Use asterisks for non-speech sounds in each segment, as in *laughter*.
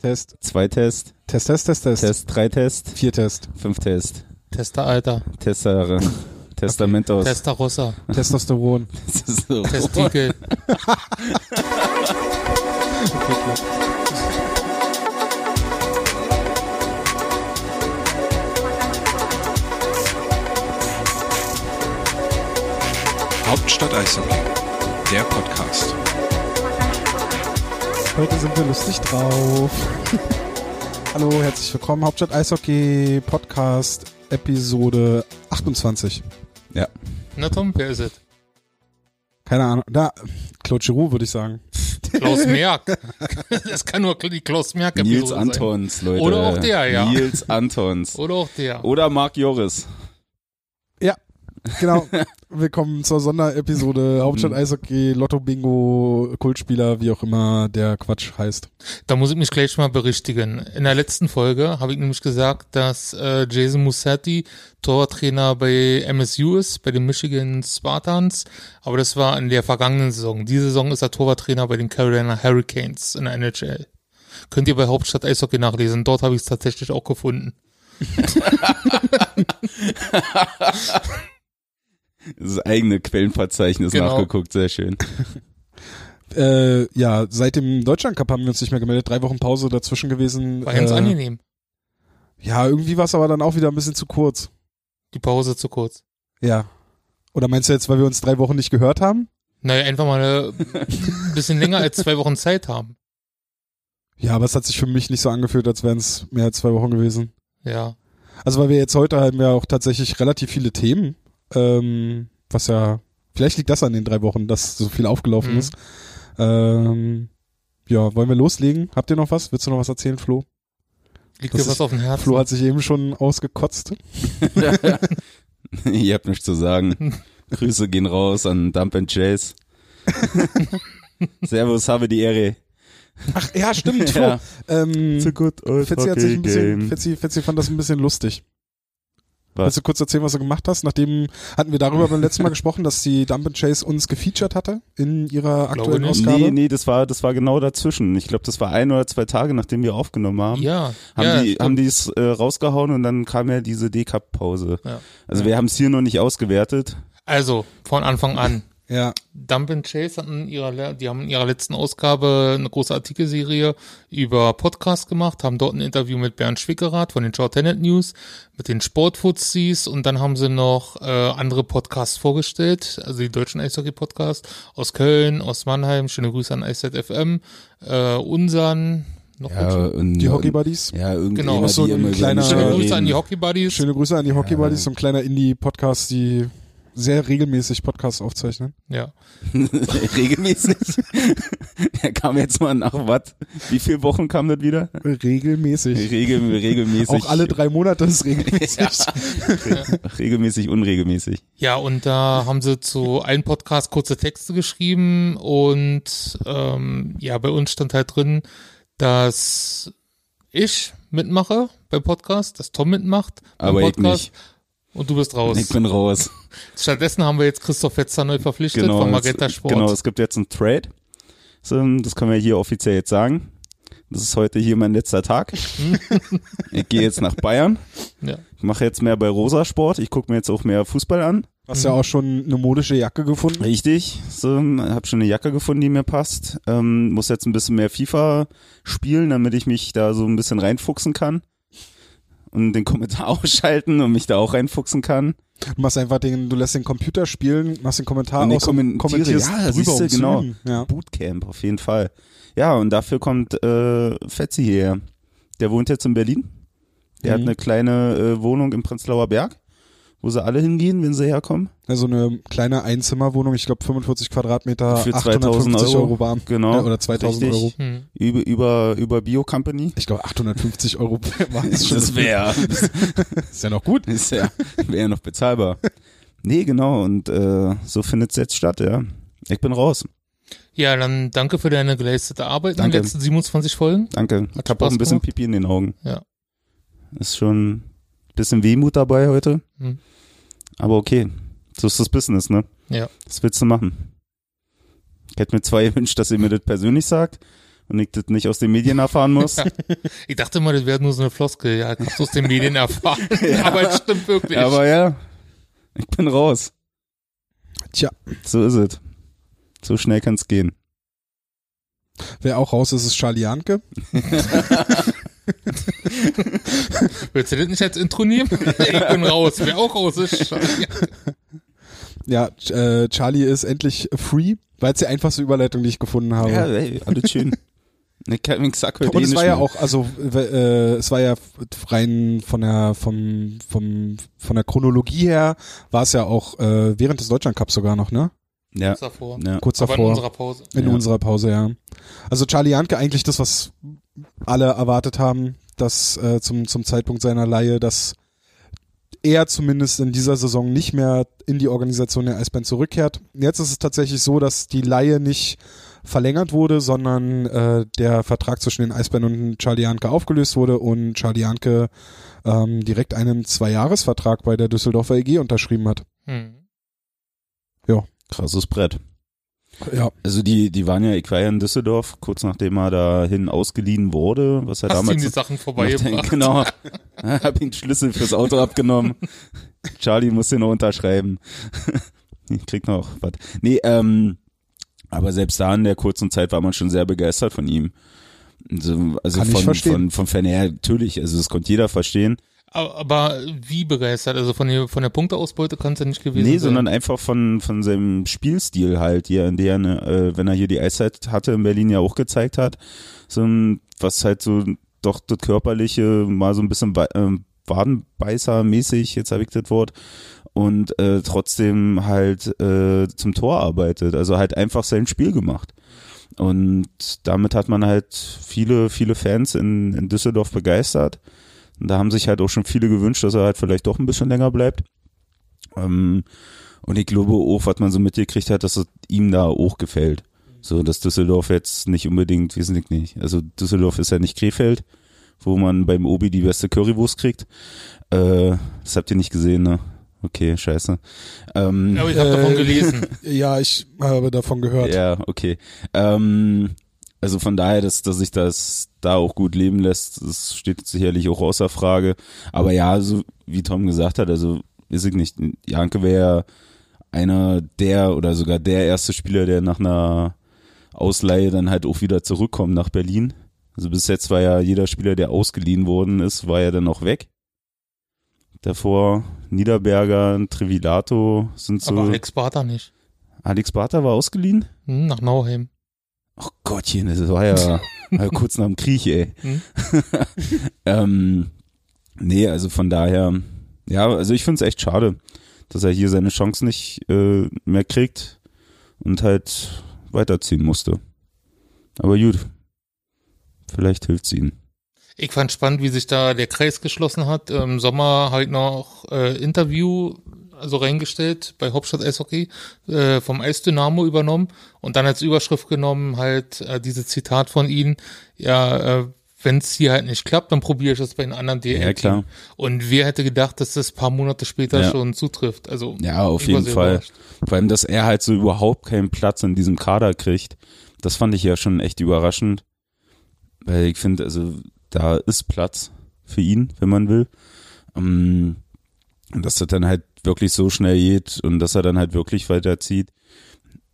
Test. Zwei Test. Test, Test, Test, Test. Test, drei Test. Vier Test. Fünf Test. Tester Alter, Tester, Testamentos. Tester Rossa, Testosteron. *laughs* So. Testikel. *laughs* Hauptstadt Eishockey, der Podcast. Heute sind wir lustig drauf. *laughs* Hallo, herzlich willkommen. Hauptstadt Eishockey Podcast Episode 28. Ja. Na Tom, wer ist es? Keine Ahnung. Da, Claude Giroux würde ich sagen. Klaus *laughs* Merck. Das kann nur die Klaus Merck Nils Antons, Leute. Oder auch der, ja. Nils Antons. Oder auch der. Oder Marc Joris. Genau. *laughs* Willkommen zur Sonderepisode Hauptstadt Eishockey, Lotto Bingo, Kultspieler, wie auch immer der Quatsch heißt. Da muss ich mich gleich mal berichtigen. In der letzten Folge habe ich nämlich gesagt, dass äh, Jason Musetti Torwarttrainer bei MSU ist, bei den Michigan Spartans. Aber das war in der vergangenen Saison. Diese Saison ist er Torwarttrainer bei den Carolina Hurricanes in der NHL. Könnt ihr bei Hauptstadt Eishockey nachlesen. Dort habe ich es tatsächlich auch gefunden. *laughs* *laughs* Das eigene Quellenverzeichnis Genau. nachgeguckt, sehr schön. *laughs* Äh, ja, seit dem Deutschland Cup haben wir uns nicht mehr gemeldet. Drei Wochen Pause dazwischen gewesen. War ganz äh, angenehm. Ja, irgendwie war es aber dann auch wieder ein bisschen zu kurz. Die Pause zu kurz. Ja. Oder meinst du jetzt, weil wir uns drei Wochen nicht gehört haben? Naja, einfach mal ein *laughs* bisschen länger als zwei Wochen Zeit haben. Ja, aber es hat sich für mich nicht so angefühlt, als wären es mehr als zwei Wochen gewesen. Ja. Also weil wir jetzt heute haben ja auch tatsächlich relativ viele Themen, ähm, was ja, vielleicht liegt das an den drei Wochen, dass so viel aufgelaufen Mhm. ist. Ähm, ja, wollen wir loslegen? Habt ihr noch was? Willst du noch was erzählen, Flo? Liegt Das dir was ist- auf dem Herzen? Flo hat sich eben schon ausgekotzt. *laughs* Ihr habt nichts zu sagen. *laughs* Grüße gehen raus an Dump and Chase. *laughs* Servus, habe die Ehre. Ach ja, stimmt, Flo. Ja. Ähm, good old Fetzi hat sich ein bisschen, Fetzi, Fetzi fand das ein bisschen lustig. Was? Willst du kurz erzählen, was du gemacht hast? Nachdem hatten wir darüber beim letzten Mal *laughs* gesprochen, dass die Dump and Chase uns gefeatured hatte in ihrer aktuellen. Ausgabe. Nee, nee, das war, das war genau dazwischen. Ich glaube, das war ein oder zwei Tage, nachdem wir aufgenommen haben. Ja. Haben ja, die, stimmt. haben die es äh, rausgehauen und dann kam ja diese D-Cup-Pause. Ja. Also wir haben es hier noch nicht ausgewertet. Also, von Anfang an. Ja, Dump and Chase hatten in ihrer, die haben in ihrer letzten Ausgabe eine große Artikelserie über Podcast gemacht, haben dort ein Interview mit Bernd Schwickerath von den Shorthanded News, mit den Sportfuzis und dann haben sie noch äh, andere Podcasts vorgestellt, also die deutschen Eishockey-Podcasts aus Köln, aus Mannheim, schöne Grüße an IZFM, äh, unseren, noch welche? und, die Hockey Buddies. Ja, irgendwie Genau. so, ein kleiner- schöne Grüße an die. Hockey Buddies. Schöne Grüße an die Hockey Buddies, so ein kleiner Indie-Podcast, die sehr regelmäßig Podcasts aufzeichnen. Ja. *laughs* Regelmäßig. *laughs* er kam jetzt mal nach was? Wie viele Wochen kam das wieder? Regelmäßig. Regel, regelmäßig. Auch alle drei Monate ist regelmäßig. *laughs* Regelmäßig, unregelmäßig. Ja, und da haben sie zu allen Podcasts kurze Texte geschrieben und ähm, ja, bei uns stand halt drin, dass ich mitmache beim Podcast, dass Tom mitmacht beim Aber ich Podcast nicht. und du bist raus. Ich bin raus. Stattdessen haben wir jetzt Christoph Fetzer neu verpflichtet Genau, von Magenta Sport. genau, es gibt jetzt einen Trade. So, das können wir hier offiziell jetzt sagen. Das ist heute hier mein letzter Tag. *laughs* ich gehe jetzt nach Bayern. Ja. Ich mache jetzt mehr bei Rosa Sport. Ich gucke mir jetzt auch mehr Fußball an. Hast ja auch schon eine modische Jacke gefunden. Richtig. So, habe schon eine Jacke gefunden, die mir passt. Ähm, muss jetzt ein bisschen mehr FIFA spielen, damit ich mich da so ein bisschen reinfuchsen kann. Und den Kommentar *laughs* ausschalten und mich da auch reinfuchsen kann. Du machst einfach den, du lässt den Computer spielen, machst den Kommentar Und aus und kommentierst Ja, drüber, siehste, genau. Ja. Bootcamp, auf jeden Fall. Ja, und dafür kommt äh, Fetzi hierher. Der wohnt jetzt in Berlin. Der hat Mhm. eine kleine äh, Wohnung im Prenzlauer Berg, wo sie alle hingehen, wenn sie herkommen. Also eine kleine Einzimmerwohnung, ich glaube 45 Quadratmeter, Für 850 2000 Euro, Euro. warm. Genau, Ja, oder 2000 richtig. Euro. Hm. Über, über, über Bio Company. Ich glaube 850 Euro war es schon. Das wäre *laughs* ist ja noch gut. ist ja, wär ja noch bezahlbar. Nee, genau, und äh, so findet es jetzt statt, ja. Ich bin raus. Ja, dann danke für deine geleistete Arbeit in Danke. den letzten 27 Folgen. Danke. Hat Ich habe auch ein bisschen gemacht. Pipi in den Augen. Ja. Ist schon ein bisschen Wehmut dabei heute. Hm. Aber okay. So ist das Business, ne? Ja. Was willst du machen? Ich hätte mir zwar *laughs* gewünscht, dass ihr mir das persönlich sagt und ich das nicht aus den Medien erfahren muss. *laughs* Ich dachte immer, das wäre nur so eine Floskel. Ja, ich hab's aus den Medien erfahren. *laughs* Aber es stimmt wirklich. Aber ja, ich bin raus. Tja, So ist es. So schnell kann's gehen. wer auch raus ist, ist Charlie Janke. *laughs* Willst du das nicht als Intro nehmen? *laughs* ich bin raus. Wer auch raus ist. Ja, äh, Charlie ist endlich free, weil es die einfachste Überleitung, die ich gefunden habe. Ja, ey, alles schön. Ich kann mich gesagt heute Und eh es war ja auch, also äh, es war ja rein von der vom vom von der Chronologie her war es ja auch äh, während des Deutschland Cups sogar noch, ne? Ja, Kurz davor. ja. Kurz Aber in davor. unserer Pause. In Ja. unserer Pause, ja. Also Charlie Janke eigentlich das, was alle erwartet haben, dass äh, zum, zum Zeitpunkt seiner Leihe, dass er zumindest in dieser Saison nicht mehr in die Organisation der Eisband zurückkehrt. Jetzt ist es tatsächlich so, dass die Leihe nicht verlängert wurde, sondern äh, der Vertrag zwischen den Eisbären und Charlie Janke aufgelöst wurde und Charlie Janke ähm, direkt einen Zweijahresvertrag bei der Düsseldorfer EG unterschrieben hat. Hm. Krasses Brett. Ja. Also die, die waren ja, ich war ja in Düsseldorf, kurz nachdem er dahin ausgeliehen wurde, was er Hast du ihm damals die Sachen den- *laughs* vorbeigebracht? Genau. Hab ihn Schlüssel fürs Auto abgenommen. *laughs* Charlie muss den noch unterschreiben. *laughs* Ich krieg noch was. Nee, ähm, aber selbst da in der kurzen Zeit war man schon sehr begeistert von ihm. Also, also Kann ich von, verstehen. von, von Fan her, natürlich, also das konnte jeder verstehen. Aber, wie begeistert? Also von der, von der Punkteausbeute kann es ja nicht gewesen Nee, sein. sondern einfach von, von seinem Spielstil halt, hier, in der, äh, wenn er hier die Eiszeit hatte in Berlin ja auch gezeigt hat, so ein, was halt so doch das körperliche, mal so ein bisschen ähm, Wadenbeißer-mäßig, jetzt habe ich das Wort, und äh, trotzdem halt äh, zum Tor arbeitet, also halt einfach sein Spiel gemacht. Und damit hat man halt viele, viele Fans in, in Düsseldorf begeistert. Und da haben sich halt auch schon viele gewünscht, dass er halt vielleicht doch ein bisschen länger bleibt. Ähm, und ich glaube auch, was man so mitgekriegt hat, dass es ihm da auch gefällt. So, dass Düsseldorf jetzt nicht unbedingt, weiß ich nicht. Also Düsseldorf ist ja nicht Krefeld, wo man beim Obi die beste Currywurst kriegt. Äh, das habt ihr nicht gesehen, ne? Okay, scheiße. Ähm, Aber ich habe davon Äh, gelesen. *laughs* Ja, ich habe davon gehört. ja, okay. Ähm, also von daher, dass, dass sich das da auch gut leben lässt, das steht sicherlich auch außer Frage. Aber ja, so wie Tom gesagt hat, also weiß ich nicht, Janke wäre einer der oder sogar der erste Spieler, der nach einer Ausleihe dann halt auch wieder zurückkommt nach Berlin. Also bis jetzt war ja jeder Spieler, der ausgeliehen worden ist, war ja dann auch weg. Davor Niederberger, Trivilato sind so. Aber Alex Barter nicht. Alex Barter war ausgeliehen? Hm, nach Nauheim. Ach Gottchen, das war ja, *laughs* war ja kurz nach dem Krieg, ey. Hm? *laughs* ähm, nee, also von daher, ja, also ich find's echt schade, dass er hier seine Chance nicht äh, mehr kriegt und halt weiterziehen musste. Aber gut, vielleicht hilft's ihm. Ich fand spannend, wie sich da der Kreis geschlossen hat. Im Sommer halt noch äh, Interview also reingestellt bei Hauptstadt Eishockey äh, vom Eisdynamo übernommen und dann als Überschrift genommen halt äh, diese Zitat von ihnen, ja, äh, wenn es hier halt nicht klappt, dann probiere ich es bei einem anderen DL. Ja, klar. Und wer hätte gedacht, dass das paar Monate später Ja. schon zutrifft? Also Ja, auf jeden Fall. überrascht. Vor allem, dass er halt so überhaupt keinen Platz in diesem Kader kriegt. Das fand ich ja schon echt überraschend. Weil ich finde, also da ist Platz für ihn, wenn man will. Ähm, Und dass das dann halt wirklich so schnell geht und dass er dann halt wirklich weiterzieht.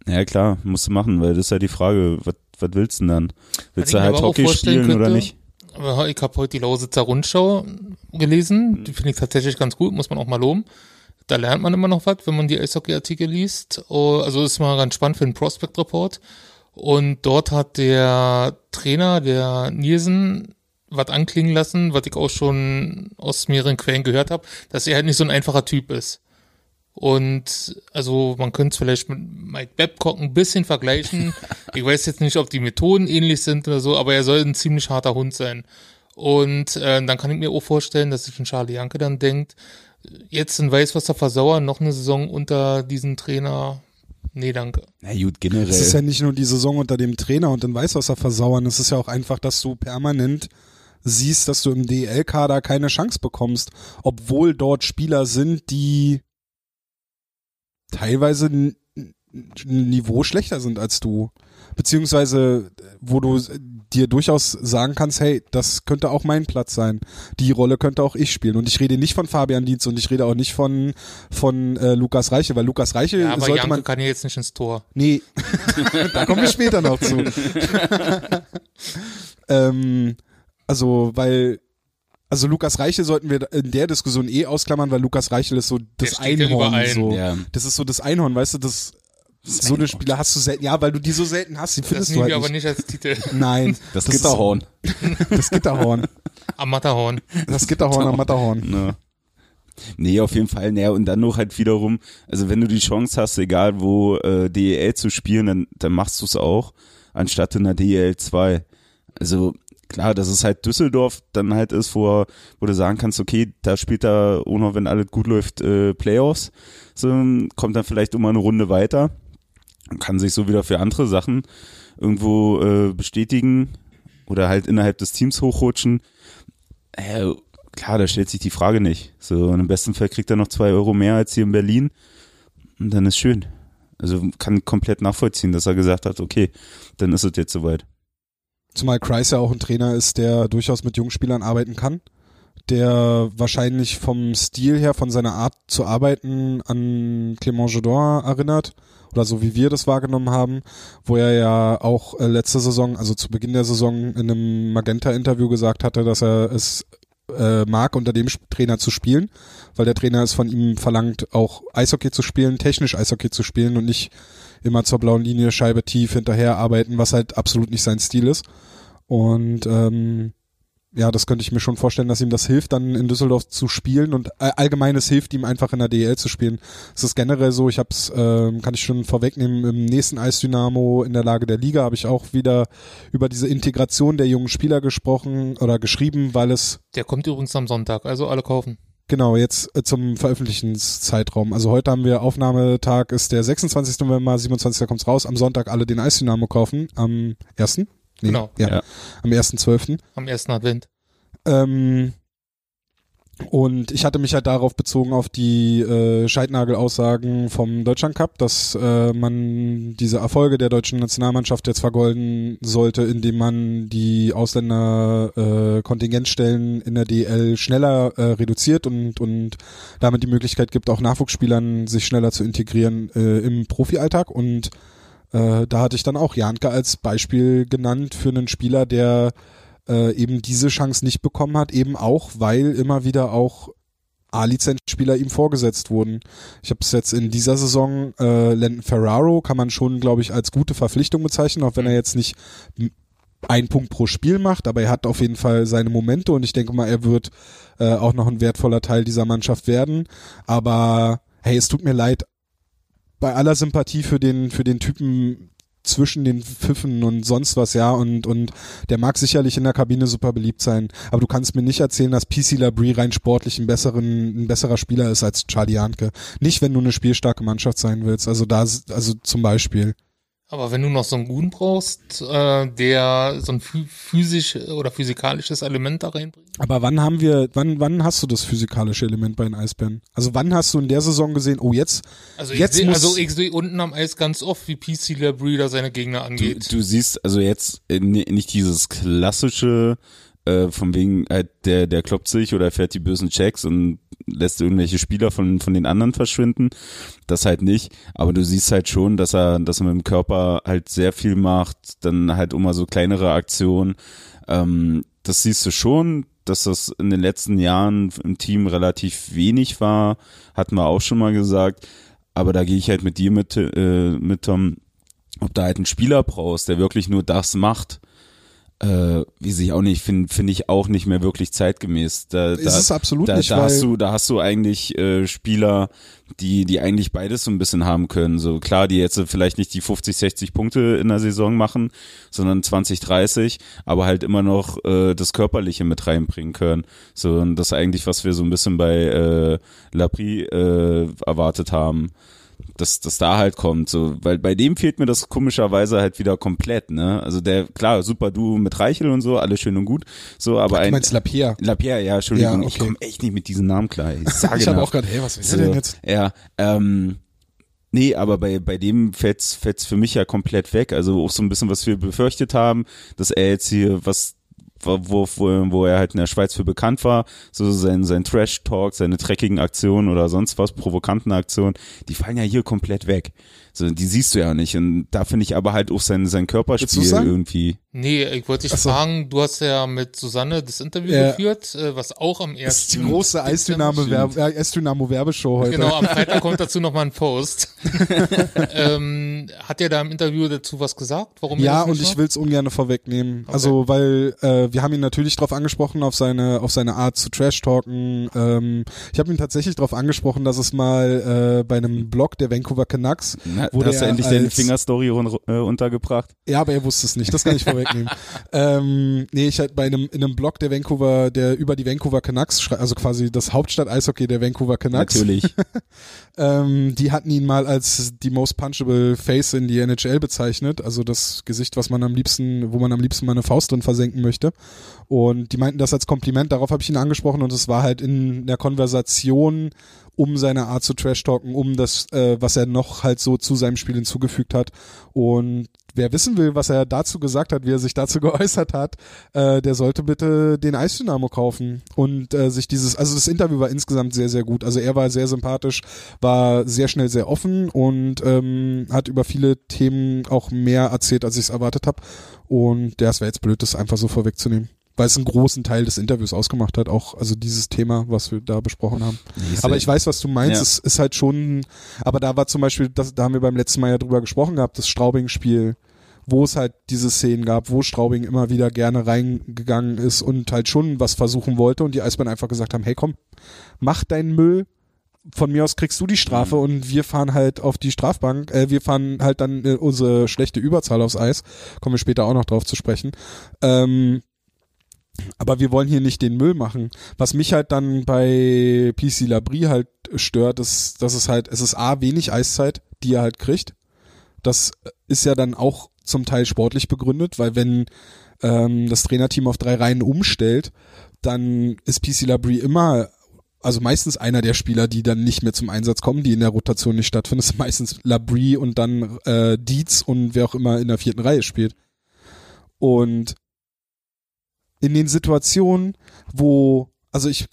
Ja klar, musst du machen, weil das ist ja die Frage, was, was willst du denn dann? Willst du halt Hockey spielen oder könnte, nicht? Aber ich habe heute die Lausitzer Rundschau gelesen. Die finde ich tatsächlich ganz gut, muss man auch mal loben. Da lernt man immer noch was, wenn man die Eishockey-Artikel liest. Oh, Also ist mal ganz spannend für den Prospect-Report. Und dort hat der Trainer, der Nielsen, was anklingen lassen, was ich auch schon aus mehreren Quellen gehört habe, dass er halt nicht so ein einfacher Typ ist. Und also man könnte es vielleicht mit Mike Babcock ein bisschen vergleichen. *laughs* ich weiß jetzt nicht, ob die Methoden ähnlich sind oder so, aber er soll ein ziemlich harter Hund sein. Und äh, dann kann ich mir auch vorstellen, dass sich ein Charlie Janke dann denkt, jetzt in Weißwasser versauern, noch eine Saison unter diesem Trainer. Nee, danke. Na gut, generell. Es ist ja nicht nur die Saison unter dem Trainer und in Weißwasser versauern, es ist ja auch einfach, dass du permanent siehst, dass du im DL-Kader keine Chance bekommst, obwohl dort Spieler sind, die teilweise ein Niveau schlechter sind als du. Beziehungsweise, wo du dir durchaus sagen kannst, hey, das könnte auch mein Platz sein. Die Rolle könnte auch ich spielen. Und ich rede nicht von Fabian Dietz und ich rede auch nicht von, von äh, Lukas Reiche, weil Lukas Reiche Ja, aber sollte Janke man. kann ja jetzt nicht ins Tor. Nee, *laughs* da kommen wir später noch zu. *laughs* ähm, also, weil, also Lukas Reichel sollten wir in der Diskussion eh ausklammern, weil Lukas Reichel ist so das ja Einhorn. allen. so. Ja. Das ist so das Einhorn, weißt du, das, so eine Spieler hast du selten, ja, weil du die so selten hast, die Das findest du nehmen halt wir aber nicht. nicht als Titel. Nein, *laughs* Das, ist Gitterhorn. Das Gitterhorn. Am Matterhorn. Das Gitterhorn am Matterhorn. Ne. Nee, auf jeden Fall. Naja, und dann noch halt wiederum, also wenn du die Chance hast, egal wo äh, DEL zu spielen, dann, dann machst du es auch, anstatt in der DEL 2. Also klar, dass es halt Düsseldorf dann halt ist, wo, wo du sagen kannst, okay, da spielt er, ohne wenn alles gut läuft, äh, Playoffs, so, kommt dann vielleicht immer eine Runde weiter und kann sich so wieder für andere Sachen irgendwo äh, bestätigen oder halt innerhalb des Teams hochrutschen. Äh, klar, da stellt sich die Frage nicht. So, und im besten Fall kriegt er noch zwei Euro mehr als hier in Berlin. Und dann ist schön. Also kann komplett nachvollziehen, dass er gesagt hat, okay, dann ist es jetzt soweit. Zumal Kreis ja auch ein Trainer ist, der durchaus mit Jungspielern arbeiten kann. Der wahrscheinlich vom Stil her, von seiner Art zu arbeiten an Clément Jodor erinnert. Oder so wie wir das wahrgenommen haben, wo er ja auch äh, letzte Saison, also zu Beginn der Saison in einem Magenta-Interview gesagt hatte, dass er es äh, mag, unter dem Trainer zu spielen, weil der Trainer es von ihm verlangt, auch Eishockey zu spielen, technisch Eishockey zu spielen und nicht immer zur blauen Linie, Scheibe tief hinterher arbeiten, was halt absolut nicht sein Stil ist. Und ähm, ja, das könnte ich mir schon vorstellen, dass ihm das hilft, dann in Düsseldorf zu spielen und äh, allgemein es hilft ihm einfach in der DL zu spielen. Es ist generell so, ich habe es, ähm, kann ich schon vorwegnehmen, im nächsten Eisdynamo in der Lage der Liga habe ich auch wieder über diese Integration der jungen Spieler gesprochen oder geschrieben, weil es Der kommt übrigens am Sonntag, also alle kaufen. Genau, jetzt äh, zum Veröffentlichungszeitraum. Also heute haben wir Aufnahmetag, ist der 26. November, 27. kommt's raus. Am Sonntag alle den Eisdynamo kaufen. Am 1. Nee, Genau. Ja, Ja. am 1.12. Am ersten Advent. Ähm, und ich hatte mich halt darauf bezogen auf die äh, Scheidnagel-Aussagen vom Deutschland Cup, dass äh, man diese Erfolge der deutschen Nationalmannschaft jetzt vergolden sollte, indem man die Ausländer äh, in der DL schneller äh, reduziert und und damit die Möglichkeit gibt, auch Nachwuchsspielern sich schneller zu integrieren äh, im Profialltag und äh, da hatte ich dann auch Janke als Beispiel genannt für einen Spieler, der äh, eben diese Chance nicht bekommen hat, eben auch, weil immer wieder auch A-Lizenzspieler ihm vorgesetzt wurden. Ich habe es jetzt in dieser Saison, äh, Landon Ferraro kann man schon, glaube ich, als gute Verpflichtung bezeichnen, auch wenn er jetzt nicht einen Punkt pro Spiel macht, aber er hat auf jeden Fall seine Momente und ich denke mal, er wird äh, auch noch ein wertvoller Teil dieser Mannschaft werden. Aber hey, es tut mir leid, bei aller Sympathie für den, für den Typen zwischen den Pfiffen und sonst was, ja, und, und der mag sicherlich in der Kabine super beliebt sein, aber du kannst mir nicht erzählen, dass PC Labrie rein sportlich ein, besseren, ein besserer Spieler ist als Charlie Janke. Nicht, wenn du eine spielstarke Mannschaft sein willst, also da, also zum Beispiel. Aber wenn du noch so einen Guten brauchst, äh, der so ein phy- physisch oder physikalisches Element da reinbringt. Aber wann haben wir, wann, wann hast du das physikalische Element bei den Eisbären? Also wann hast du in der Saison gesehen, oh jetzt, Also ich Jetzt sehe muss- also ich seh unten am Eis ganz oft, wie PC Labrie seine Gegner Du, angeht. du siehst also jetzt äh, ni- nicht dieses klassische, äh, von wegen, halt, der, der kloppt sich oder fährt die bösen Checks und lässt irgendwelche Spieler von, von den anderen verschwinden. Das halt nicht. Aber du siehst halt schon, dass er, dass er mit dem Körper halt sehr viel macht, dann halt immer so kleinere Aktionen. Ähm, das siehst du schon, dass das in den letzten Jahren im Team relativ wenig war, hatten wir auch schon mal gesagt. Aber da gehe ich halt mit dir mit, äh, mit Tom, ob da halt einen Spieler brauchst, der wirklich nur das macht, äh, wie sich auch nicht, finde find ich auch nicht mehr wirklich zeitgemäß. Da, ist da, es absolut da, nicht, da hast du, da hast du eigentlich äh, Spieler, die, die eigentlich beides so ein bisschen haben können. So klar, die jetzt vielleicht nicht die 50, 60 Punkte in der Saison machen, sondern 20, 30, aber halt immer noch äh, das Körperliche mit reinbringen können. So und das ist eigentlich, was wir so ein bisschen bei äh, Lapri äh, erwartet haben dass das da halt kommt, so, weil bei dem fehlt mir das komischerweise halt wieder komplett, ne? Also der, klar, super Duo mit Reichel und so, alles schön und gut, so, aber du ein meinst Lapierre. Lapierre, ja, Entschuldigung, Ja, ich okay. komme echt nicht mit diesem Namen klar. Ich sage *laughs* Ich habe auch gerade, hey, was will so, denn jetzt? Ja, ähm, Nee, aber bei, bei dem fällt's, fällt's für mich ja komplett weg. Also auch so ein bisschen, was wir befürchtet haben, dass er jetzt hier was wo, wo, wo er halt in der Schweiz für bekannt war, so sein, sein Trash-Talk, seine dreckigen Aktionen oder sonst was, provokanten Aktionen, die fallen ja hier komplett weg. So, die siehst du ja nicht. Und da finde ich aber halt auch sein, sein Körperspiel irgendwie. Nee, ich wollte dich Ach so. fragen, du hast ja mit Susanne das Interview Ja. geführt, äh, was auch am Das ist die ersten. große äh, Eisdynamo Werbeshow heute. Genau, am *laughs* Freitag kommt dazu nochmal ein Post. *laughs* ähm, hat er da im Interview dazu was gesagt? Warum Ja, und ich will es ungern vorwegnehmen. Also, weil äh, wir haben ihn natürlich drauf angesprochen, auf seine, auf seine Art zu Trash-Talken. Ähm, ich habe ihn tatsächlich darauf angesprochen, dass es mal äh, bei einem Blog der Vancouver Canucks, Na, Wurde hast du er endlich deine als- Fingerstory run- äh, untergebracht? ja, aber er wusste es nicht, das kann ich vorwegnehmen. *laughs* ähm, nee, ich halt bei einem, in einem Blog der Vancouver, der über die Vancouver Canucks, schrei- also quasi das Hauptstadt-Eishockey der Vancouver Canucks. Natürlich. *laughs* Ähm, die hatten ihn mal als die most punchable face in die NHL bezeichnet, also das Gesicht, was man am liebsten, wo man am liebsten mal eine Faust drin versenken möchte. Und die meinten das als Kompliment, darauf habe ich ihn angesprochen und es war halt in der Konversation um seine Art zu Trash-Talken, um das, äh, was er noch halt so zu seinem Spiel hinzugefügt hat. Und wer wissen will, was er dazu gesagt hat, wie er sich dazu *laughs* geäußert hat, äh, der sollte bitte den Eisdynamo kaufen und äh, sich dieses, also das Interview war insgesamt sehr, sehr gut. Also er war sehr sympathisch, war sehr schnell sehr offen und ähm, hat über viele Themen auch mehr erzählt, als ich es erwartet habe. Und der, es wäre jetzt blöd, das einfach so vorwegzunehmen. Weil es einen großen Teil des Interviews ausgemacht hat, auch also dieses Thema, was wir da besprochen haben. Aber ich weiß, was du meinst. Ja. Es ist halt schon, aber da war zum Beispiel, das, da haben wir beim letzten Mal ja drüber gesprochen gehabt, das Straubing-Spiel, wo es halt diese Szenen gab, wo Straubing immer wieder gerne reingegangen ist und halt schon was versuchen wollte und die Eisbären einfach gesagt haben, hey komm, mach deinen Müll, von mir aus kriegst du die Strafe und wir fahren halt auf die Strafbank, äh, wir fahren halt dann äh, unsere schlechte Überzahl aufs Eis, kommen wir später auch noch drauf zu sprechen. Ähm, aber wir wollen hier nicht den Müll machen. Was mich halt dann bei PC Labrie halt stört, ist, dass es halt, es ist A, wenig Eiszeit, die er halt kriegt. Das ist ja dann auch zum Teil sportlich begründet, weil wenn ähm, das Trainerteam auf drei Reihen umstellt, dann ist PC Labrie immer, also meistens einer der Spieler, die dann nicht mehr zum Einsatz kommen, die in der Rotation nicht stattfinden, ist meistens Labrie und dann äh, Dietz und wer auch immer in der vierten Reihe spielt. Und in den Situationen, wo, also ich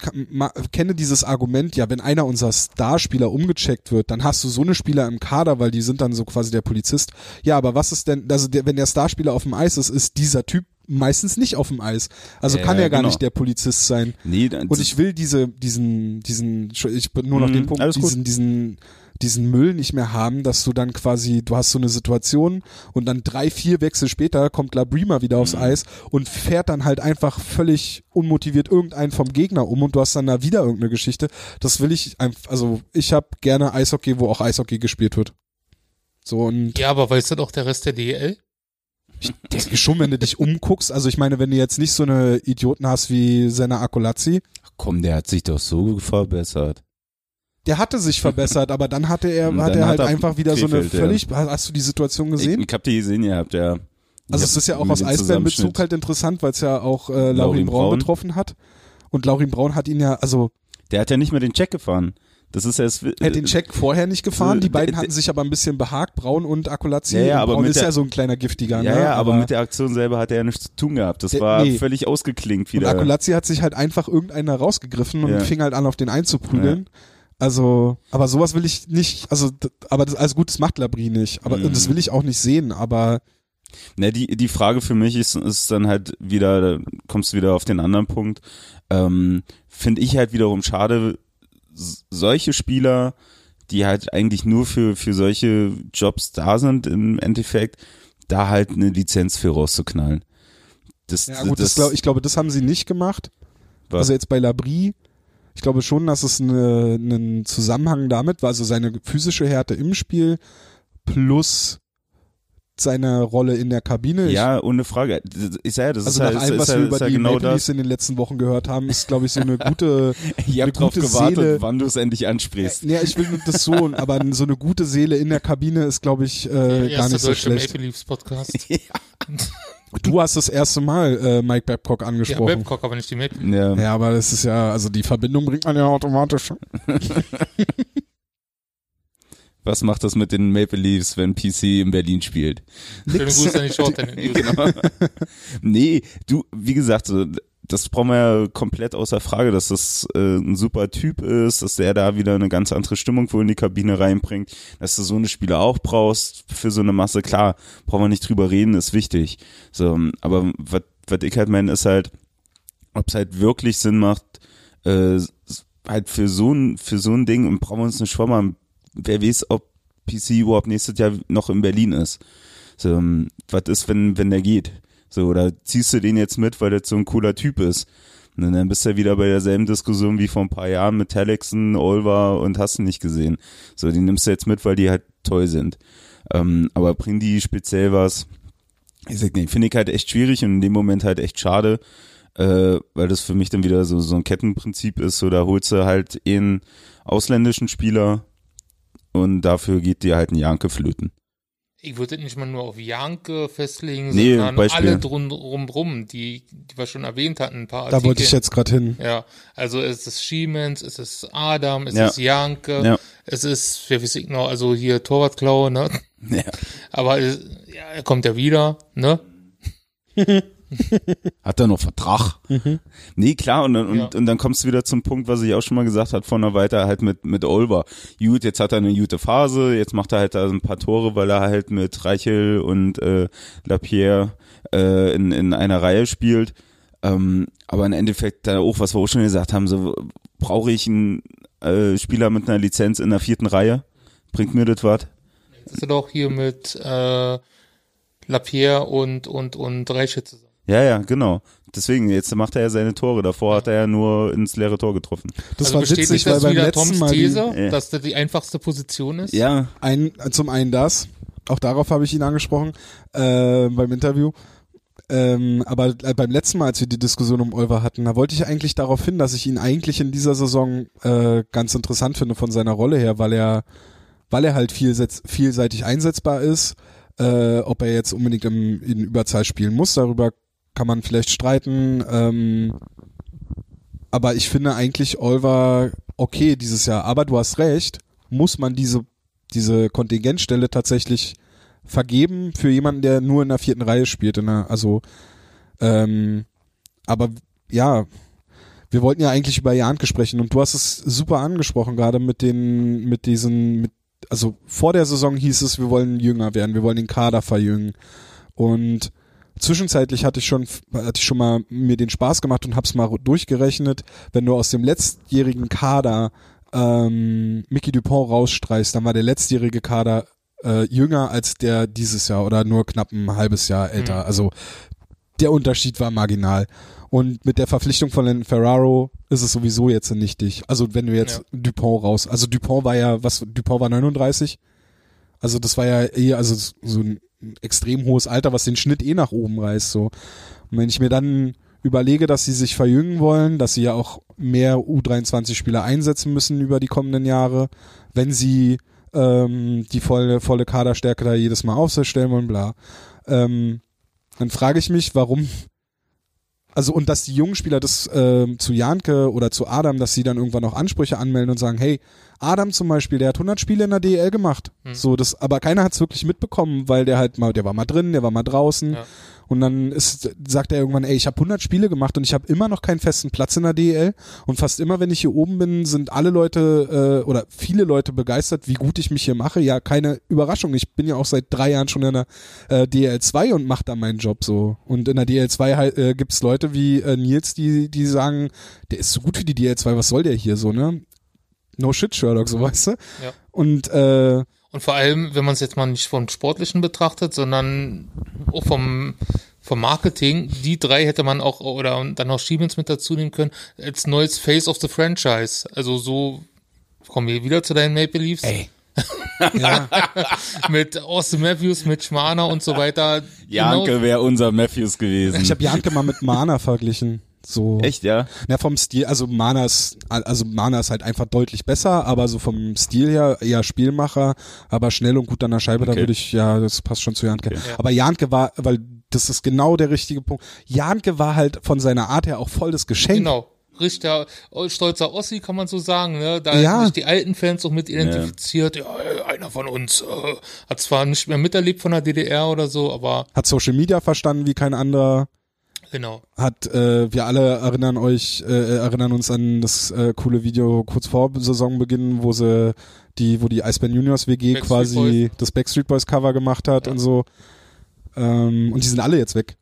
kenne dieses Argument, ja, wenn einer unserer Starspieler umgecheckt wird, dann hast du so eine Spieler im Kader, weil die sind dann so quasi der Polizist. Ja, aber was ist denn, also der, wenn der Starspieler auf dem Eis ist, ist dieser Typ meistens nicht auf dem Eis. Also Ja, kann er gar genau. nicht der Polizist sein. Nee, dann, Und ich will diese, diesen, diesen, ich bin nur noch Mhm, den Punkt, alles gut. diesen, diesen, Müll nicht mehr haben, dass du dann quasi, du hast so eine Situation und dann drei, vier Wechsel später kommt Labrima wieder aufs Mhm. Eis und fährt dann halt einfach völlig unmotiviert irgendeinen vom Gegner um und du hast dann da wieder irgendeine Geschichte. Das will ich einfach, also ich habe gerne Eishockey, wo auch Eishockey gespielt wird. So und Ja, aber weiß das auch der Rest der DL? ich denke schon, wenn du dich umguckst, also ich meine, wenn du jetzt nicht so eine Idioten hast wie Senna Akolazzi, komm, der hat sich doch so verbessert. Der hatte sich verbessert, aber dann hatte er, *laughs* Und hat dann er hat halt er einfach wieder so eine Krefeld, ja. völlig, hast du die Situation gesehen? Ich, ich hab die gesehen gehabt, ja. also es ist ja auch aus Eisbärenbezug halt interessant, weil es ja auch äh, Laurin Braun, Braun. betroffen hat. Und Laurin Braun hat ihn ja, also Der hat ja nicht mehr den Check gefahren. Das ist ja das, er hat den Check vorher nicht gefahren, die beiden der- hatten sich aber ein bisschen behagt, Braun und Akolazzi. Ja, ja, Und aber Braun ist der- ja so ein kleiner Giftiger, Ja, ne? ja, aber, mit der Aktion selber hat er ja nichts zu tun gehabt. Das Der- war nee. völlig ausgeklingt und wieder. Akolazzi hat sich halt einfach irgendeiner rausgegriffen und Ja. fing halt an, auf den einzuprügeln. Also, aber sowas will ich nicht, also, aber das, also gut, das macht Labrie nicht, aber Mhm. das will ich auch nicht sehen, aber Na, die, die Frage für mich ist, ist dann halt wieder, da kommst du wieder auf den anderen Punkt, ähm, finde ich halt wiederum schade, solche Spieler, die halt eigentlich nur für, für solche Jobs da sind im Endeffekt, da halt eine Lizenz für rauszuknallen. Das, Ja gut, das, glaub, ich glaube, das haben sie nicht gemacht. Was? Also jetzt bei Labrie, ich glaube schon, dass es eine, einen Zusammenhang damit war, also seine physische Härte im Spiel plus seine Rolle in der Kabine. ja, ohne Frage. Ich sage ja, das also ist nach ja, allem, was ja, wir ist über ja die genau Maple Leafs in den letzten Wochen gehört haben, ist, glaube ich, so eine *laughs* gute, Ich eine habe drauf gute gewartet, Seele. wann du es endlich ansprichst. ja, ich will nur das so, aber so eine gute Seele in der Kabine ist, glaube ich, äh, gar nicht so deutsche schlecht. Maple Leafs Podcast. *laughs* *laughs* Du hast das erste Mal äh, Mike Babcock ja, angesprochen. Babcock, aber nicht die Maple Ja. Ja, aber das ist ja, also die Verbindung bringt man ja automatisch. *laughs* Was macht das mit den Maple Leafs, wenn PC in Berlin spielt? Schöne Grüße an die Short. *laughs* Genau. nee, du, wie gesagt, so, das brauchen wir ja komplett außer Frage, dass das äh, ein super Typ ist, dass der da wieder eine ganz andere Stimmung wohl in die Kabine reinbringt, dass du so eine Spieler auch brauchst für so eine Masse. Klar, brauchen wir nicht drüber reden, ist wichtig. So, aber was ich halt meine, ist halt, ob es halt wirklich Sinn macht, äh, halt für so ein für so ein Ding und brauchen wir uns nicht schwammer. Wer weiß, ob PC überhaupt nächstes Jahr noch in Berlin ist. So, ähm, was ist, wenn wenn der geht? So, oder ziehst du den jetzt mit, weil der so ein cooler Typ ist? Und dann bist du ja wieder bei derselben Diskussion wie vor ein paar Jahren mit Telexen, Olver und hast du nicht gesehen. So, die nimmst du jetzt mit, weil die halt toll sind. Ähm, aber bringen die speziell was? Ich sag nicht, finde ich halt echt schwierig und in dem Moment halt echt schade, äh, weil das für mich dann wieder so, so ein Kettenprinzip ist. So, da holst du halt einen ausländischen Spieler und dafür geht dir halt ein Janke flöten. Ich würde nicht mal nur auf Janke festlegen, Nee, sondern Beispiel. alle drumrum, die, die wir schon erwähnt hatten, ein paar Da wollte Artikel. ich jetzt gerade hin. Ja, also es ist Siemens, es ist Adam, es Ja. ist Janke, Ja. es ist, wer weiß ich noch, also hier Torwartklaue, ne? Ja. Aber es, ja, er kommt ja wieder, ne? *laughs* Hat er noch Vertrag? Nee, klar, und, dann- und, Ja. und dann kommst du wieder zum Punkt, was ich auch schon mal gesagt habe, von der Weiter halt mit, mit Olver. Gut, jetzt hat er eine gute Phase, jetzt macht er halt da ein paar Tore, weil er halt mit Reichel und äh, Lapierre äh, in, in einer Reihe spielt. Ähm, aber im Endeffekt da auch, was wir auch schon gesagt haben, so brauche ich einen äh, Spieler mit einer Lizenz in der vierten Reihe? Bringt mir das was? Das ist doch hier mit äh, Lapierre und und und Reiche zusammen. Ja, ja, genau. Deswegen, jetzt macht er ja seine Tore. Davor hat er ja nur ins leere Tor getroffen. Das also war witzig, weil beim letzten Toms Mal die, These, Ja. dass das die einfachste Position ist? Ja, ein, zum einen das, auch darauf habe ich ihn angesprochen äh, beim Interview. Ähm, aber äh, beim letzten Mal, als wir die Diskussion um Olver hatten, da wollte ich eigentlich darauf hin, dass ich ihn eigentlich in dieser Saison äh, ganz interessant finde von seiner Rolle her, weil er, weil er halt vielseitig einsetzbar ist. Äh, ob er jetzt unbedingt im, in Überzahl spielen muss, darüber kann man vielleicht streiten. Ähm, aber ich finde eigentlich Olver okay dieses Jahr. Aber du hast recht, muss man diese, diese Kontingentstelle tatsächlich vergeben für jemanden, der nur in der vierten Reihe spielt. In der, also, ähm, aber ja, wir wollten ja eigentlich über Janke sprechen und du hast es super angesprochen, gerade mit den, mit diesen, mit, also vor der Saison hieß es, wir wollen jünger werden, wir wollen den Kader verjüngen. Und zwischenzeitlich hatte ich schon, hatte ich schon mal mir den Spaß gemacht und hab's mal durchgerechnet, wenn du aus dem letztjährigen Kader ähm, Mickey Dupont rausstreichst, dann war der letztjährige Kader äh, jünger als der dieses Jahr oder nur knapp ein halbes Jahr älter. Mhm. Also der Unterschied war marginal. Und mit der Verpflichtung von den Ferraro ist es sowieso jetzt nichtig. Also wenn du jetzt Dupont raus, also Dupont war ja, was, Dupont war 39. Also das war ja eher, also so ein extrem hohes Alter, was den Schnitt eh nach oben reißt, so. Und wenn ich mir dann überlege, dass sie sich verjüngen wollen, dass sie ja auch mehr U23-Spieler einsetzen müssen über die kommenden Jahre, wenn sie ähm, die volle, volle Kaderstärke da jedes Mal aufstellen wollen, bla. Ähm, dann frage ich mich, warum also und dass die jungen Spieler das ähm, zu Janke oder zu Adam, dass sie dann irgendwann auch Ansprüche anmelden und sagen, hey, Adam zum Beispiel, der hat 100 Spiele in der DEL gemacht. Hm. So das, aber keiner hat es wirklich mitbekommen, weil der halt mal, der war mal drin, der war mal draußen. Ja. Und dann ist, sagt er irgendwann, ey, ich habe 100 Spiele gemacht und ich habe immer noch keinen festen Platz in der DEL. Und fast immer, wenn ich hier oben bin, sind alle Leute äh, oder viele Leute begeistert, wie gut ich mich hier mache. Ja, keine Überraschung. Ich bin ja auch seit drei Jahren schon in der äh, DEL 2 und mache da meinen Job so. Und in der DEL 2 halt, äh, gibt's Leute wie äh, Nils, die, die sagen, der ist so gut für die DEL 2, was soll der hier so, ne? No shit, Sherlock, so weißt du? Ja. Und äh, Und vor allem, wenn man es jetzt mal nicht vom Sportlichen betrachtet, sondern auch vom, vom Marketing, die drei hätte man auch, oder und dann noch Siemens mit dazu nehmen können, als neues Face of the Franchise. Also so, kommen wir wieder zu deinen Maple Leafs. Ey. *laughs* ja, Mit Austin Matthews, mit Schmaner und so weiter. Janke Genau- wäre unser Matthews gewesen. ich habe Janke mal mit Mana verglichen. So. Echt, ja? Ja, vom Stil, also Mana ist, also Mana ist halt einfach deutlich besser, aber so vom Stil her eher Spielmacher, aber schnell und gut an der Scheibe, da Okay. würde ich, ja, das passt schon zu Janke. Okay. Ja. Aber Janke war, weil das ist genau der richtige Punkt. Janke war halt von seiner Art her auch voll das Geschenk. Genau. Richter, oh, stolzer Ossi, kann man so sagen, ne? Da Ja. haben sich die alten Fans auch mit identifiziert. Ja, ey, einer von uns äh, hat zwar nicht mehr miterlebt von der DDR oder so, aber Hat Social Media verstanden wie kein anderer. Genau. Hat, äh, wir alle erinnern euch, äh, erinnern uns an das äh, coole Video kurz vor Saisonbeginn, wo sie die, wo die Eisbären Juniors WG Backstreet quasi das Backstreet Boys Cover gemacht hat Ja. und so. Ähm, und die sind alle jetzt weg.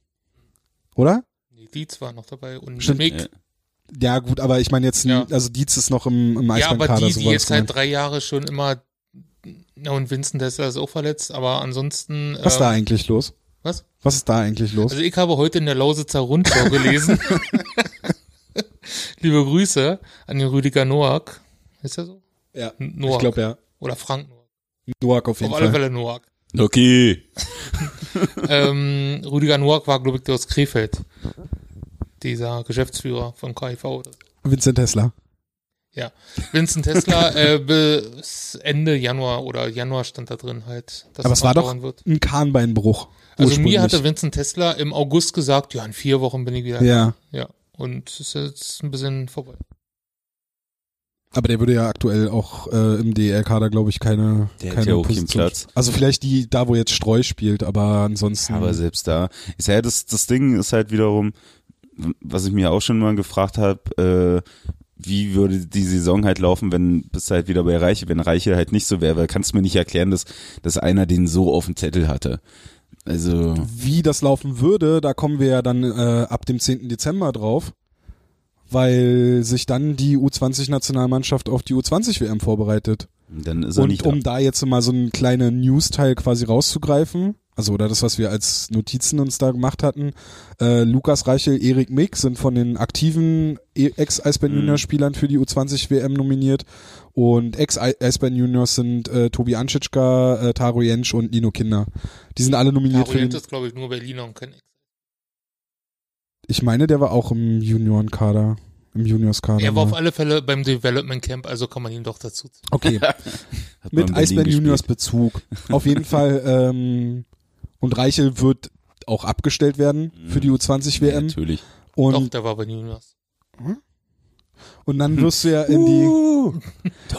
Oder? Nee, Dietz war noch dabei und Stimmt. Mick. Ja. Ja, gut, aber ich meine jetzt, Ja. also Dietz ist noch im, im Ja, aber die, so die jetzt halt gemeint. drei Jahre schon immer, ja, und Vincent Tesla ist auch verletzt, aber ansonsten. Was ist ähm, da eigentlich los? Was? Was ist da eigentlich los? Also ich habe heute in der Lausitzer Rundschau gelesen. Liebe Grüße an den Rüdiger Noack. Ist er so? ja, Noack. ich glaube ja. Oder Frank Noack. Noack auf jeden Auf alle Fall. Fälle Noack. Okay. *laughs* ähm, Rüdiger Noack war, glaube ich, der aus Krefeld. Dieser Geschäftsführer von KIV. Vincent Tesla. Vincent Tesla *laughs* äh, bis Ende Januar oder Januar stand da drin halt, dass Aber es war doch wird. ein Kahnbeinbruch. Also mir hatte Vincent Tesla im August gesagt, ja, in vier Wochen bin ich wieder. Ja, Ja. Und es ist jetzt ein bisschen vorbei. aber der würde ja aktuell auch äh, im DL-Kader, glaube ich, keine, Der hat keine ja auch keinen Position. Platz. Also vielleicht die, da wo jetzt Streu spielt, aber ansonsten. Aber selbst da ist ja das, das Ding ist halt wiederum, was ich mir auch schon mal gefragt habe, äh, wie würde die Saison halt laufen, wenn bis halt wieder bei Reiche, wenn Reiche halt nicht so wäre, weil kannst du mir nicht erklären, dass, dass einer den so auf dem Zettel hatte. Also, Wie das laufen würde, da kommen wir ja dann äh, ab dem 10. Dezember drauf, weil sich dann die U20-Nationalmannschaft auf die U20-WM vorbereitet. dann ist er Und nicht um da. da jetzt mal so einen kleinen News-Teil quasi rauszugreifen, also oder das, was wir als Notizen uns da gemacht hatten, äh, Lukas Reichel, Erik Mick sind von den aktiven E- Ex-Eisbären Mhm. Junior-Spielern für die U20-WM nominiert und Ex-Eisbären Juniors sind äh, Tobi Anschitschka, äh, Taro Jentsch und Nino Kinder. Die sind alle nominiert für Tarojent den, ist, glaube ich, nur Berliner und kein Ex. ich meine, der war auch im Juniorenkader, im Juniorskader. Er war auf alle Fälle beim Development Camp, also kann man ihn doch dazu. Okay. *laughs* Mit Eisbären. Juniors Bezug. Auf jeden Fall. *laughs* Ähm, und Reichel wird auch abgestellt werden für die U20 Ja, WM. natürlich. Doch, und, der war bei den Juniors. und dann wirst du ja in die.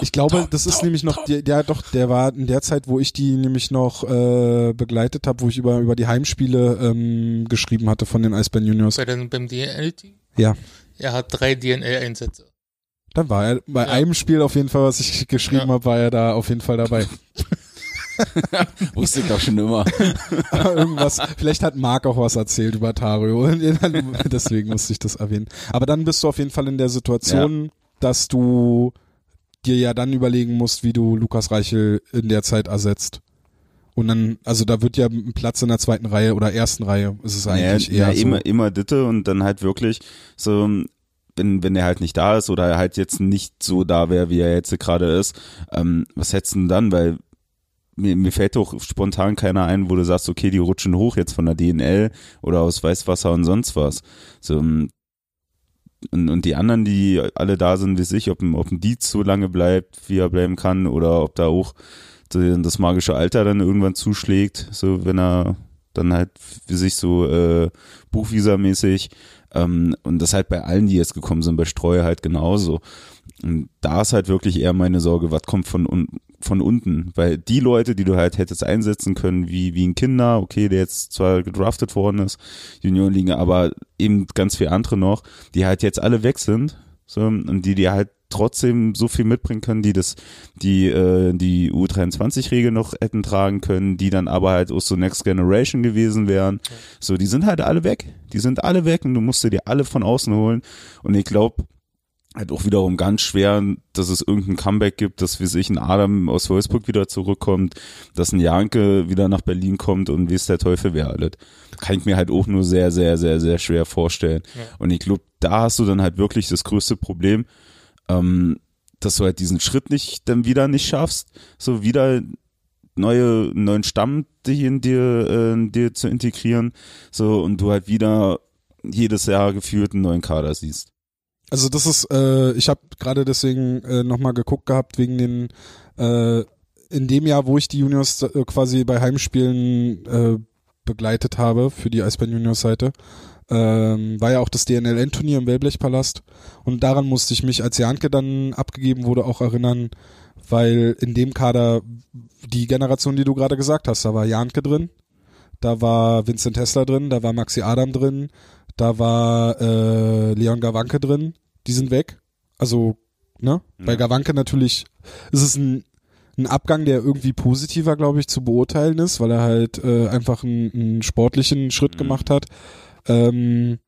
Ich glaube, das ist nämlich noch, der, der doch, der war in der Zeit, wo ich die nämlich noch äh, begleitet habe, wo ich über über die Heimspiele ähm, geschrieben hatte von den Eisbären Juniors. Bei den, beim DNL-Team? Ja. Er hat drei DNL-Einsätze. Dann war er bei Ja. einem Spiel auf jeden Fall, was ich geschrieben Ja. habe, war er da auf jeden Fall dabei. *laughs* *laughs* Wusste ich doch schon immer. *laughs* Aber irgendwas, vielleicht hat Marc auch was erzählt über Tario. *laughs* Deswegen musste ich das erwähnen. Aber dann bist du auf jeden Fall in der Situation, dass du dir ja dann überlegen musst, wie du Lukas Reichel in der Zeit ersetzt. Und dann, also da wird ja ein Platz in der zweiten Reihe oder ersten Reihe, ist es eigentlich ja, eher ja, so. immer, immer Ditte und dann halt wirklich so, wenn, wenn er halt nicht da ist oder er halt jetzt nicht so da wäre, wie er jetzt gerade ist, ähm, was hättest du denn dann? Weil mir, mir fällt doch spontan keiner ein, wo du sagst, okay, die rutschen hoch jetzt von der DNL oder aus Weißwasser und sonst was. So, ähm, und, und die anderen, die alle da sind, wie ich, ob, ob ein Dietz so lange bleibt, wie er bleiben kann, oder ob da auch das magische Alter dann irgendwann zuschlägt, so wenn er dann halt wie sich so äh, Buchvisa-mäßig ähm, und das halt bei allen, die jetzt gekommen sind, bei Streu halt genauso. Und da ist halt wirklich eher meine Sorge, was kommt von, un von unten, weil die Leute, die du halt hättest einsetzen können, wie, wie ein Kinder, okay, der jetzt zwar gedraftet worden ist, Juniorenliga, aber eben ganz viele andere noch, die halt jetzt alle weg sind, so, und die, die halt trotzdem so viel mitbringen können, die das, die, äh, die U23-Regel noch hätten tragen können, die dann aber halt auch so Next Generation gewesen wären. So, die sind halt alle weg. Die sind alle weg und du musst dir die alle von außen holen. Und ich glaube, halt auch wiederum ganz schwer, dass es irgendein Comeback gibt, dass wie sich ein Adam aus Wolfsburg wieder zurückkommt, dass ein Janke wieder nach Berlin kommt und wie es der Teufel wäre alles. Kann ich mir halt auch nur sehr, sehr, sehr, sehr schwer vorstellen. Ja. Und ich glaube, da hast du dann halt wirklich das größte Problem, ähm, dass du halt diesen Schritt nicht dann wieder nicht schaffst, so wieder neue neuen Stamm dich in dir äh, in dir zu integrieren, so und du halt wieder jedes Jahr gefühlt einen neuen Kader siehst. Also das ist, äh, ich habe gerade deswegen äh, nochmal geguckt gehabt, wegen den, äh, in dem Jahr, wo ich die Juniors äh, quasi bei Heimspielen äh, begleitet habe für die Eisbären Juniors Seite, Ähm, war ja auch das DNLN-Turnier im Wellblechpalast. Und daran musste ich mich, als Janke dann abgegeben wurde, auch erinnern, weil in dem Kader die Generation, die du gerade gesagt hast, da war Janke drin, da war Vincent Hessler drin, da war Maxi Adam drin, da war äh, Leon Gawanke drin, die sind weg. Also, ne? Bei Gawanke natürlich ist es ein, ein Abgang, der irgendwie positiver, glaube ich, zu beurteilen ist, weil er halt äh, einfach einen, einen sportlichen Schritt Mhm. gemacht hat. Ähm,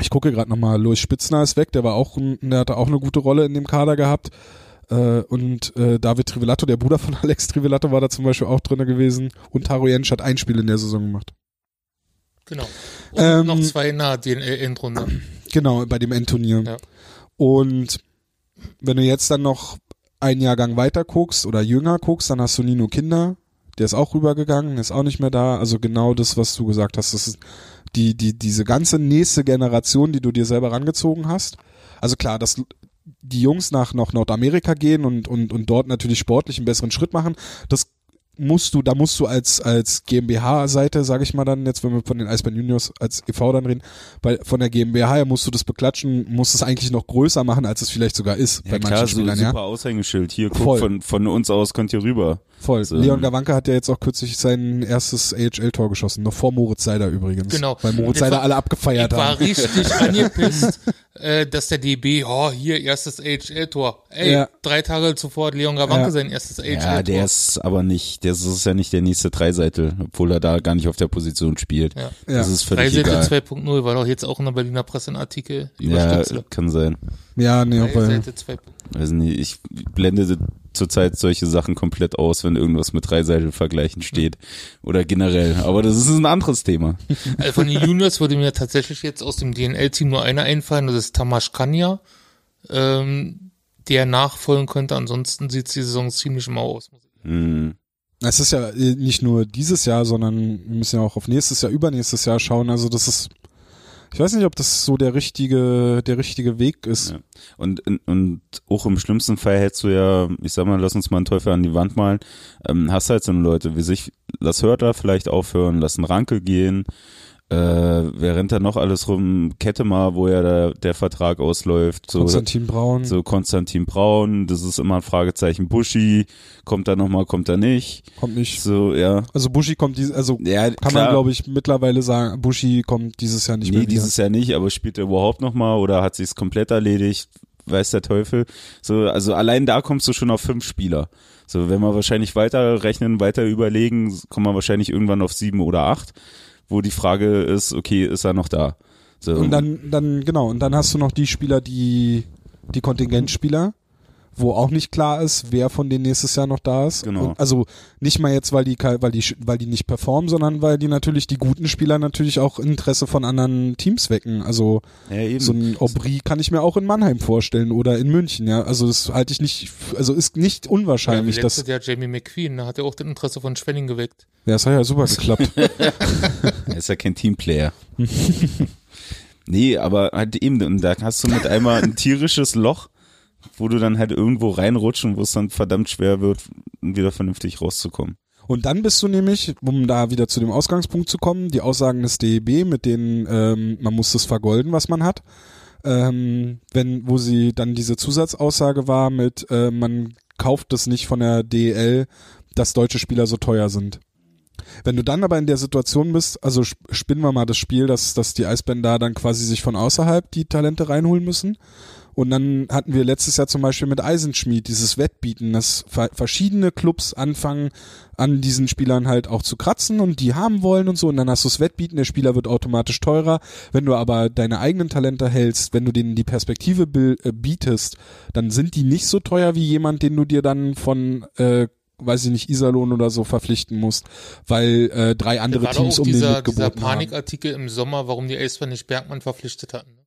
ich gucke gerade nochmal, Louis Spitzner ist weg, der war auch, der hatte auch eine gute Rolle in dem Kader gehabt. Äh, und äh, David Trivellato, der Bruder von *laughs* Alex Trivellato, war da zum Beispiel auch drinne gewesen. Und Taro Jensch hat ein Spiel in der Saison gemacht. Genau. Und Ähm, noch zwei in der DNL-Endrunde. Genau, bei dem Endturnier. Ja. Und wenn du jetzt dann noch einen Jahrgang weiter guckst oder jünger guckst, dann hast du Nino Kinder, der ist auch rübergegangen, ist auch nicht mehr da. Also genau das, was du gesagt hast, das ist die, die, diese ganze nächste Generation, die du dir selber rangezogen hast. Also klar, dass die Jungs nach, nach Nordamerika gehen und, und, und dort natürlich sportlich einen besseren Schritt machen, das musst du, da musst du als, als GmbH-Seite, sage ich mal dann, jetzt wenn wir von den Eisbären Juniors als e.V. dann reden, bei, von der GmbH her musst du das beklatschen, musst es eigentlich noch größer machen, als es vielleicht sogar ist Ja bei klar, manchen so Spielern, super ja. Aushängeschild. Hier, guck, Voll. von, von uns aus könnt ihr rüber. Voll. So. Leon Gawanke hat ja jetzt auch kürzlich sein erstes AHL-Tor geschossen, noch vor Moritz Seider übrigens. Genau. Weil Moritz Ich Seider war- alle abgefeiert Ich war richtig *laughs* angepisst, äh, dass der DB, oh, hier, erstes AHL-Tor. Ey, Ja. drei Tage zuvor hat Leon Gawanke Ja. sein erstes AHL-Tor. Ja, der ist aber nicht, der ist, das ist ja nicht der nächste Dreiseitel, obwohl er da gar nicht auf der Position spielt. Ja. Ja. Das ist völlig Dreiseite egal. 2.0 war doch jetzt auch in der Berliner Presse ein Artikel über Ja, Stützle. kann sein. Ja, nee, weil, Dreiseite 2.0. Weiß nicht, ich blende zurzeit solche Sachen komplett aus, wenn irgendwas mit Dreiseitel-Vergleichen steht. Oder generell. Aber das ist ein anderes Thema. *laughs* Also von den Juniors würde mir tatsächlich jetzt aus dem DNL-Team nur einer einfallen, das ist Tamas Kanya, ähm, der nachfolgen könnte. Ansonsten sieht die Saison ziemlich mau aus. Hm. es ist ja äh, nicht nur dieses Jahr, sondern wir müssen ja auch auf nächstes Jahr, übernächstes Jahr schauen. Also das ist, ich weiß nicht, ob das so der richtige, der richtige Weg ist. Ja. Und, und auch im schlimmsten Fall hättest du ja, ich sag mal, lass uns mal einen Teufel an die Wand malen, ähm, hast halt so Leute wie sich, lass Hörter vielleicht aufhören, lass einen Ranke gehen, äh, wer rennt da noch alles rum? Kettemar, wo ja der, der Vertrag ausläuft. So, Konstantin Braun. so Konstantin Braun, das ist immer ein Fragezeichen. Buschi, kommt er nochmal, kommt er nicht? kommt nicht. So, ja. Also Bushi kommt dieses, also Ja, kann klar. man glaube ich mittlerweile sagen, Bushi kommt dieses Jahr nicht nee, mehr wieder. dieses Jahr nicht, aber spielt er überhaupt nochmal oder hat sich's komplett erledigt? Weiß der Teufel. So, also allein da kommst du schon auf fünf Spieler. So, wenn wir wahrscheinlich weiter rechnen, weiter überlegen, kommen wir wahrscheinlich irgendwann auf sieben oder acht, wo die Frage ist, okay, ist er noch da? So, Und dann, dann, genau, und dann hast du noch die Spieler, die, die Kontingentspieler, wo auch nicht klar ist, wer von denen nächstes Jahr noch da ist. Genau. Und also nicht mal jetzt, weil die, weil die, weil die nicht performen, sondern weil die natürlich, die guten Spieler natürlich auch Interesse von anderen Teams wecken. Also ja, eben. so ein Aubry kann ich mir auch in Mannheim vorstellen oder in München, ja. Also das halte ich nicht, also ist nicht Ja, unwahrscheinlich, letztes dass, Jahr Jamie McQueen, da hat er auch das Interesse von Schwenning geweckt. ja, das hat ja super geklappt. *laughs* Er ist ja kein Teamplayer. *laughs* nee, aber halt eben, und da hast du mit einmal ein tierisches Loch, wo du dann halt irgendwo reinrutschen, wo es dann verdammt schwer wird, wieder vernünftig rauszukommen. Und dann bist du nämlich, um da wieder zu dem Ausgangspunkt zu kommen, die Aussagen des DEB mit denen ähm, man muss das vergolden, was man hat. Ähm, wenn, wo sie dann diese Zusatzaussage war mit, äh, man kauft es nicht von der DEL, dass deutsche Spieler so teuer sind. Wenn du dann aber in der Situation bist, also sp- spinnen wir mal das Spiel, dass, dass die Eisbären da dann quasi sich von außerhalb die Talente reinholen müssen. Und dann hatten wir letztes Jahr zum Beispiel mit Eisenschmied dieses Wettbieten, dass ver verschiedene Clubs anfangen, an diesen Spielern halt auch zu kratzen und die haben wollen und so. Und dann hast du das Wettbieten, der Spieler wird automatisch teurer. Wenn du aber deine eigenen Talente hältst, wenn du denen die Perspektive äh, bietest, dann sind die nicht so teuer wie jemand, den du dir dann von äh, weiß ich nicht, Iserlohn oder so verpflichten musst, weil äh, drei andere Teams um den dieser, dieser mitgeboten haben. Panikartikel im Sommer, warum die Eisbären nicht Bergmann verpflichtet hatten.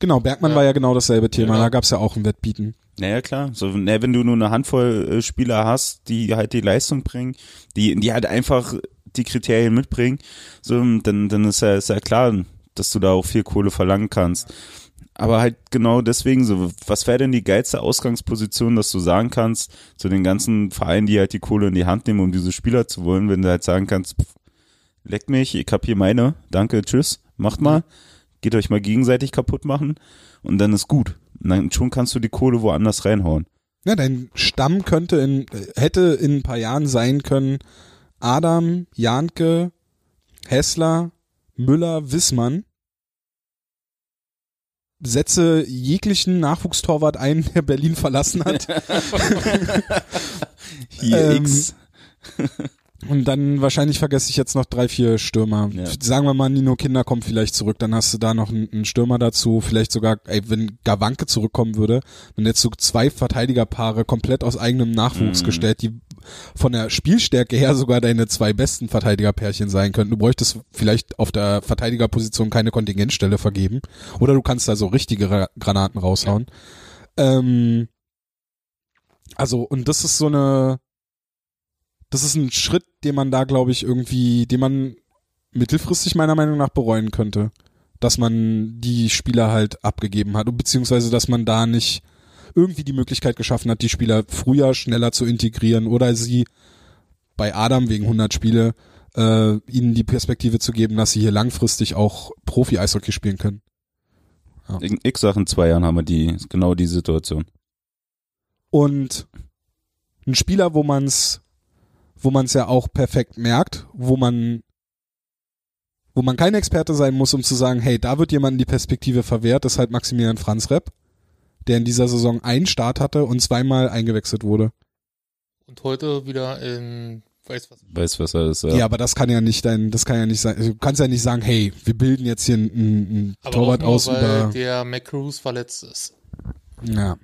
Genau, Bergmann Ja. war ja genau dasselbe Thema, Genau. da gab's ja auch ein Wettbieten. Naja, klar. So, na, wenn du nur eine Handvoll äh, Spieler hast, die halt die Leistung bringen, die, die halt einfach die Kriterien mitbringen, so, dann, dann ist ja, ist ja klar, dass du da auch viel Kohle verlangen kannst. Aber halt genau deswegen so, was wäre denn die geilste Ausgangsposition, dass du sagen kannst, zu den ganzen Vereinen, die halt die Kohle in die Hand nehmen, um diese Spieler zu wollen, wenn du halt sagen kannst, pff, leck mich, ich hab hier meine, danke, tschüss, Macht mal, geht euch mal gegenseitig kaputt machen und dann ist gut. Und dann schon kannst du die Kohle woanders reinhauen. Ja, dein Stamm könnte in, hätte in ein paar Jahren sein können Adam, Janke, Hessler, Müller, Wissmann. Setze jeglichen Nachwuchstorwart ein, *laughs* der Berlin verlassen hat. *laughs* Hier Ähm, X. Und dann wahrscheinlich vergesse ich jetzt noch drei, vier Stürmer. Ja. Sagen wir mal, Nino Kinder kommt vielleicht zurück, dann hast du da noch einen, einen Stürmer dazu. Vielleicht sogar, ey, wenn Gawanke zurückkommen würde, dann hättest du zwei Verteidigerpaare komplett aus eigenem Nachwuchs Mhm. gestellt, die von der Spielstärke her sogar deine zwei besten Verteidigerpärchen sein könnten. Du bräuchtest vielleicht auf der Verteidigerposition keine Kontingentstelle vergeben. Oder du kannst da so richtige Ra Granaten raushauen. Ähm, also, und das ist so eine, das ist ein Schritt, den man da, glaube ich, irgendwie, den man mittelfristig meiner Meinung nach bereuen könnte. Dass man die Spieler halt abgegeben hat, beziehungsweise dass man da nicht irgendwie die Möglichkeit geschaffen hat, die Spieler früher schneller zu integrieren oder sie bei Adam wegen 100 Spiele äh, ihnen die Perspektive zu geben, dass sie hier langfristig auch Profi-Eishockey spielen können. In X Sachen in zwei Jahren haben wir die, genau die Situation. Und ein Spieler, wo man's, wo man's ja auch perfekt merkt, wo man, wo man kein Experte sein muss, um zu sagen, hey, da wird jemandem die Perspektive verwehrt, ist halt Maximilian Franz Repp, der in dieser Saison einen Start hatte und zweimal eingewechselt wurde. Und heute wieder in, weiß was. Weiß, was er ist. Ja. Ja, aber das kann ja nicht dein, das kann ja nicht sein. Du kannst ja nicht sagen, hey, wir bilden jetzt hier einen, einen Aber Torwart auch nur, aus weil über. der McCrews verletzt ist. Ja.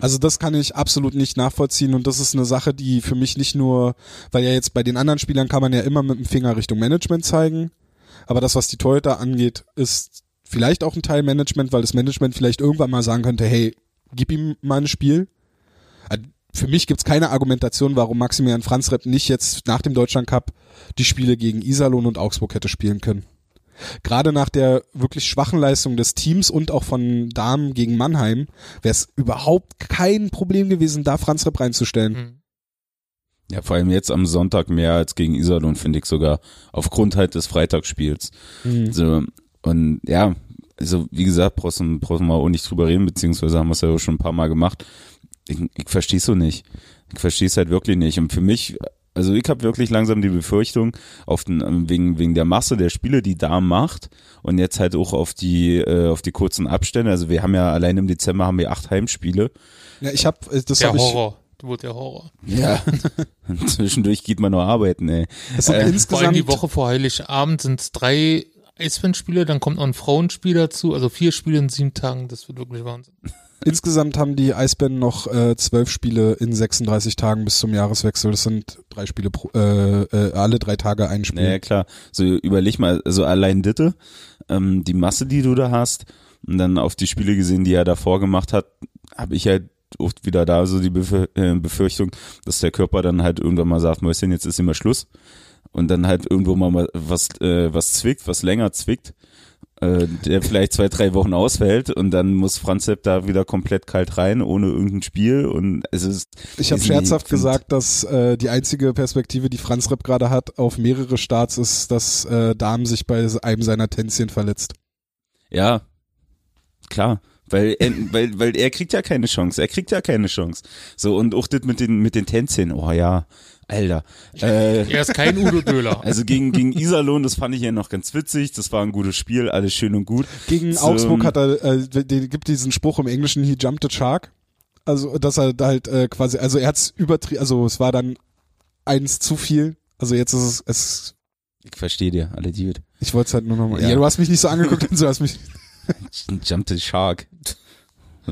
Also das kann ich absolut nicht nachvollziehen und das ist eine Sache, die für mich nicht nur, weil ja jetzt bei den anderen Spielern kann man ja immer mit dem Finger Richtung Management zeigen, aber das, was die Torhüter angeht, ist vielleicht auch ein Teil Management, weil das Management vielleicht irgendwann mal sagen könnte, hey, gib ihm mal ein Spiel. Äh, Für mich gibt's keine Argumentation, warum Maximilian Franzrepp nicht jetzt nach dem Deutschland Cup die Spiele gegen Iserlohn und Augsburg hätte spielen können. Gerade nach der wirklich schwachen Leistung des Teams und auch von Damen gegen Mannheim wäre es überhaupt kein Problem gewesen, da Franz Repp reinzustellen. Hm. ja, vor allem jetzt am Sonntag mehr als gegen Iserlohn, finde ich sogar. Aufgrund halt des Freitagsspiels. Mhm. So, und ja, also wie gesagt, brauchst du brauchen wir auch nicht drüber reden, beziehungsweise haben wir es ja auch schon ein paar Mal gemacht. Ich, ich verstehe es so nicht. Ich verstehe es halt wirklich nicht. Und für mich, also ich habe wirklich langsam die Befürchtung, auf den, wegen, wegen der Masse der Spiele, die da macht und jetzt halt auch auf die, äh, auf die kurzen Abstände. Also wir haben ja allein im Dezember haben wir acht Heimspiele. Ja, ich habe das Der habe ich Horror. Wurde der Horror. Ja. *laughs* Zwischendurch geht man noch arbeiten, ey. das sind Äh, Vor allem insgesamt die Woche vor Heiligabend sind es drei Eisbandspiele, dann kommt noch ein Frauenspiel dazu, also vier Spiele in sieben Tagen, das wird wirklich Wahnsinn. Insgesamt haben die Eisbären noch äh, zwölf Spiele in 36 Tagen bis zum Jahreswechsel. Das sind drei Spiele pro, äh, äh, alle drei Tage ein Spiel. Naja, klar. So überleg mal, also allein Ditte, ähm, die Masse, die du da hast, und dann auf die Spiele gesehen, die er davor gemacht hat, habe ich halt oft wieder da so die äh, Befürchtung, dass der Körper dann halt irgendwann mal sagt, Mäuschen, jetzt ist immer Schluss. Und dann halt irgendwo mal was, äh, was zwickt, was länger zwickt, äh, der vielleicht zwei, drei Wochen ausfällt und dann muss Franz Sepp da wieder komplett kalt rein, ohne irgendein Spiel und es ist Ich habe scherzhaft gesagt, dass äh, die einzige Perspektive, die Franz Repp gerade hat, auf mehrere Starts ist, dass äh, Dahm sich bei einem seiner Tänzchen verletzt. Ja, klar. Weil er, *laughs* weil, weil er kriegt ja keine Chance. Er kriegt ja keine Chance. So, und auch das mit den, mit den Tänzchen. Oh ja, Alter. Äh, Er ist kein Udo Döler. *laughs* also gegen, gegen Iserlohn, das fand ich ja noch ganz witzig. Das war ein gutes Spiel, alles schön und gut. Gegen So, Augsburg hat er, äh, den, gibt diesen Spruch im Englischen, he jumped a shark. Also, dass er da halt äh, quasi, also er hat's übertrieben, also es war dann eins zu viel. Also jetzt ist es, es Ich verstehe dir, alle gut. ich wollte es halt nur nochmal. Ja. Ja. du hast mich nicht so angeguckt *laughs* und so hast mich. Jump the Shark.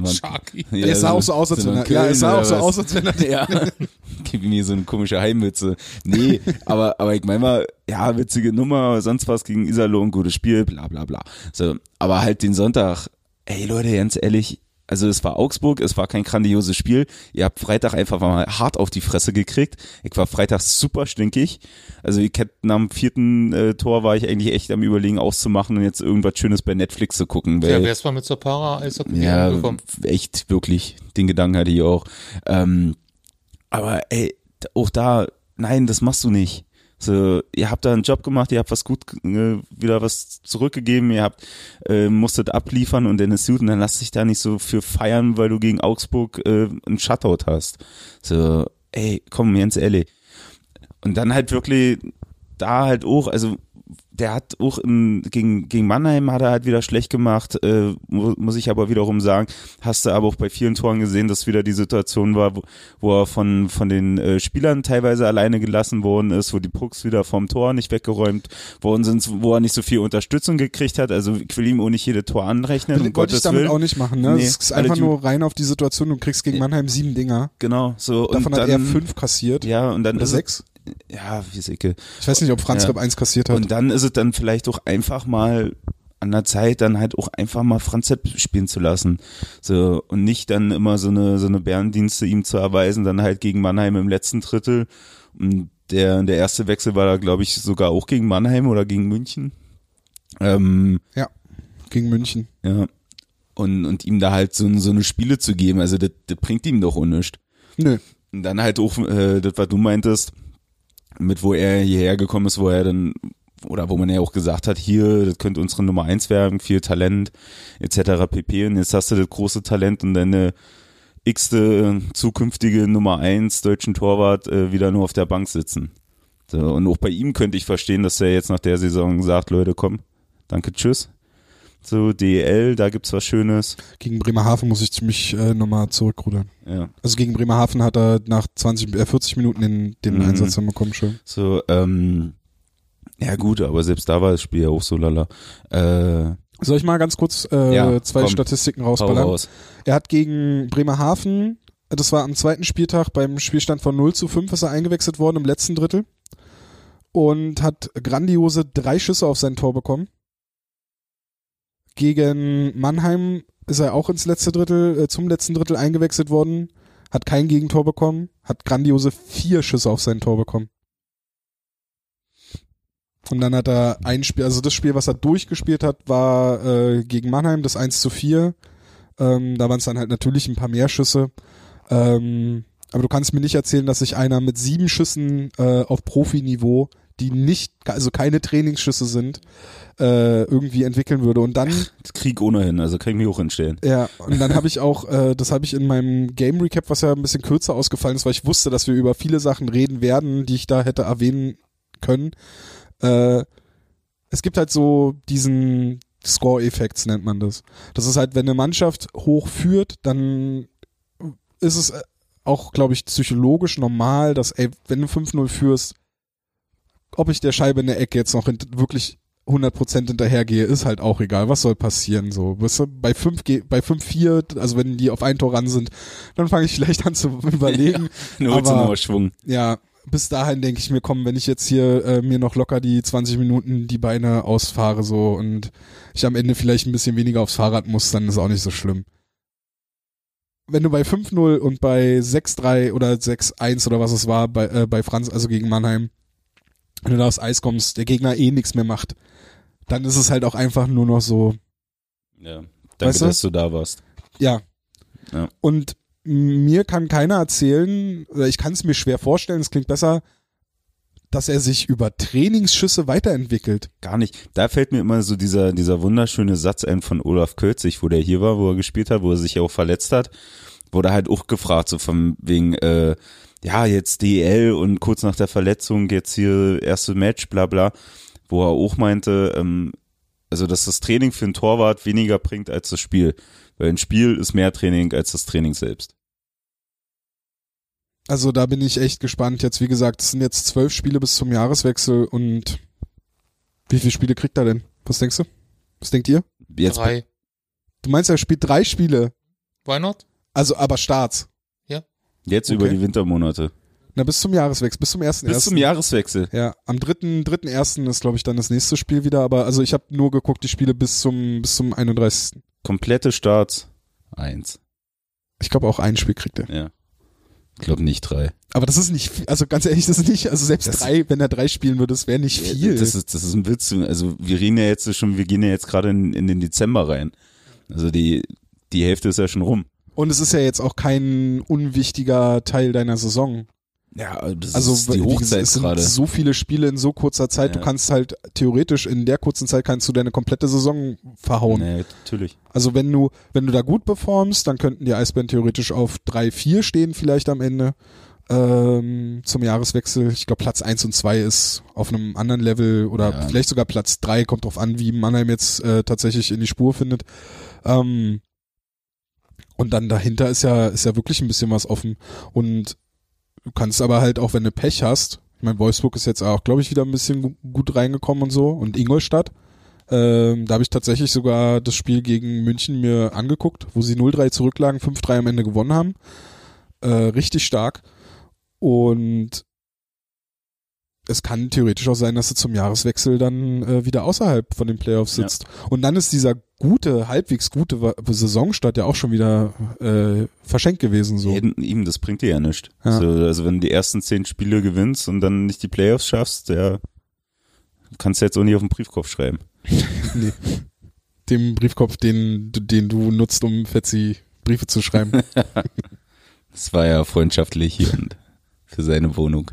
Sharky. Ja, es sah auch so aus, als wenn er, ja, es sah auch so aus, als wenn er ja, *laughs* gib mir so eine komische Heimmütze. Nee, *laughs* aber, aber ich meine mal, ja, witzige Nummer, sonst was gegen Iserlohn, gutes Spiel, bla bla bla. So, aber halt den Sonntag, ey Leute, ganz ehrlich, also es war Augsburg, es war kein grandioses Spiel. Ihr habt Freitag einfach mal hart auf die Fresse gekriegt. Ich war Freitag super stinkig. Also ich hätte nach dem vierten äh, Tor war ich eigentlich echt am überlegen auszumachen und jetzt irgendwas Schönes bei Netflix zu gucken. Ja, Weil, wär's mal mit zur Para Eishockey ja, gekommen. echt, wirklich. Den Gedanken hatte ich auch. Ähm, aber ey, auch da, nein, das machst du nicht. So, ihr habt da einen Job gemacht, ihr habt was gut, äh, wieder was zurückgegeben, ihr habt, äh, musstet abliefern und dann ist gut und dann lass dich da nicht so für feiern, weil du gegen Augsburg äh, einen Shutout hast. So, ey, komm, ganz ehrlich. Und dann halt wirklich da halt auch, also der hat auch in, gegen, gegen Mannheim hat er halt wieder schlecht gemacht, äh, mu muss ich aber wiederum sagen, hast du aber auch bei vielen Toren gesehen, dass wieder die Situation war, wo, wo er von, von den äh, Spielern teilweise alleine gelassen worden ist, wo die Pucks wieder vom Tor nicht weggeräumt worden sind, wo er nicht so viel Unterstützung gekriegt hat. Also ich will ihm auch nicht jede Tor anrechnen. Um Wollte ich damit Willen. auch nicht machen, ne? Nee, es ist einfach nur rein auf die Situation, du kriegst gegen Mannheim sieben Dinger. Genau, so. Davon und hat dann, er fünf kassiert. Ja, und dann Oder sechs. Ja, wie sicke. Ich weiß nicht, ob Franz Ja. Repp eins kassiert hat. Und dann ist es dann vielleicht auch einfach mal an der Zeit, dann halt auch einfach mal Franz Sepp spielen zu lassen. So, und nicht dann immer so eine, so eine Bärendienste ihm zu erweisen, dann halt gegen Mannheim im letzten Drittel. Und der, der erste Wechsel war da, glaube ich, sogar auch gegen Mannheim oder gegen München. Ähm, gegen München. ja. Und, und ihm da halt so, so eine Spiele zu geben, also das, das bringt ihm doch auch nichts. Nö. Und dann halt auch, äh, das, was du meintest, mit wo er hierher gekommen ist, wo er dann, oder wo man ja auch gesagt hat, hier, das könnte unsere Nummer eins werden, viel Talent, etc. pp. Und jetzt hast du das große Talent und deine x-te zukünftige Nummer eins deutschen Torwart äh, wieder nur auf der Bank sitzen. So, und auch bei ihm könnte ich verstehen, dass er jetzt nach der Saison sagt, Leute, komm, danke, tschüss. So, DEL, da gibt's was Schönes. Gegen Bremerhaven muss ich mich äh, nochmal zurückrudern. Ja. Also gegen Bremerhaven hat er nach 20, äh, 40 Minuten den, den Mhm. Einsatz dann bekommen schon. So, ähm, ja gut, aber selbst da war das Spiel ja auch so lala. Äh, Soll ich mal ganz kurz äh, Ja, zwei komm. Statistiken rausballern? raus. Er hat gegen Bremerhaven, das war am zweiten Spieltag beim Spielstand von 0 zu 5, ist er eingewechselt worden im letzten Drittel und hat grandiose drei Schüsse auf sein Tor bekommen. Gegen Mannheim ist er auch ins letzte Drittel, äh, zum letzten Drittel eingewechselt worden, hat kein Gegentor bekommen, hat grandiose vier Schüsse auf sein Tor bekommen. Und dann hat er ein Spiel, also das Spiel, was er durchgespielt hat, war äh, gegen Mannheim, das 1 zu 4. Ähm, da waren es dann halt natürlich ein paar mehr Schüsse. Ähm, aber du kannst mir nicht erzählen, dass sich einer mit sieben Schüssen äh, auf Profiniveau, die nicht, also keine Trainingsschüsse sind, äh, irgendwie entwickeln würde. Und dann, *laughs* Krieg ohnehin, also kann ich mich auch hinstellen. ja, und dann *laughs* habe ich auch, äh, das habe ich in meinem Game Recap, was ja ein bisschen kürzer ausgefallen ist, weil ich wusste, dass wir über viele Sachen reden werden, die ich da hätte erwähnen können. Äh, es gibt halt so diesen Score-Effekts, nennt man das. Das ist halt, wenn eine Mannschaft hoch führt, dann ist es äh, auch, glaube ich, psychologisch normal, dass, ey, wenn du 5-0 führst, ob ich der Scheibe in der Ecke jetzt noch wirklich 100% hinterhergehe, ist halt auch egal. Was soll passieren so? Weißt du, bei 5 ge- bei 5-4, also wenn die auf ein Tor ran sind, dann fange ich vielleicht an zu *laughs* überlegen. Nur zum Aber- Schwung. Ja, bis dahin denke ich mir, komm, wenn ich jetzt hier äh, mir noch locker die 20 Minuten die Beine ausfahre so und ich am Ende vielleicht ein bisschen weniger aufs Fahrrad muss, dann ist auch nicht so schlimm. Wenn du bei 5-0 und bei 6-3 oder 6-1 oder was es war bei, äh, bei Franz, also gegen Mannheim, wenn du da aufs Eis kommst, der Gegner eh nichts mehr macht, dann ist es halt auch einfach nur noch so, Ja. Danke, Weißt du? dass du da warst. ja. Ja. Und mir kann keiner erzählen, oder ich kann es mir schwer vorstellen, es klingt besser, dass er sich über Trainingsschüsse weiterentwickelt. Gar nicht. Da fällt mir immer so dieser, dieser wunderschöne Satz ein von Olaf Kölzig, wo der hier war, wo er gespielt hat, wo er sich ja auch verletzt hat. Wurde halt auch gefragt, so von wegen, äh, ja, jetzt DL und kurz nach der Verletzung jetzt hier erste Match, bla bla, wo er auch meinte, ähm, also dass das Training für einen Torwart weniger bringt als das Spiel. Weil ein Spiel ist mehr Training als das Training selbst. Also da bin ich echt gespannt. Jetzt, wie gesagt, es sind jetzt zwölf Spiele bis zum Jahreswechsel und wie viele Spiele kriegt er denn? Was denkst du? Was denkt ihr? Jetzt Drei. Du meinst, er spielt drei Spiele, Why not? also aber Starts. Jetzt Okay. über die Wintermonate. Na, bis zum Jahreswechsel, bis zum ersten Bis zum Jahreswechsel. Ja, am dritten, dritten ersten ist, glaube ich, dann das nächste Spiel wieder, aber also ich habe nur geguckt, die Spiele bis zum, bis zum 31. Komplette Starts. Eins. Ich glaube auch ein Spiel kriegt er. Ja. Ich glaube nicht drei. Aber das ist nicht, viel- also ganz ehrlich, das ist nicht, also selbst Das- drei, wenn er drei spielen würde, das wäre nicht viel. Das ist, das ist ein Witz. Also wir reden ja jetzt schon, wir gehen ja jetzt gerade in, in den Dezember rein. Also die, die Hälfte ist ja schon rum. Und es ist ja jetzt auch kein unwichtiger Teil deiner Saison. Ja, das Also ist die Hochzeit es sind gerade. so viele Spiele in so kurzer Zeit. Du Ja. kannst halt theoretisch in der kurzen Zeit kannst du deine komplette Saison verhauen. Nee, natürlich. Also wenn du wenn du da gut performst, dann könnten die Eisbären theoretisch auf 3, 4 stehen vielleicht am Ende ähm, zum Jahreswechsel. Ich glaube Platz 1 und 2 ist auf einem anderen Level oder Ja. vielleicht sogar Platz 3, kommt drauf an, wie Mannheim jetzt äh, tatsächlich in die Spur findet. Ähm, und dann dahinter ist ja ist ja wirklich ein bisschen was offen und du kannst aber halt auch wenn du Pech hast, ich meine Wolfsburg ist jetzt auch glaube ich wieder ein bisschen gu- gut reingekommen und so und Ingolstadt ähm, da habe ich tatsächlich sogar das Spiel gegen München mir angeguckt, wo sie 0-3 zurücklagen, 5-3 am Ende gewonnen haben. Äh, richtig stark. Und es kann theoretisch auch sein, dass sie zum Jahreswechsel dann äh, wieder außerhalb von den Playoffs Ja. sitzt. Und dann ist dieser gute, halbwegs gute Saisonstart ja auch schon wieder äh, verschenkt gewesen. So. Eben, eben, das bringt dir ja nichts. Ja. So, also wenn du die ersten zehn Spiele gewinnst und dann nicht die Playoffs schaffst, ja, kannst du jetzt auch nicht auf den Briefkopf schreiben. *laughs* *laughs* Nee. Dem Briefkopf, den, den du nutzt, um Fetzi Briefe zu schreiben. *laughs* Das war ja freundschaftlich hier und für seine Wohnung.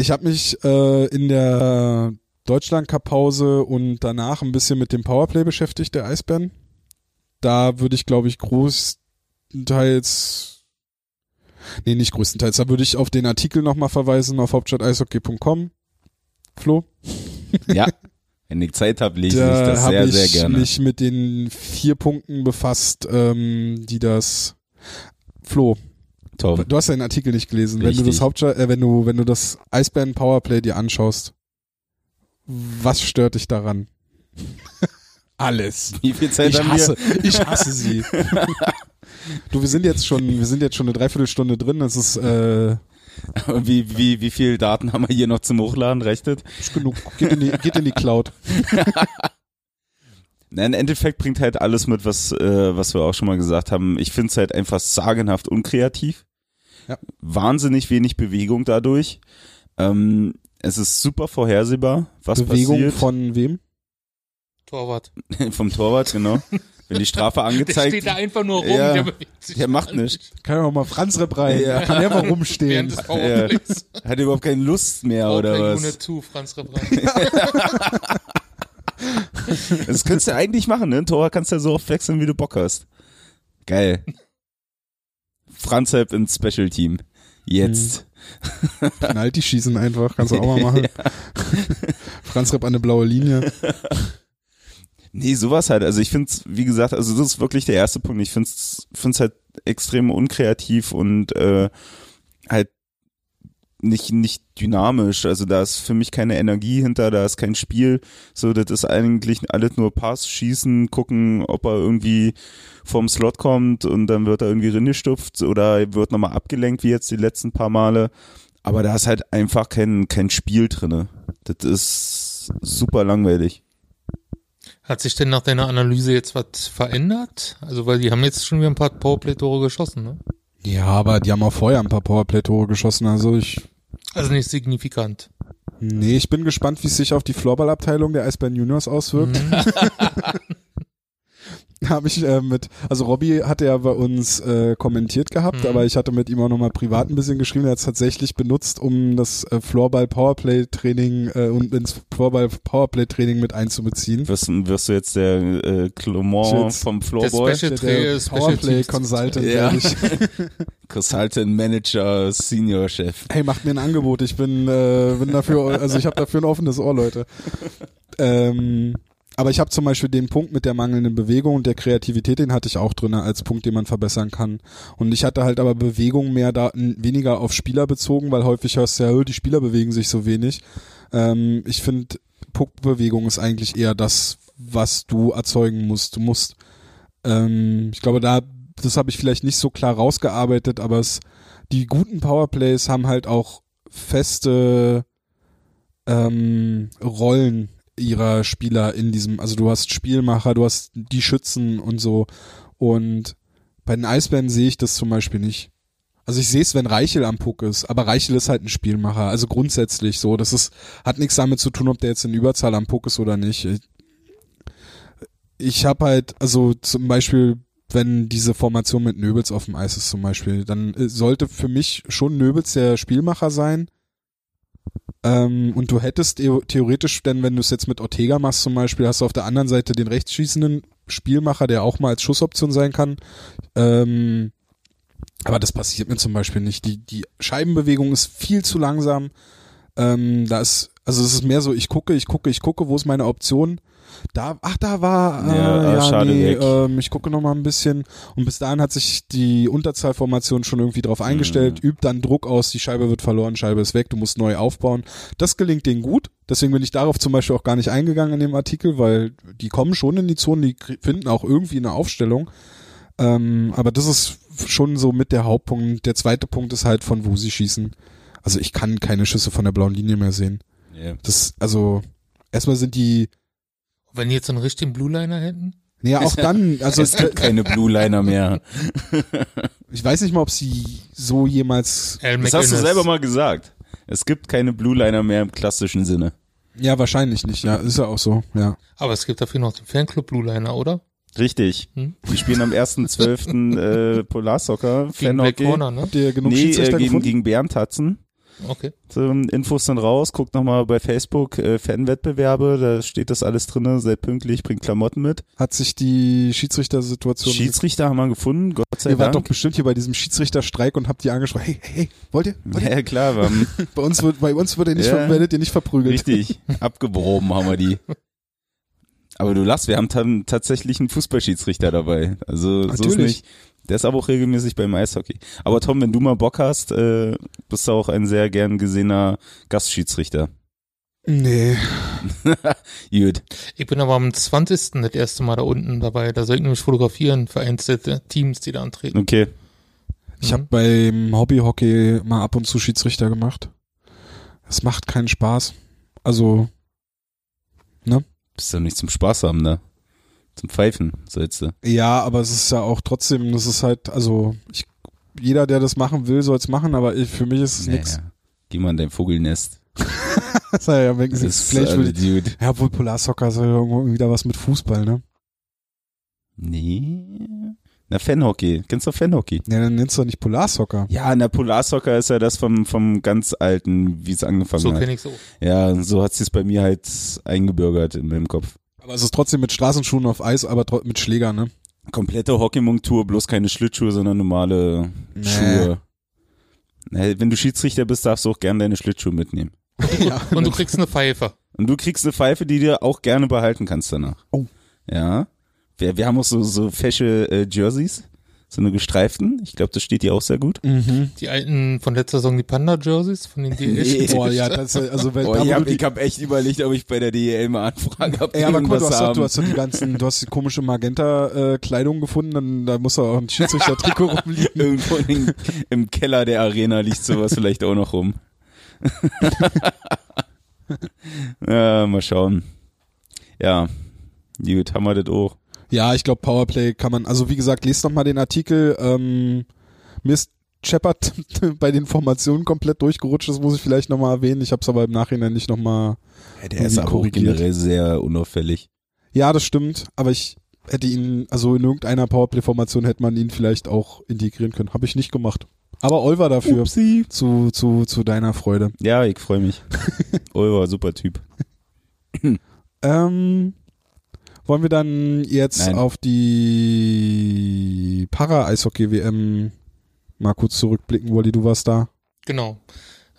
Ich habe mich äh, in der Deutschland Cup Pause und danach ein bisschen mit dem Powerplay beschäftigt, der Eisbären. Da würde ich, glaube ich, großteils, nee, nicht größtenteils, da würde ich auf den Artikel nochmal verweisen, auf hauptstadteishockey.com. Flo? Ja, *laughs* wenn ich Zeit habe, lese ich Da das sehr, habe ich sehr gerne. mich mit den vier Punkten befasst, ähm, die das Flo, Tom, du hast den Artikel nicht gelesen. Wenn du das Richtig. Hauptstadt, äh, wenn du, wenn du das Eisbären Powerplay dir anschaust, was stört dich daran? *laughs* Alles. wie viel Zeit Ich haben hasse, ich hasse sie. du, wir sind jetzt schon, wir sind jetzt schon eine Dreiviertelstunde drin. Das ist, äh, wir? Wie, wie, wie viel Daten haben wir hier noch zum Hochladen rechnet? ist genug. Geht in die, geht in die Cloud. *laughs* Na, Im Endeffekt bringt halt alles mit, was, äh, was wir auch schon mal gesagt haben. Ich finde es halt einfach sagenhaft unkreativ. Ja. Wahnsinnig wenig Bewegung dadurch. Ähm, es ist super vorhersehbar, was Bewegung passiert. von wem? Torwart. *laughs* Vom Torwart, genau. Wenn die Strafe *laughs* Der angezeigt steht da einfach nur rum, Ja, der bewegt sich der macht nichts. Kann ja auch mal Franz Repp rein. Ja. Kann der mal rumstehen. Powerplays. hat überhaupt keine Lust mehr oder Powerplay was. Unit 2, Franz Rebran. *laughs* Das könntest du eigentlich machen, ne? Ein Torwart kannst du ja so oft wechseln, wie du Bock hast. Geil. Franz Hepp ins Special Team. Jetzt. Penalty schießen einfach. Kannst du auch mal *laughs* machen. *laughs* Franz Repp an eine blaue Linie. *laughs* Nee, sowas halt. Also ich find's, wie gesagt, also das ist wirklich der erste Punkt. Ich find's, find's halt extrem unkreativ und äh, halt nicht nicht dynamisch. Also da ist für mich keine Energie hinter, da ist kein Spiel. So, das ist eigentlich alles nur Pass, Schießen, gucken, ob er irgendwie vom Slot kommt und dann wird er irgendwie ringestupft oder wird nochmal abgelenkt, wie jetzt die letzten paar Male. Aber da ist halt einfach kein, kein Spiel drinne. Das ist super langweilig. Hat sich denn nach deiner Analyse jetzt was verändert? Also, weil die haben jetzt schon wieder ein paar Powerplay-Tore geschossen, ne? Ja, aber die haben auch vorher ein paar Powerplay-Tore geschossen. Also ich, Also nicht signifikant. nee, ich bin gespannt, wie es sich auf die Floorball-Abteilung der Eisbären Juniors auswirkt. *laughs* *laughs* Habe ich äh, mit, also Robby hatte ja bei uns äh, kommentiert gehabt, Mhm. aber ich hatte mit ihm auch nochmal privat ein bisschen geschrieben. Er hat es tatsächlich benutzt, um das äh, Floorball Powerplay Training äh, und ins Floorball Powerplay Training mit einzubeziehen. Wirst, wirst du jetzt der äh, Clement vom Floorboy? Special- Der, der Powerplay. Consultant, Ja. *laughs* Consultant Manager Senior Chef. Hey, macht mir ein Angebot. Ich bin, äh, bin dafür, also ich habe dafür ein offenes Ohr, Leute. *laughs* Ähm, aber ich habe zum Beispiel den Punkt mit der mangelnden Bewegung und der Kreativität, den hatte ich auch drinne als Punkt, den man verbessern kann. Und ich hatte halt aber Bewegung mehr da, weniger auf Spieler bezogen, weil häufig hörst du ja, "Oh, die Spieler bewegen sich so wenig. Ähm, ich finde, Puckbewegung ist eigentlich eher das, was du erzeugen musst. Du musst, ähm, ich glaube, da, das habe ich vielleicht nicht so klar rausgearbeitet, aber es, die guten Powerplays haben halt auch feste ähm, Rollen ihrer Spieler in diesem, also du hast Spielmacher, du hast die Schützen und so. Und bei den Eisbären sehe ich das zum Beispiel nicht. Also ich sehe es, wenn Reichel am Puck ist, aber Reichel ist halt ein Spielmacher. Also grundsätzlich so. Das ist, hat nichts damit zu tun, ob der jetzt in Überzahl am Puck ist oder nicht. Ich, ich habe halt, also zum Beispiel wenn diese Formation mit Nöbels auf dem Eis ist zum Beispiel, dann äh, sollte für mich schon Nöbels der Spielmacher sein. Ähm, und du hättest theo- theoretisch, denn wenn du es jetzt mit Ortega machst zum Beispiel, hast du auf der anderen Seite den rechtsschießenden Spielmacher, der auch mal als Schussoption sein kann. Ähm, aber das passiert mir zum Beispiel nicht. Die, die Scheibenbewegung ist viel zu langsam. Ähm, da ist, also es ist mehr so, ich gucke, ich gucke, ich gucke, wo ist meine Option? Da, ach, da war, äh, Ja, ja, ah, schade, nee, ähm, ich gucke noch mal ein bisschen. Und bis dahin hat sich die Unterzahlformation schon irgendwie drauf eingestellt, übt dann Druck aus, die Scheibe wird verloren, Scheibe ist weg, du musst neu aufbauen. Das gelingt denen gut. Deswegen bin ich darauf zum Beispiel auch gar nicht eingegangen in dem Artikel, weil die kommen schon in die Zone, die finden auch irgendwie eine Aufstellung. Ähm, aber das ist schon so mit der Hauptpunkt. Der zweite Punkt ist halt von wo sie schießen. Also ich kann keine Schüsse von der blauen Linie mehr sehen. Yeah. Das, also, erstmal sind die, Wenn die jetzt so einen richtigen Blue Liner hätten? naja, auch dann, also *laughs* Es gibt keine Blue Liner mehr. *laughs* ich weiß nicht mal, ob sie so jemals, Al Das hast du selber mal gesagt. Es gibt keine Blue Liner mehr im klassischen Sinne. ja, wahrscheinlich nicht, ja, ist ja auch so, ja. Aber es gibt dafür noch den Fanclub Blue Liner, oder? Richtig. Hm? Die spielen am 1.12. äh, Polarsoccer, Gegen Black Fanhockey. Corner, ne? Habt ihr genug Nee, äh, gegen, gefunden? gegen Bärentatzen. Okay. So, Infos sind raus, guckt nochmal bei Facebook äh, Fanwettbewerbe, da steht das alles drinne, seid pünktlich, bringt Klamotten mit. Hat sich die Schiedsrichtersituation Schiedsrichter haben wir gefunden, Gott sei Ihr wart doch Dank. bestimmt hier bei diesem Schiedsrichterstreik und habt die angesprochen. Hey, hey, hey, wollt ihr? Wollt ihr? Ja, klar, wir haben *laughs* Bei uns wird, bei uns wird ihr nicht, Ja. werdet ihr nicht verprügelt. richtig *laughs* abgewoben haben wir die. Aber du lachst, wir haben dann tatsächlich einen Fußballschiedsrichter dabei. Also so ist Natürlich. nicht. Der ist aber auch regelmäßig beim Eishockey. Aber Tom, wenn du mal Bock hast, äh, bist du auch ein sehr gern gesehener Gastschiedsrichter. Nee. *laughs* Gut. Ich bin aber am 20. das erste Mal da unten dabei. Da soll ich nämlich fotografieren für der Teams, die da antreten. Okay. Ich Mhm. habe beim Hobbyhockey mal ab und zu Schiedsrichter gemacht. Es macht keinen Spaß. Also, Bist du nicht zum Spaß haben, ne? Zum Pfeifen, sollst du. ja, aber es ist ja auch trotzdem, das ist halt, also, ich, jeder, der das machen will, soll es machen, aber ich, für mich ist es nix. Naja, Geh mal in dein Vogelnest. *laughs* Das ist ja, wenn, Das ist vielleicht äh, Dude. ja, obwohl Polarsoccer ist ja irgendwo wieder was mit Fußball, ne? Nee. Na, Fanhockey. Kennst du Fanhockey? Ja, dann nennst du doch nicht Polarsoccer. Ja, na, Polarsoccer ist ja das vom, vom ganz alten, wie es angefangen So hat. kenne ich so. Ja, so hat es bei mir halt eingebürgert in meinem Kopf. Aber es ist trotzdem mit Straßenschuhen auf Eis, aber mit Schläger, ne? Komplette Hockeymontur, bloß keine Schlittschuhe, sondern normale Nee. Schuhe. Na, wenn du Schiedsrichter bist, darfst du auch gerne deine Schlittschuhe mitnehmen. *laughs* ja. *laughs* Und du kriegst eine Pfeife. Und du kriegst eine Pfeife, die dir auch gerne behalten kannst danach. Oh. Ja. Wir, wir haben auch so, so fesche äh, Jerseys, so eine gestreiften. Ich glaube, das steht dir auch sehr gut. Mhm. Die alten von letzter Saison, die Panda-Jerseys von den Nee. DL. Boah, ja, das, ist- also, wenn, da, ich habe hab echt überlegt, ob ich bei der DEL mal anfrage, ob Ey, aber guck mal, du hast, doch, haben. du hast doch die ganzen, du hast die komische Magenta-Kleidung gefunden, dann da muss doch auch ein Schiedsrichter-Trikot rumliegen. *laughs* Irgendwo in, im Keller der Arena liegt sowas vielleicht auch noch rum. *laughs* ja, mal schauen. Ja, gut, haben wir das auch. Ja, ich glaube, Powerplay kann man, also wie gesagt, lest noch mal den Artikel. Ähm, mir ist Shepard *laughs* bei den Formationen komplett durchgerutscht, das muss ich vielleicht noch mal erwähnen. Ich habe es aber im Nachhinein nicht noch mal. Ja, der ist aber korrigiert. generell sehr unauffällig. Ja, das stimmt, aber ich hätte ihn, also in irgendeiner Powerplay-Formation hätte man ihn vielleicht auch integrieren können. Habe ich nicht gemacht. Aber Oliver dafür. Upsi. Zu, zu, zu deiner Freude. Ja, ich freue mich. *laughs* Oliver, super Typ. Ähm, wollen wir dann jetzt Nein. auf die Para-Eishockey-WM mal kurz zurückblicken, Wally, du warst da. Genau.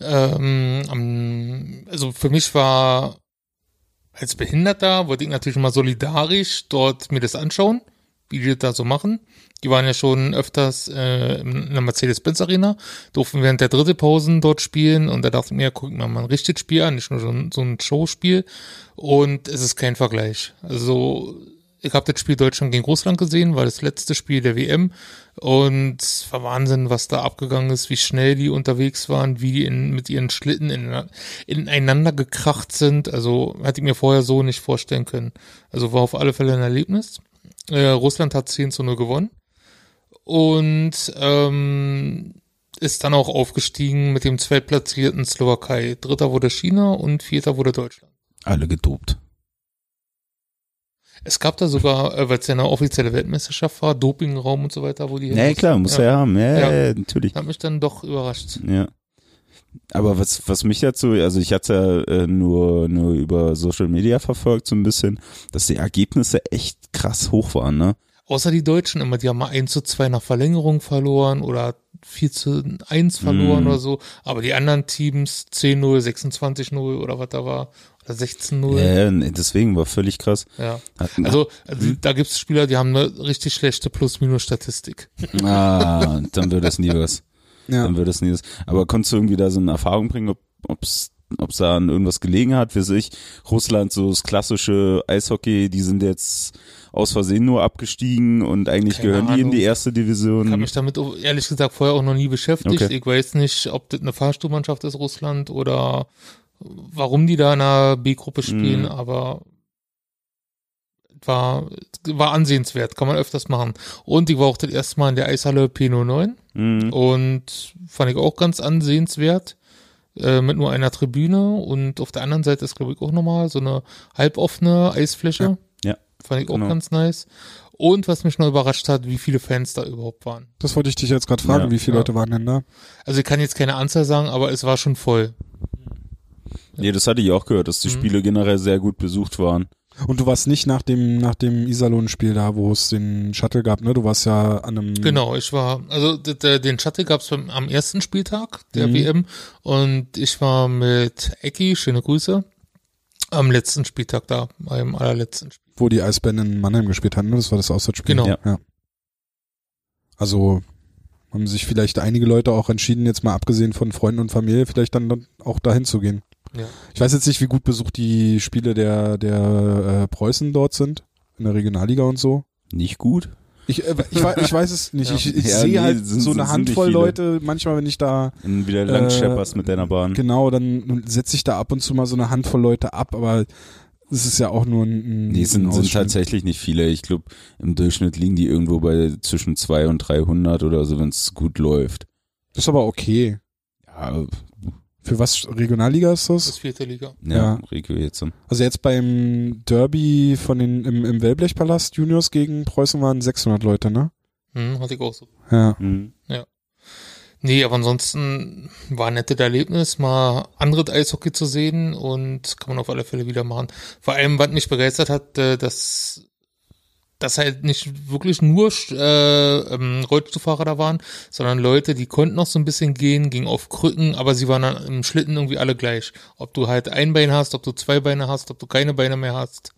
Ähm, also für mich war als Behinderter, wollte ich natürlich mal solidarisch dort mir das anschauen, wie die da so machen. Die waren ja schon öfters äh, in der Mercedes-Benz-Arena, durften während der dritte Pausen dort spielen und da dachte ich mir, guck mir mal ein richtiges Spiel an, nicht nur so ein, so ein Showspiel. Und es ist kein Vergleich. Also ich habe das Spiel Deutschland gegen Russland gesehen, war das letzte Spiel der WM und es war Wahnsinn, was da abgegangen ist, wie schnell die unterwegs waren, wie die in, mit ihren Schlitten in, ineinander gekracht sind. Also hätte ich mir vorher so nicht vorstellen können. Also war auf alle Fälle ein Erlebnis. Äh, Russland hat 10 zu 0 gewonnen und ähm, ist dann auch aufgestiegen mit dem zweitplatzierten Slowakei. Dritter wurde China und vierter wurde Deutschland. Alle gedopt. Es gab da sogar, äh, weil es ja eine offizielle Weltmeisterschaft war, Dopingraum und so weiter, wo die Ja, mussten. klar, muss er ja haben. Ja, Ja. ja. natürlich. Hat mich dann doch überrascht. Ja. Aber was, was mich dazu, also ich hatte ja äh, nur, nur über Social Media verfolgt, so ein bisschen, dass die Ergebnisse echt krass hoch waren, ne? Außer die Deutschen immer, die haben mal 1 zu 2 nach Verlängerung verloren oder 4 zu 1 verloren Mhm. oder so. Aber die anderen Teams 10-0, 26-0 oder was da war. Oder 16-0. Ja, ja, nee, deswegen war völlig krass. Ja. Also, also da gibt's Spieler, die haben eine richtig schlechte Plus-Minus-Statistik. *laughs* ah, dann wird das nie was. Ja. Dann wird das nie was. Aber konntest du irgendwie da so eine Erfahrung bringen, ob, ob's, ob's da an irgendwas gelegen hat, wie sich Russland, so das klassische Eishockey, die sind jetzt aus Versehen nur abgestiegen und eigentlich Keine gehören die in Ahnung. die erste Ich habe Division. mich damit ehrlich gesagt vorher auch noch nie beschäftigt. Okay. Ich weiß nicht, ob das eine Fahrstuhlmannschaft ist, Russland, oder warum die da in der B-Gruppe spielen, Mhm. aber war, war ansehenswert, kann man öfters machen. Und ich war auch das erste Mal in der Eishalle P09 Mhm. und fand ich auch ganz ansehenswert. Äh, mit nur einer Tribüne und auf der anderen Seite ist, glaube ich, auch nochmal so eine halboffene Eisfläche. Ja. Fand ich auch genau. ganz nice. Und was mich noch überrascht hat, wie viele Fans da überhaupt waren. Das wollte ich dich jetzt gerade fragen, Ja. wie viele Ja. Leute waren denn da? Also ich kann jetzt keine Anzahl sagen, aber es war schon voll. Nee, das hatte ich auch gehört, dass die Mhm. Spiele generell sehr gut besucht waren. Und du warst nicht nach dem, nach dem Iserlohn-Spiel da, wo es den Shuttle gab, ne? Du warst ja an einem. Genau, ich war, also den Shuttle gab's beim am ersten Spieltag der Mhm. WM und ich war mit Ecki, schöne Grüße, am letzten Spieltag da, beim allerletzten Spiel. wo die Eisbären in Mannheim gespielt hatten, ne? Das war das Auswärtsspiel. Genau. Ja. ja. Also haben sich vielleicht einige Leute auch entschieden, jetzt mal abgesehen von Freunden und Familie, vielleicht dann, dann auch dahin zu gehen. Ja. Ich weiß jetzt nicht, wie gut besucht die Spiele der, der äh, Preußen dort sind, in der Regionalliga und so. Nicht gut? Ich, äh, ich, ich weiß es nicht. *laughs* Ja. Ich, ich Ja, sehe nee, halt sind- so eine Handvoll. Leute, manchmal, wenn ich da Wenn wieder lang Äh, mit deiner Bahn. Genau, dann setze ich da ab und zu mal so eine Handvoll Leute ab, aber es ist ja auch nur ein, ein Nee, es sind, ein sind tatsächlich nicht viele. Ich glaube, im Durchschnitt liegen die irgendwo bei zwischen 200 und 300 oder so, wenn es gut läuft. Das ist aber okay. Ja, Für was Regionalliga ist Das das? ist vierte Liga. ja, Ja. Regio jetzt. Also jetzt beim Derby von den im, im Wellblechpalast Juniors gegen Preußen waren 600 Leute, ne? Hm, hatte ich auch so. Ja. Mhm. Nee, aber ansonsten war ein nettes Erlebnis, mal anderes Eishockey zu sehen und kann man auf alle Fälle wieder machen. Vor allem, was mich begeistert hat, äh, dass dass halt nicht wirklich nur äh, ähm, Rollstuhlfahrer da waren, sondern Leute, die konnten noch so ein bisschen gehen, gingen auf Krücken, aber sie waren dann im Schlitten irgendwie alle gleich. Ob du halt ein Bein hast, ob du zwei Beine hast, ob du keine Beine mehr hast.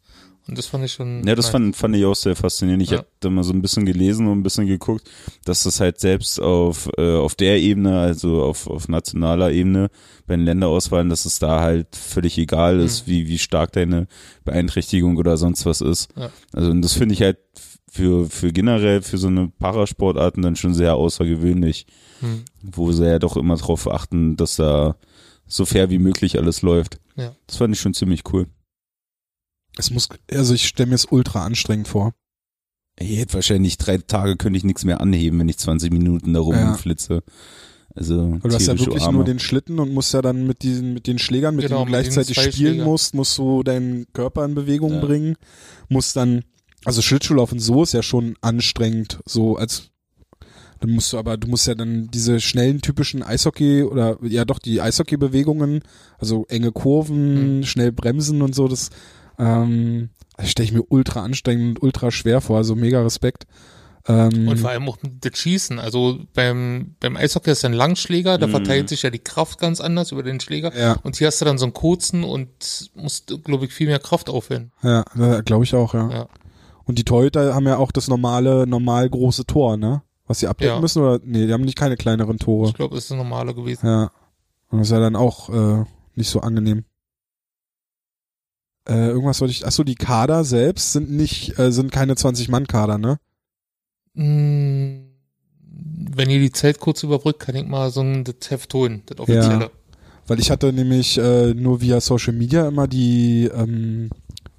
Und das fand ich schon. Ja, das fand, fand ich auch sehr faszinierend. Ich Ja. hab da mal so ein bisschen gelesen und ein bisschen geguckt, dass das halt selbst auf, äh, auf der Ebene, also auf, auf nationaler Ebene, bei den Länderauswahlen, dass es da halt völlig egal ist, wie, wie stark deine Beeinträchtigung oder sonst was ist. Ja. Also und das finde ich halt für, für generell, für so eine Parasportarten dann schon sehr außergewöhnlich, Hm. wo sie ja doch immer drauf achten, dass da so fair wie möglich alles läuft. Ja. Das fand ich schon ziemlich cool. Es muss, also ich stelle mir es ultra anstrengend vor. Ich hätte wahrscheinlich drei Tage könnte ich nichts mehr anheben, wenn ich 20 Minuten da Ja. rumflitze. Also Weil du hast ja wirklich Arme. nur den Schlitten und musst ja dann mit diesen, mit den Schlägern, mit Genau, denen du gleichzeitig spielen Schlägern. musst, musst du deinen Körper in Bewegung Ja. bringen, musst dann, also Schlittschuhlaufen so ist ja schon anstrengend, so als dann musst du aber, du musst ja dann diese schnellen typischen Eishockey oder ja doch die Eishockey-Bewegungen, also enge Kurven, Mhm. schnell bremsen und so, das ähm, stelle ich mir ultra anstrengend und ultra schwer vor, also mega Respekt. Ähm, Und vor allem auch das Schießen. Also beim, beim Eishockey ist ein Langschläger, da Mhm. verteilt sich ja die Kraft ganz anders über den Schläger. ja, Und hier hast du dann so einen kurzen und musst, glaube ich, viel mehr Kraft aufwenden. ja, glaube ich auch, ja. Ja. Und die Torhüter haben ja auch das normale, normal große Tor, ne? Was sie abdecken Ja. müssen oder nee, die haben nicht keine kleineren Tore. Ich glaube, das ist das Normale gewesen. Ja. Und das ist ja dann auch äh, nicht so angenehm. Äh, irgendwas wollte ich. Achso, die Kader selbst sind nicht, äh, sind keine 20-Mann-Kader, ne? Hm, Wenn ihr die Zeit kurz überbrückt, kann ich mal so ein das Heft holen, das offizielle. Weil ich hatte nämlich äh, nur via Social Media immer die ähm,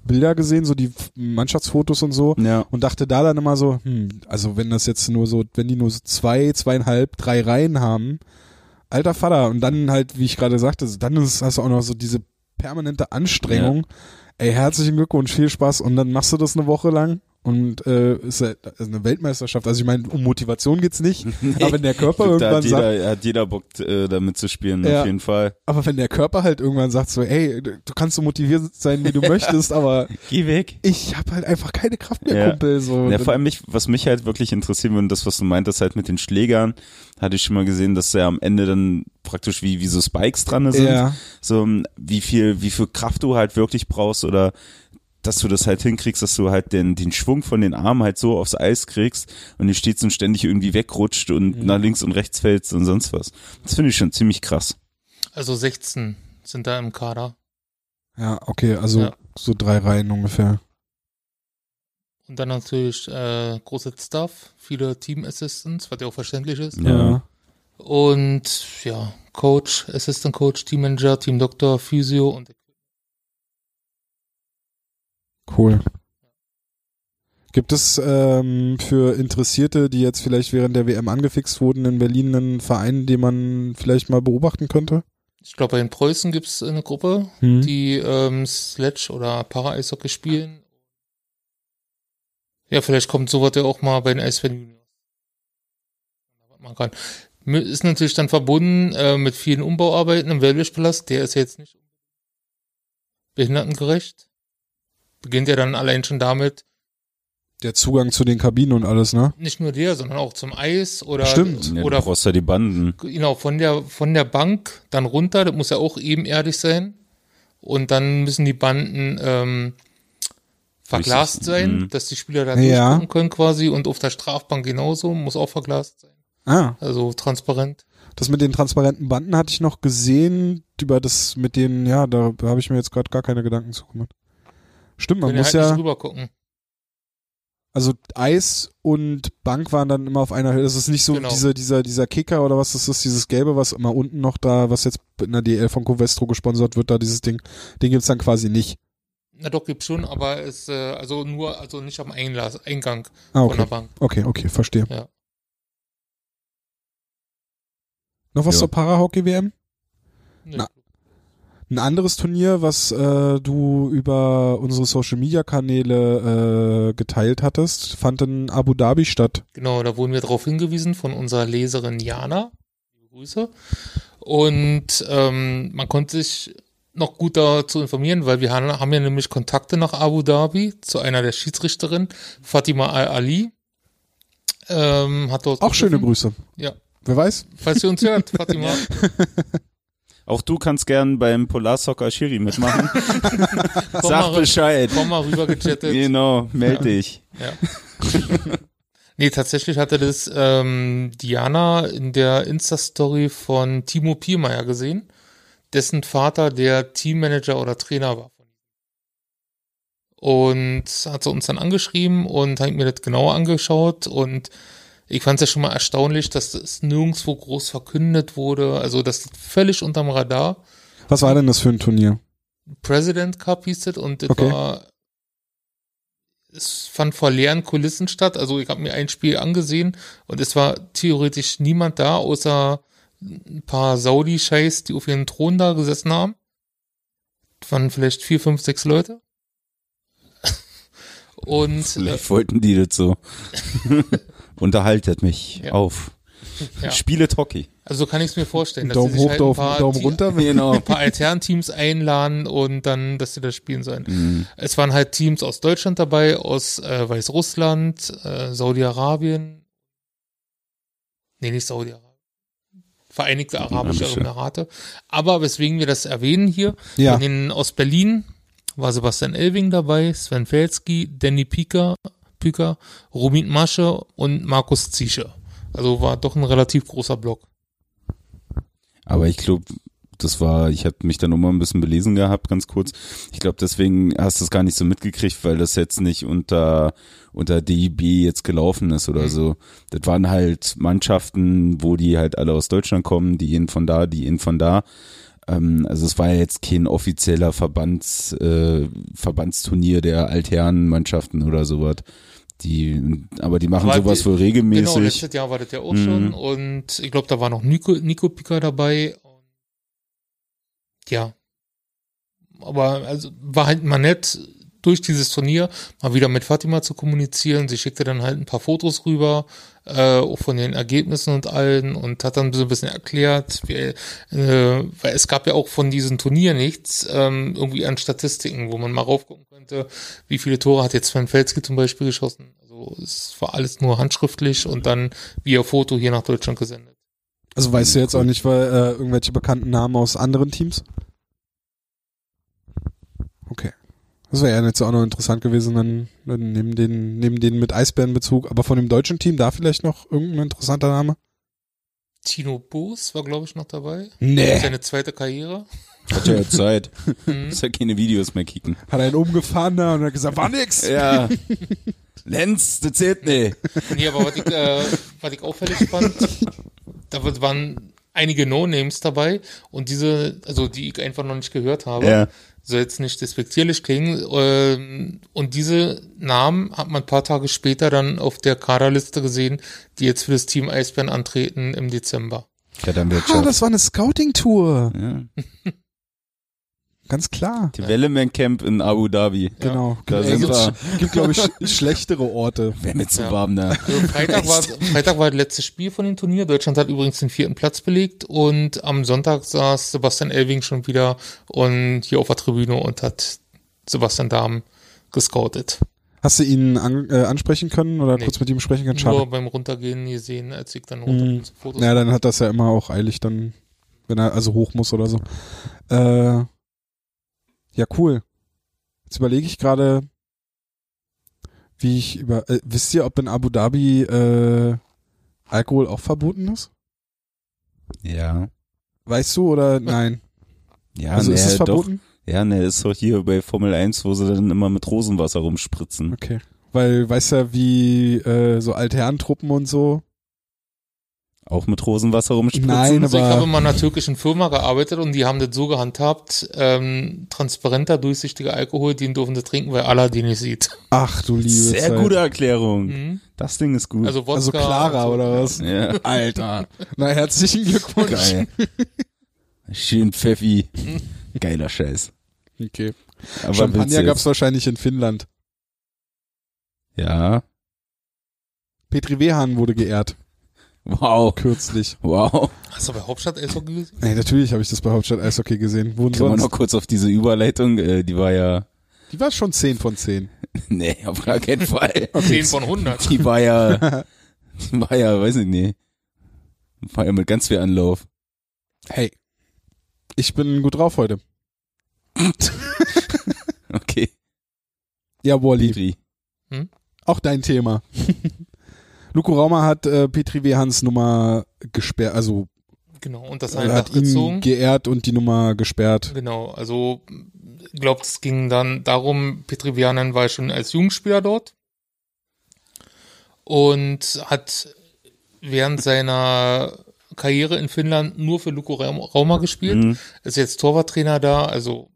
Bilder gesehen, so die Mannschaftsfotos und so. Ja. Und dachte da dann immer so, hm, also wenn das jetzt nur so, wenn die nur so zwei, zweieinhalb, drei Reihen haben, alter Vater, und dann halt, wie ich gerade sagte, dann ist, hast du auch noch so diese permanente Anstrengung. Ey, herzlichen Glückwunsch, viel Spaß. Und dann machst du das eine Woche lang und äh, ist halt ist eine Weltmeisterschaft. Also ich meine, um Motivation geht's nicht, *laughs* aber wenn der Körper da irgendwann hat sagt, jeder, hat jeder Bock, äh, damit zu spielen, Ja. auf jeden Fall. aber wenn der Körper halt irgendwann sagt so, ey, du kannst so motiviert sein, wie du *laughs* möchtest, aber Geh weg. ich habe halt einfach keine Kraft mehr, Ja. Kumpel. So. Ja, vor allem mich, was mich halt wirklich interessieren würde, und das, was du meintest halt mit den Schlägern, hatte ich schon mal gesehen, dass ja am Ende dann praktisch wie, wie so Spikes dran sind. ja. So, wie viel, wie viel Kraft du halt wirklich brauchst oder dass du das halt hinkriegst, dass du halt den, den Schwung von den Armen halt so aufs Eis kriegst und du stehst und ständig irgendwie wegrutscht und Mhm. nach links und rechts fällst und sonst was. Das finde ich schon ziemlich krass. Also 16 sind da im Kader. ja, okay, also Ja. so drei Reihen ungefähr. Und dann natürlich äh, große Staff, viele Team Assistants, was ja auch verständlich ist. Ja. Und ja, Coach, Assistant Coach, Team Manager, Team Doktor, Physio und Cool. Gibt es ähm, für Interessierte, die jetzt vielleicht während der WM angefixt wurden, in Berlin einen Verein, den man vielleicht mal beobachten könnte? ich glaube, in Preußen gibt's eine Gruppe, Hm. die ähm, Sledge oder Para-Eishockey spielen. Ja, vielleicht kommt sowas ja auch mal bei den Eisbären Juniors. Man kann. Ist natürlich dann verbunden äh, mit vielen Umbauarbeiten im Wellblichpalast. Der ist ja jetzt nicht behindertengerecht. Beginnt ja dann allein schon damit, Der Zugang zu den Kabinen und alles, ne? nicht nur der, sondern auch zum Eis oder, Stimmt. Ja, oder du brauchst ja die Banden. genau, von der, von der Bank dann runter, das muss ja auch ebenerdig sein. Und dann müssen die Banden ähm, verglast sein, mhm. dass die Spieler da Ja. durchgucken können quasi. Und auf der Strafbank genauso, muss auch verglast sein. Ah, Also transparent. das mit den transparenten Banden hatte ich noch gesehen. Über das mit den, ja, da habe ich mir jetzt gerade gar keine Gedanken zu gemacht. Stimmt, man muss halt ja, rüber gucken. also Eis und Bank waren dann immer auf einer Höhe. Das ist nicht so Genau. dieser, dieser, dieser Kicker oder was das ist, dieses Gelbe, was immer unten noch da, was jetzt in der DL von Covestro gesponsert wird, da dieses Ding, den gibt's dann quasi nicht. Na doch, gibt's schon, aber es, äh, also nur, also nicht am Einlass, Eingang Ah, von der okay. Bank. Okay, okay, verstehe. Ja. Noch was Ja. zur Parahockey-WM? Nee. Na. Ein anderes Turnier, was äh, du über unsere Social-Media-Kanäle äh, geteilt hattest, fand in Abu Dhabi statt. Genau, da wurden wir darauf hingewiesen von unserer Leserin Jana. Grüße. Und ähm, man konnte sich noch gut dazu informieren, weil wir haben, ja nämlich Kontakte nach Abu Dhabi zu einer der Schiedsrichterinnen, Fatima Al-Ali. Ähm, hat dort Auch schöne gerufen. Grüße. Ja, Wer weiß? falls ihr uns hört, Fatima. *laughs* Auch du kannst gern beim Polarsoccer Schiri mitmachen. *laughs* Sag Bescheid. komm mal rüber gechattet. Genau, meld Ja. dich. Ja. *laughs* nee, tatsächlich hatte das ähm, Diana in der Insta-Story von Timo Piermeier gesehen, dessen Vater der Teammanager oder Trainer war. Und hat sie uns dann angeschrieben und hat mir das genauer angeschaut und ich fand es ja schon mal erstaunlich, dass das nirgendwo groß verkündet wurde, also das ist völlig unterm Radar. Was war denn das für ein Turnier? President Cup hieß es und das Okay. war es fand vor leeren Kulissen statt. Also ich habe mir ein Spiel angesehen und es war theoretisch niemand da, außer ein paar Saudi-Scheiß, die auf ihren Thron da gesessen haben. Das waren vielleicht vier, fünf, sechs Leute. *laughs* und äh, Vielleicht wollten die das so. *laughs* Unterhaltet mich Ja. auf. Ja. Spiele Hockey. also so kann ich es mir vorstellen, dass Daumen sie sich hoch, halt Daumen, ein paar, Daumen Te- runter. Genau. *laughs* ein paar Alternteams einladen und dann, dass sie das spielen sollen. Mhm. Es waren halt Teams aus Deutschland dabei, aus äh, Weißrussland, äh, Saudi-Arabien. Nee, nicht Saudi-Arabien. Vereinigte Arabische. Emirate. Aber weswegen wir das erwähnen hier, Ja, den aus Berlin war Sebastian Elving dabei, Sven Felski, Danny Pieker, Püker, Romit Masche und Markus Ziesche. Also war doch ein relativ großer Block. Aber ich glaube, das war, ich habe mich dann nochmal ein bisschen belesen gehabt, ganz kurz. Ich glaube, deswegen hast du es gar nicht so mitgekriegt, weil das jetzt nicht unter, unter DIB jetzt gelaufen ist oder Mhm. so. Das waren halt Mannschaften, wo die halt alle aus Deutschland kommen, die ihn von da, die ihn von da. Ähm, also es war ja jetzt kein offizieller Verbands, äh, Verbandsturnier der Altherrenmannschaften oder sowas. Die, aber die machen Aber sowas die- wohl Genau, regelmäßig. letztes Jahr war das ja auch Mhm. schon und ich glaube, da war noch Nico, Nico Picker dabei. Ja. aber also war halt mal nett, durch dieses Turnier mal wieder mit Fatima zu kommunizieren. Sie schickte dann halt ein paar Fotos rüber, äh, auch von den Ergebnissen und allen und hat dann so ein bisschen erklärt, wie, äh, weil es gab ja auch von diesem Turnier nichts, ähm, irgendwie an Statistiken, wo man mal raufgucken könnte, wie viele Tore hat jetzt Sven Felski zum Beispiel geschossen. Also es war alles nur handschriftlich und dann via Foto hier nach Deutschland gesendet. Also weißt du jetzt auch nicht, weil äh, irgendwelche bekannten Namen aus anderen Teams? Okay. Das wäre ja jetzt auch noch interessant gewesen, dann, dann neben den, neben den mit Eisbärenbezug, aber von dem deutschen Team da vielleicht noch irgendein interessanter Name? Tino Boos war, glaube ich, noch dabei. Nee. Seine zweite Karriere. Hat ja Zeit. *laughs* Mhm. Muss ja keine Videos mehr kicken. Hat einen umgefahren da und hat gesagt, war nix. Ja. *laughs* Lenz, das zählt nicht. Nee, aber was ich, äh, was ich auffällig fand, *laughs* da waren einige No-Names dabei und diese, also die ich einfach noch nicht gehört habe, Ja. Soll jetzt nicht despektierlich klingen. Ähm, und diese Namen hat man ein paar Tage später dann auf der Kaderliste gesehen, die jetzt für das Team Eisbären antreten im Dezember. Ah, Vetternwirtschaft. das war eine Scouting-Tour. ja. Ganz klar. Development Camp in Abu Dhabi. Genau. Da Ey, sind gibt's, wir. gibt, glaube ich, schlechtere Orte. Wer mit so Ja. warm? Also Freitag, war, *laughs* Freitag war das letzte Spiel von dem Turnier. Deutschland hat übrigens den vierten Platz belegt und am Sonntag saß Sebastian Elving schon wieder und hier auf der Tribüne und hat Sebastian Dahm gescoutet. Hast du ihn an, äh, ansprechen können oder Nee. kurz mit ihm sprechen können? Schade. Nur beim Runtergehen gesehen, als ich dann runter zu Fotos. Ja, dann hat das ja immer auch eilig dann, wenn er also hoch muss oder so. Äh, ja, cool. Jetzt überlege ich gerade, wie ich über, äh, wisst ihr, ob in Abu Dhabi äh, Alkohol auch verboten ist? Ja. Weißt du oder *laughs* nein? Ja, also nee, ist es doch. verboten? Ja, ne, ist doch hier bei Formel 1, wo sie dann immer mit Rosenwasser rumspritzen. Okay. Weil, weißt ja, wie äh, so Altherrentruppen und so. Auch mit Rosenwasser rumspritzen? Nein, Also ich aber- habe mal in einer türkischen Firma gearbeitet und die haben das so gehandhabt, ähm, transparenter, durchsichtiger Alkohol, den dürfen sie trinken, weil Allah den nicht sieht. Ach du liebe Sehr Zeit. gute Erklärung. Mhm. Das Ding ist gut. Also Wodka. Also Clara oder was? ja. Alter. Na, herzlichen Glückwunsch. Geil. Schön Pfeffi. Geiler Scheiß. Okay. Aber Champagner gab's wahrscheinlich in Finnland. Ja. Petri Wehan wurde geehrt, Wow. kürzlich. Wow. Hast du bei Hauptstadt Eishockey gesehen? Nee, natürlich habe ich das bei Hauptstadt Eishockey gesehen. Wurden Können wir noch kurz auf diese Überleitung, äh, die war ja, die war schon 10 von 10. *laughs* nee, auf gar keinen Fall. *laughs* 10 von 100. Die war ja, *laughs* die war ja, weiß ich nicht. War ja mit ganz viel Anlauf. Hey, ich bin gut drauf heute. Okay. Ja, Wally, Petri. auch dein Thema. Luko Raumer hat äh, Petri Wehans Nummer gesperrt, also Genau, und das hat ihn geehrt und die Nummer gesperrt. Genau, also ich glaube, es ging dann darum, Petri Vianen war schon als Jugendspieler dort und hat während seiner Karriere in Finnland nur für Luko Raum- Rauma gespielt. Mhm. Ist jetzt Torwarttrainer da, also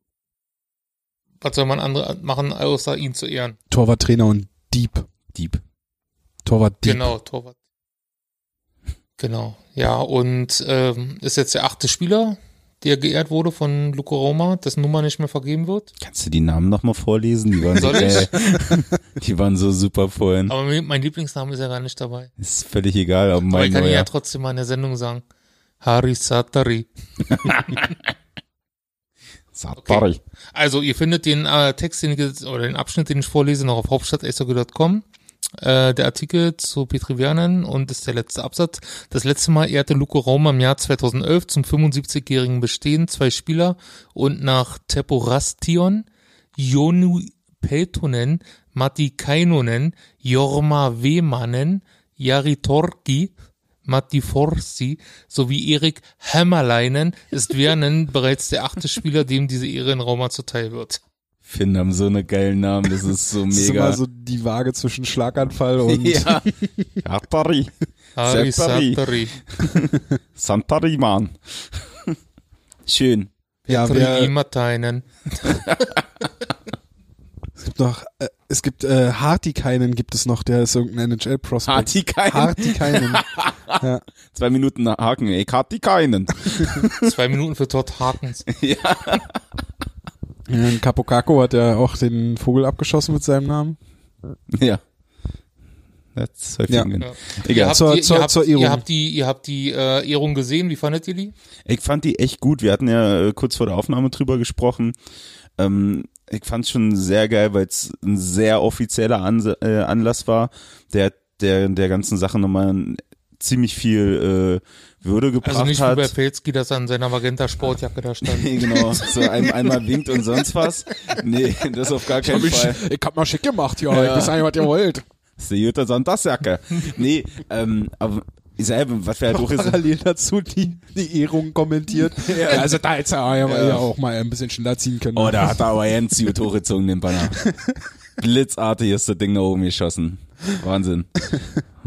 was soll man andere machen, außer ihn zu ehren? Torwarttrainer und Dieb. Dieb. Torwart Dieb. Genau, Torwart. Genau, ja, und ähm, ist jetzt der achte Spieler, der geehrt wurde von Luko Roma, dessen Nummer nicht mehr vergeben wird. Kannst du die Namen nochmal vorlesen? Die waren so Soll ich? geil. *laughs* Die waren so super vorhin. Aber mein Lieblingsname ist ja gar nicht dabei. Ist völlig egal, aber Aber mein ich kann neuer. ja trotzdem mal in der Sendung sagen. Hari Satari. *laughs* Satari. Also ihr findet den äh, Text, den ich, oder den Abschnitt, den ich vorlese, noch auf hauptstadt.com. Äh, der Artikel zu Petri Wernen und ist der letzte Absatz. Das letzte Mal ehrte Luko Rauma im Jahr 2011 zum 75-jährigen Bestehen zwei Spieler und nach Teporastion, Jonu Peltonen, Matti Kainonen, Jorma Wemanen, Jari Torki, Matti Forsi sowie Erik Hämmerleinen ist Wernen bereits der achte Spieler, dem diese Ehre in Rauma zuteil wird. Finn haben so eine geilen Namen, das ist so *laughs* Das ist mega. immer so die Waage zwischen Schlaganfall *laughs* und ja. Satari. Satari. Santari, Mann. Schön. ja, Petri wer, Matainen. *laughs* es gibt noch, äh, es gibt äh, Hartikainen gibt es noch, der ist irgendein NHL-Prospect. Hartikainen. Hartikainen. ja. Zwei Minuten Haken. Ich hatte keinen. Zwei Minuten für Todd Harkens. Ja, Capocacco hat ja auch den Vogel abgeschossen mit seinem Namen. Ja. That's Ja. Häufingen. Ja. Egal. Ihr habt, Zur- ihr, zur- ihr, habt, zur Ehrung. ihr habt die, ihr habt die äh, Ehrung gesehen. Wie fandet ihr die? Ich fand die echt gut. Wir hatten ja äh, kurz vor der Aufnahme drüber gesprochen. Ähm, ich fand es schon sehr geil, weil es ein sehr offizieller Anse äh, Anlass war, der der der ganzen Sache nochmal ziemlich viel äh, Würde gebracht Also nicht hat. wie bei Pelzki, dass er an seiner Magenta Sportjacke da stand. *laughs* Nee, genau. *laughs* So ein, einmal winkt und sonst was. Nee, das auf gar keinen Fall. ich hab mal schick gemacht, ja. Ja. Ich weiß nicht, was ihr wollt. Das ist die Jutta Sonntagsjacke. Nee, ähm, aber ich selber, was wir halt auch jetzt, Parallel dazu die, die Ehrung kommentiert. *laughs* Ja, also da hätte er ja, ja auch mal ein bisschen schneller ziehen können. oh, da hat er aber ganz gut hochgezogen, den Banner. Blitzartig ist das Ding da oben geschossen. Wahnsinn.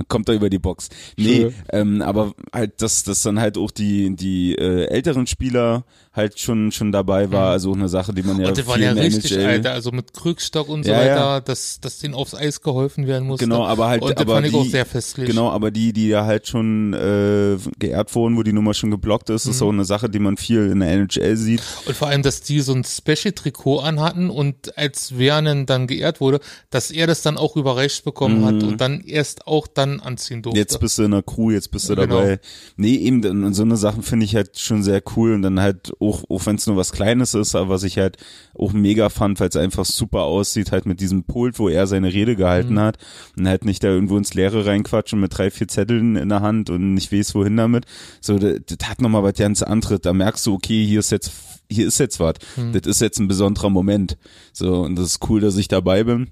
Kommt da über die Box. Nee, Schön. ähm, aber halt, dass, dass dann halt auch die, die äh, älteren Spieler halt schon, schon dabei war, also auch eine Sache, die man ja Und die waren viel ja in der richtig, NHL Alter, also mit Krückstock und so Ja, ja. weiter, dass, dass denen aufs Eis geholfen werden musste. Genau, aber halt, und aber fand ich die, auch sehr festlich. Genau, aber die, die ja halt schon äh, geehrt wurden, wo die Nummer schon geblockt ist, Mhm. ist auch eine Sache, die man viel in der NHL sieht. Und vor allem, dass die so ein Special-Trikot anhatten und als Wernen dann geehrt wurde, dass er das dann auch überreicht bekommen hat und dann erst auch dann anziehen durfte. Mhm. Jetzt bist du in der Crew, jetzt bist du Genau. dabei. Nee, eben, und so eine Sachen finde ich halt schon sehr cool und dann halt auch, auch wenn es nur was Kleines ist, aber was ich halt auch mega fand, weil es einfach super aussieht, halt mit diesem Pult, wo er seine Rede gehalten hat und halt nicht da irgendwo ins Leere reinquatschen mit drei, vier Zetteln in der Hand und nicht weiß wohin damit. So, das, das hat nochmal was ganz anderes. Da merkst du, okay, hier ist jetzt, hier ist jetzt was. Das ist jetzt ein besonderer Moment. So, und das ist cool, dass ich dabei bin.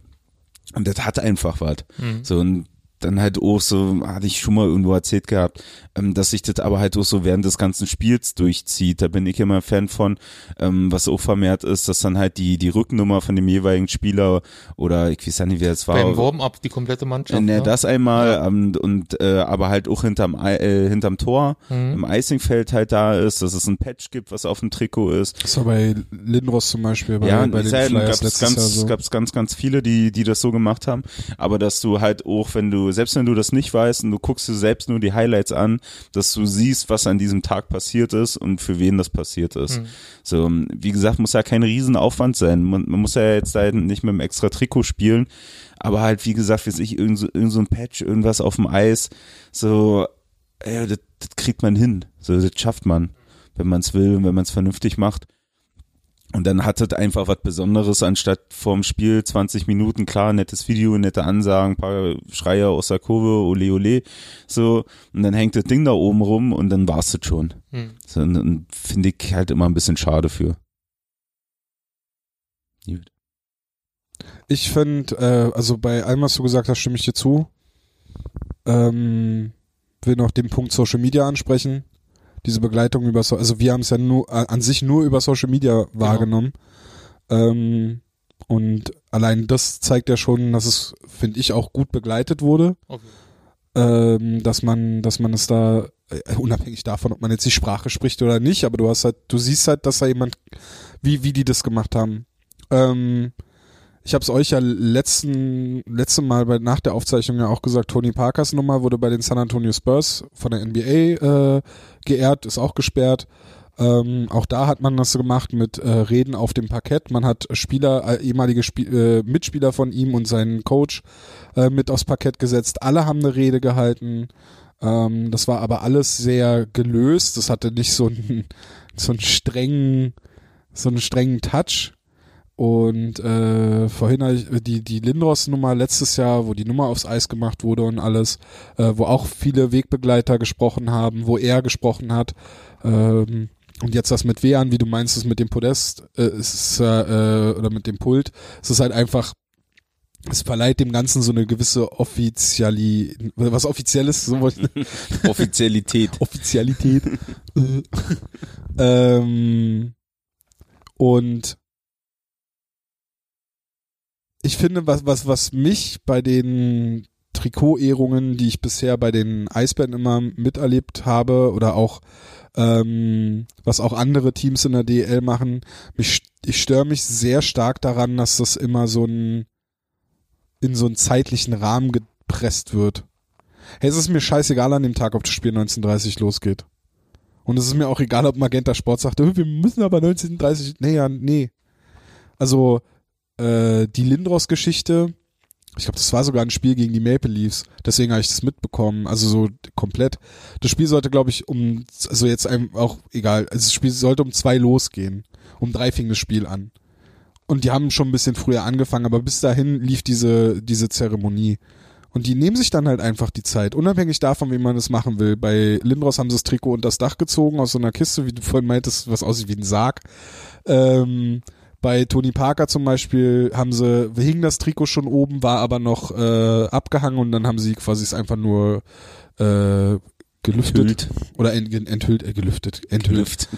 Und das hat einfach was. So, und dann halt auch so, hatte ich schon mal irgendwo erzählt gehabt, ähm, dass sich das aber halt auch so während des ganzen Spiels durchzieht. Da bin ich immer Fan von, ähm, was auch vermehrt ist, dass dann halt die, die Rückennummer von dem jeweiligen Spieler oder ich weiß ja nicht, wer es war. Beim Warm-up die komplette Mannschaft. Ne, ne? das einmal ähm, und äh, aber halt auch hinterm Ei- äh, hinterm Tor Mhm. im Icingfeld halt da ist, dass es ein Patch gibt, was auf dem Trikot ist. Das war bei Lindros zum Beispiel, bei, ja, bei den Flyers gab's ganz, Jahr so. gab's ganz, ganz viele, die, die das so gemacht haben. Aber dass du halt auch, wenn du, selbst wenn du das nicht weißt und du guckst dir selbst nur die Highlights an, dass du siehst, was an diesem Tag passiert ist und für wen das passiert ist. So, wie gesagt, muss ja kein Riesenaufwand sein. Man, man muss ja jetzt da nicht mit einem extra Trikot spielen. Aber halt, wie gesagt, weiß ich, irgend so, irgend so ein Patch, irgendwas auf dem Eis, so, ja, das, das kriegt man hin. So, das schafft man, wenn man es will und wenn man es vernünftig macht. Und dann hat es einfach was Besonderes, anstatt vorm Spiel 20 Minuten, klar, nettes Video, nette Ansagen, paar Schreier aus der Kurve, ole ole, so. Und dann hängt das Ding da oben rum und dann war's das schon. Hm. So, finde ich halt immer ein bisschen schade für. Gut. Ich finde, äh, also bei allem, was du gesagt hast, stimme ich dir zu. Ähm, will noch den Punkt Social Media ansprechen. Diese Begleitung über, so also wir haben es ja nur an sich nur über Social Media wahrgenommen. Ähm, und allein das zeigt ja schon, dass es, finde ich, auch gut begleitet wurde. Okay. Ähm, dass man, dass man es da, äh, unabhängig davon, ob man jetzt die Sprache spricht oder nicht, aber du hast halt, du siehst halt, dass da jemand, wie, wie die das gemacht haben. Ähm, ich habe es euch ja letzten letzte Mal bei, nach der Aufzeichnung ja auch gesagt, Tony Parkers Nummer wurde bei den San Antonio Spurs von der NBA äh, geehrt, ist auch gesperrt. Ähm, auch da hat man das gemacht mit äh, Reden auf dem Parkett. Man hat Spieler, äh, ehemalige Spie äh, Mitspieler von ihm und seinen Coach äh, mit aufs Parkett gesetzt. Alle haben eine Rede gehalten. Ähm, das war aber alles sehr gelöst. Das hatte nicht so einen, so einen strengen, so einen strengen Touch. Und äh, vorhin ich, die, die Lindros-Nummer letztes Jahr, wo die Nummer aufs Eis gemacht wurde und alles, äh, wo auch viele Wegbegleiter gesprochen haben, wo er gesprochen hat. Ähm, und jetzt das mit Wehan, wie du meinst, das mit dem Podest, äh, es ist, äh, oder mit dem Pult, es ist halt einfach, es verleiht dem Ganzen so eine gewisse Offiziali, was Offizielles, so *laughs* Offizialität. Offizialität. *laughs* *laughs* ähm, und ich finde, was, was, was mich bei den Trikotehrungen, die ich bisher bei den Eisbären immer miterlebt habe, oder auch ähm, was auch andere Teams in der DL machen, mich, ich störe mich sehr stark daran, dass das immer so ein in so einen zeitlichen Rahmen gepresst wird. Hey, es ist mir scheißegal an dem Tag, ob das Spiel 1930 losgeht. Und es ist mir auch egal, ob Magenta Sport sagt, "Äh, wir müssen aber 1930, nee, ja, nee. Also äh, die Lindros-Geschichte, ich glaube, das war sogar ein Spiel gegen die Maple Leafs, deswegen habe ich das mitbekommen, also so komplett. Das Spiel sollte, glaube ich, um, also jetzt auch egal, also das Spiel sollte um zwei losgehen. Um drei fing das Spiel an. Und die haben schon ein bisschen früher angefangen, aber bis dahin lief diese, diese Zeremonie. Und die nehmen sich dann halt einfach die Zeit, unabhängig davon, wie man das machen will. Bei Lindros haben sie das Trikot unter das Dach gezogen, aus so einer Kiste, wie du vorhin meintest, was aussieht wie ein Sarg. Ähm, bei Tony Parker zum Beispiel haben sie, hing das Trikot schon oben, war aber noch äh, abgehangen und dann haben sie quasi es einfach nur äh, gelüftet Enthüllt. oder ent, enthüllt, äh, gelüftet, enthüllt. Gelüftet.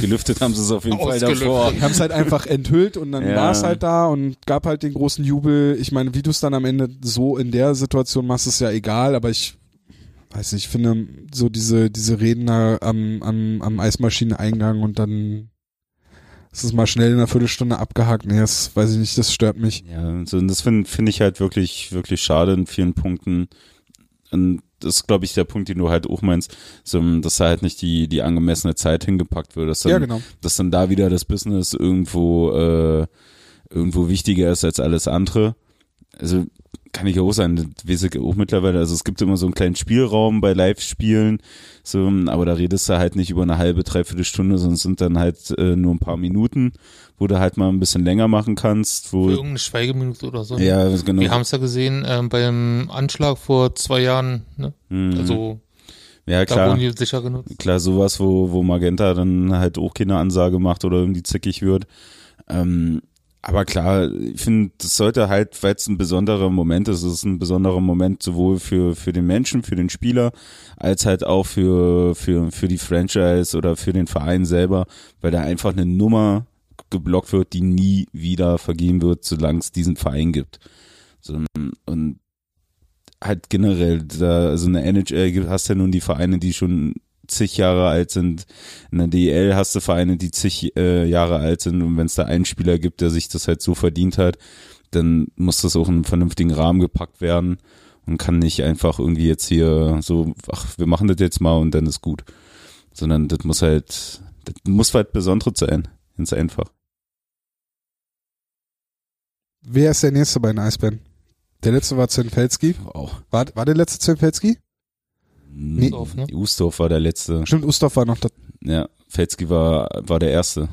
Gelüftet haben sie es auf jeden Fall davor. Die haben es halt einfach enthüllt und dann Ja. war es halt da und gab halt den großen Jubel. Ich meine, wie du es dann am Ende so in der Situation machst, ist ja egal, aber ich weiß nicht, ich finde so diese, diese Redner am, am, am Eismaschineneingang und dann ist es mal schnell in einer Viertelstunde abgehakt. Nee, das weiß ich nicht, das stört mich. Ja, so, und das finde find ich halt wirklich, wirklich schade in vielen Punkten. Und das ist, glaube ich, der Punkt, den du halt auch meinst, so, dass da halt nicht die, die angemessene Zeit hingepackt wird, dass dann, ja, genau. dass dann da wieder das Business irgendwo, äh, irgendwo wichtiger ist als alles andere. Also, kann ich auch sein, das weiß ich auch mittlerweile. Also es gibt immer so einen kleinen Spielraum bei Live-Spielen, so, aber da redest du halt nicht über eine halbe, dreiviertel Stunde, sondern es sind dann halt äh, nur ein paar Minuten, wo du halt mal ein bisschen länger machen kannst, wo Für irgendeine Schweigeminute oder so. ja, genau. Wir haben es ja gesehen ähm, beim Anschlag vor zwei Jahren. Ne? Mhm. Also ja, da klar. Klar, sowas, wo, wo Magenta dann halt auch keine Ansage macht oder irgendwie zickig wird. Ähm, aber klar, ich finde, das sollte halt, weil es ein besonderer Moment ist, es ist ein besonderer Moment sowohl für, für den Menschen, für den Spieler, als halt auch für, für, für die Franchise oder für den Verein selber, weil da einfach eine Nummer geblockt wird, die nie wieder vergeben wird, solange es diesen Verein gibt. So, und halt generell, da, also in der NHL hast ja nun die Vereine, die schon zig Jahre alt sind. In der DEL hast du Vereine, die zig äh, Jahre alt sind und wenn es da einen Spieler gibt, der sich das halt so verdient hat, dann muss das auch in einen vernünftigen Rahmen gepackt werden und kann nicht einfach irgendwie jetzt hier so, ach, wir machen das jetzt mal und dann ist gut. Sondern das muss halt, das muss halt besonders sein. Ganz einfach. Wer ist der nächste bei den Eisbären? Der letzte war Zenfelski. Auch. War, war der letzte Zenfelski? Nee. Ustorf, ne? Ustorf war der letzte. Stimmt, Ustorf war noch da. Ja, Felski war, war der erste.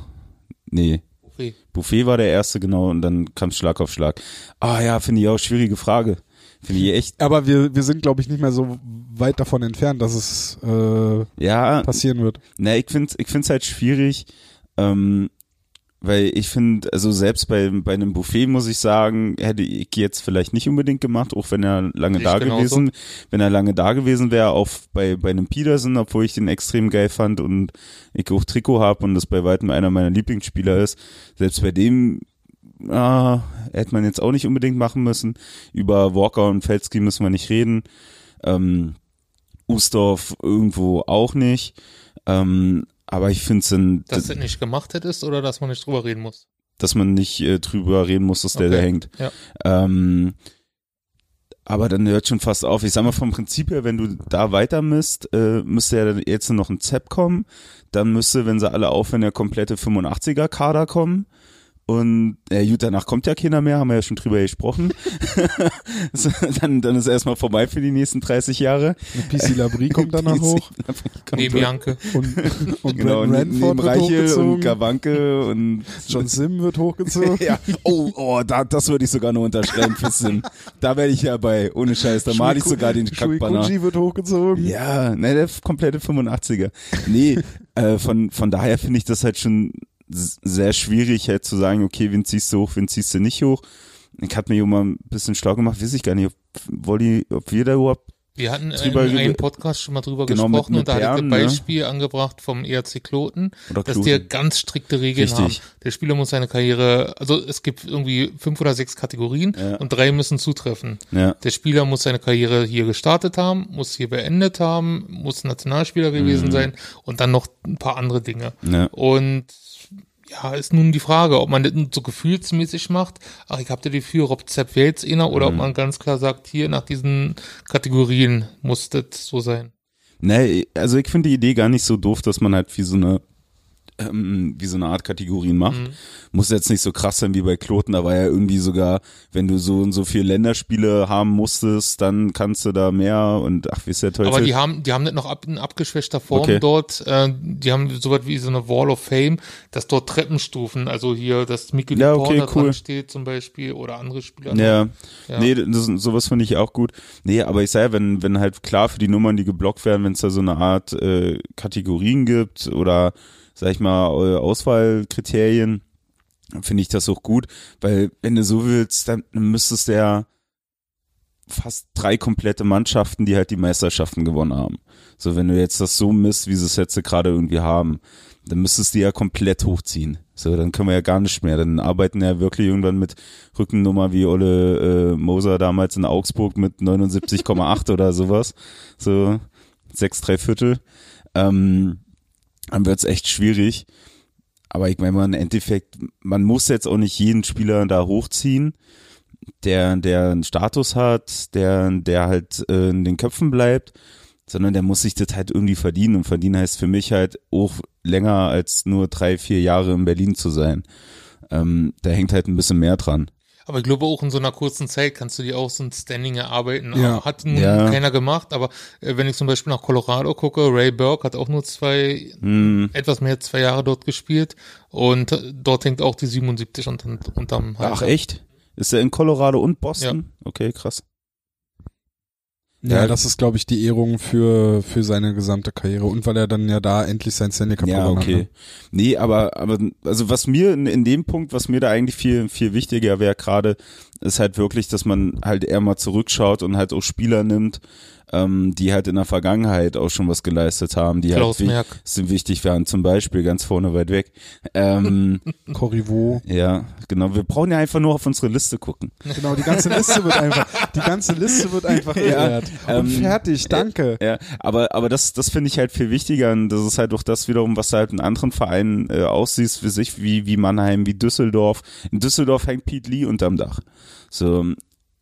Nee, Okay. Buffet war der erste, genau, und dann kam Schlag auf Schlag. Ah ja, finde ich auch schwierige Frage. Finde ich echt. Aber wir, wir sind, glaube ich, nicht mehr so weit davon entfernt, dass es äh, Ja, passieren wird. na, ich finde ich find's halt schwierig, ähm, weil ich finde, also selbst bei, bei einem Buffet muss ich sagen, hätte ich jetzt vielleicht nicht unbedingt gemacht, auch wenn er lange Sehe da ich genauso. gewesen, wenn er lange da gewesen wäre, auch bei, bei einem Peterson, obwohl ich den extrem geil fand und ich auch Trikot habe und das bei weitem einer meiner Lieblingsspieler ist. Selbst bei dem ah, hätte man jetzt auch nicht unbedingt machen müssen. Über Walker und Felski müssen wir nicht reden. Ähm, Ustorf irgendwo auch nicht. Ähm, aber ich finde es, Dass du nicht gemacht hättest oder dass man nicht drüber reden muss. dass man nicht äh, drüber reden muss, dass der Okay. da hängt. Ja. Ähm, aber dann hört schon fast auf. Ich sag mal vom Prinzip her, wenn du da weiter misst, äh, müsste ja jetzt noch ein ZEP kommen. Dann müsste, wenn sie alle aufhören, der komplette 85er Kader kommen. Und ja, gut, danach kommt ja keiner mehr, haben wir ja schon drüber gesprochen. *laughs* so, dann, dann ist erstmal vorbei für die nächsten 30 Jahre. PC Labrie kommt danach *laughs* hoch Neben Janke. und, und *laughs* Genau, Ranford wird Reichel und. Gawanke und John Sim wird hochgezogen. ja. Oh, oh, da, das würde ich sogar noch unterschreiben für Sim. Da wäre ich ja bei, ohne Scheiß, da mal ich sogar den Kackbanner. Shuikuji wird hochgezogen. Ja, ne, der komplette 85er. Nee, äh, von, von daher finde ich das halt schon sehr schwierig, halt zu sagen, okay, wen ziehst du hoch, wen ziehst du nicht hoch. Ich hatte mir immer ein bisschen schlau gemacht, weiß ich gar nicht, ob, Wolli, ob wir da überhaupt, Wir hatten Drüber in einem Podcast schon mal drüber Genau, mit- gesprochen mit und da hatte ich ein ne? Beispiel angebracht vom ERC Kloten, oder dass die ganz strikte Regeln Richtig. haben. Der Spieler muss seine Karriere, also es gibt irgendwie fünf oder sechs Kategorien Ja. und drei müssen zutreffen. ja, Der Spieler muss seine Karriere hier gestartet haben, muss hier beendet haben, muss Nationalspieler gewesen Mhm. sein und dann noch ein paar andere Dinge. ja, Und ja, ist nun die Frage, ob man das so gefühlsmäßig macht. Ach, ich hab da die für Rob Zepp wäre jetzt einer oder ob Mhm. man ganz klar sagt, hier nach diesen Kategorien muss das so sein. Ne, also ich finde die Idee gar nicht so doof, dass man halt wie so eine ähm, wie so eine Art Kategorien macht. Mhm. Muss jetzt nicht so krass sein wie bei Kloten, da war ja irgendwie sogar, wenn du so und so viele Länderspiele haben musstest, dann kannst du da mehr und ach, wie ist der Teufel? Aber die haben, die haben nicht noch ab, in abgeschwächter Form Okay. dort, äh, die haben so was wie so eine Wall of Fame, dass dort Treppenstufen, also hier, dass Mikel Ja, okay, dran cool. steht zum Beispiel oder andere Spieler. Ja. Ja. Nee, das, sowas finde ich auch gut. Nee, aber ich sage, wenn, wenn halt klar für die Nummern, die geblockt werden, wenn es da so eine Art äh, Kategorien gibt oder, sag ich mal, äh, Auswahlkriterien, finde ich das auch gut, weil wenn du so willst, dann müsstest du ja fast drei komplette Mannschaften, die halt die Meisterschaften gewonnen haben. So, wenn du jetzt das so misst, wie sie es jetzt gerade irgendwie haben, dann müsstest du ja komplett hochziehen. So, dann können wir ja gar nicht mehr. Dann arbeiten ja wirklich irgendwann mit Rückennummer wie Olle äh, Moser damals in Augsburg mit 79,8 oder sowas. So, sechs, drei Viertel. Ähm, dann wird's echt schwierig. Aber ich meine mal, im Endeffekt, man muss jetzt auch nicht jeden Spieler da hochziehen, der, der einen Status hat, der, der halt äh, in den Köpfen bleibt, sondern der muss sich das halt irgendwie verdienen. Und verdienen heißt für mich halt auch länger als nur drei, vier Jahre in Berlin zu sein. Ähm, da hängt halt ein bisschen mehr dran. Aber ich glaube auch in so einer kurzen Zeit kannst du dir auch so ein Standing erarbeiten. Ja. Hat nun Ja. keiner gemacht, aber äh, wenn ich zum Beispiel nach Colorado gucke, Ray Burke hat auch nur zwei, Hm. etwas mehr als zwei Jahre dort gespielt und äh, dort hängt auch die 77 unterm, unterm Halter. Ach echt? Ist er in Colorado und Boston? Okay, krass. Ja, Ja. das ist, glaube ich, die Ehrung für, für seine gesamte Karriere und weil er dann ja da endlich sein Stanley Cup Ja, okay. hat. ne? Nee, aber, aber, also was mir in, in dem Punkt, was mir da eigentlich viel, viel wichtiger wäre gerade, ist halt wirklich, dass man halt eher mal zurückschaut und halt auch Spieler nimmt, ähm, die halt in der Vergangenheit auch schon was geleistet haben, die Klaus halt Merck. sind wichtig waren, zum Beispiel ganz vorne weit weg. Ähm, *laughs* Corriveau. ja, genau. Wir brauchen ja einfach nur auf unsere Liste gucken. Genau, die ganze Liste wird einfach, die ganze Liste wird einfach geehrt. Und ähm, fertig, danke. Ja, aber, aber das, das finde ich halt viel wichtiger und das ist halt auch das wiederum, was du halt in anderen Vereinen äh, aussiehst, für sich, wie, wie Mannheim, wie Düsseldorf. In Düsseldorf hängt Pete Lee unterm Dach. So,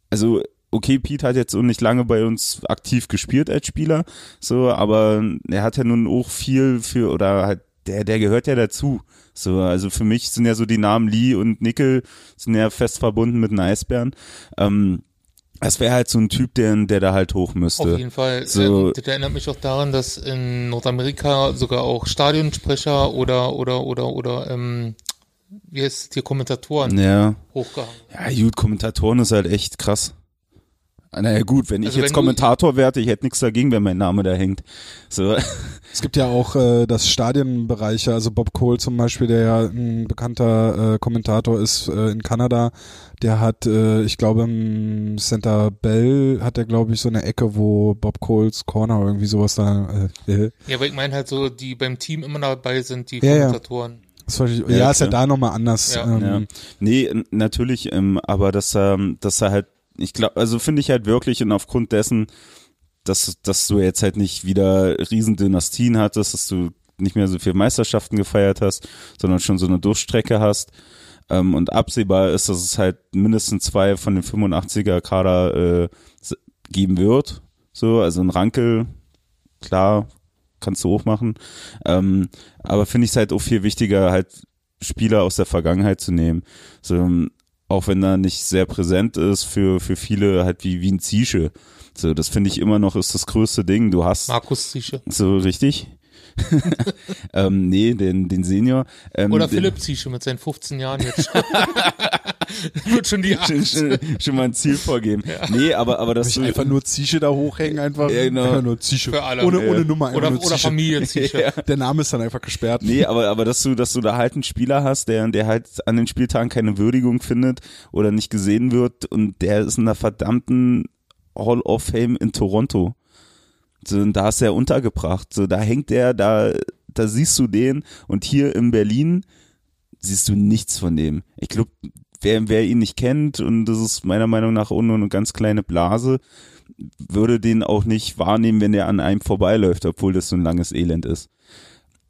also, okay, Pete hat jetzt so nicht lange bei uns aktiv gespielt als Spieler, so, aber er hat ja nun auch viel für, oder halt, der, der gehört ja dazu. So, also für mich sind ja so die Namen Lee und Nickel sind ja fest verbunden mit den Eisbären. Ähm, das wäre halt so ein Typ, der, der da halt hoch müsste. Auf jeden Fall. So- das erinnert mich auch daran, dass in Nordamerika sogar auch Stadionsprecher oder oder oder oder ähm, wie heißt es hier Kommentatoren Ja. hochgehangen. Ja, gut, Kommentatoren ist halt echt krass. Naja, gut, wenn ich Also jetzt wenn Kommentator werde, ich hätte nichts dagegen, wenn mein Name da hängt. So, *laughs* Es gibt ja auch äh, das Stadienbereiche, also Bob Cole zum Beispiel, der ja ein bekannter äh, Kommentator ist äh, in Kanada, der hat, äh, ich glaube im Center Bell hat er glaube ich so eine Ecke, wo Bob Coles Corner oder irgendwie sowas da. Äh, äh, Ja, aber ich meine halt so, die beim Team immer dabei sind, die Ja, ja. Kommentatoren. ja, Ja, ist ja da nochmal anders. Ja. ähm, ja. Nee, natürlich, ähm, aber dass er, dass er halt, ich glaube, also finde ich halt wirklich und aufgrund dessen, dass, dass du jetzt halt nicht wieder Riesendynastien hattest, dass du nicht mehr so viele Meisterschaften gefeiert hast, sondern schon so eine Durchstrecke hast. Ähm, und absehbar ist, dass es halt mindestens zwei von den 85er Kader äh, geben wird. So, also ein Rankel, klar, kannst du auch machen. Ähm, aber finde ich es halt auch viel wichtiger, halt Spieler aus der Vergangenheit zu nehmen. So, ähm, auch wenn er nicht sehr präsent ist für, für viele halt wie, wie ein Ziesche. So, das finde ich immer noch ist das größte Ding. Du hast Markus Ziesche. so richtig. *laughs* ähm, nee, den, den Senior. Ähm, Oder Philipp Ziesche mit seinen 15 Jahren jetzt. *laughs* Wird schon die schon, schon, schon mal ein Ziel vorgeben. Nee, aber, aber das einfach nur Zische da hochhängen, einfach, Ja, genau. einfach nur Zische. Für alle. Ohne, Ja. ohne Nummer, einfach Oder, nur oder Zische. Familie Ziesche. *laughs* Der Name ist dann einfach gesperrt. Nee, aber, aber dass du, dass du da halt einen Spieler hast, der, der halt an den Spieltagen keine Würdigung findet oder nicht gesehen wird und der ist in der verdammten Hall of Fame in Toronto. So, und da ist er untergebracht. So, da hängt er, da, da siehst du den und hier in Berlin siehst du nichts von dem. Ich glaube, wer, wer ihn nicht kennt, und das ist meiner Meinung nach auch nur eine ganz kleine Blase, würde den auch nicht wahrnehmen, wenn er an einem vorbeiläuft, obwohl das so ein langes Elend ist.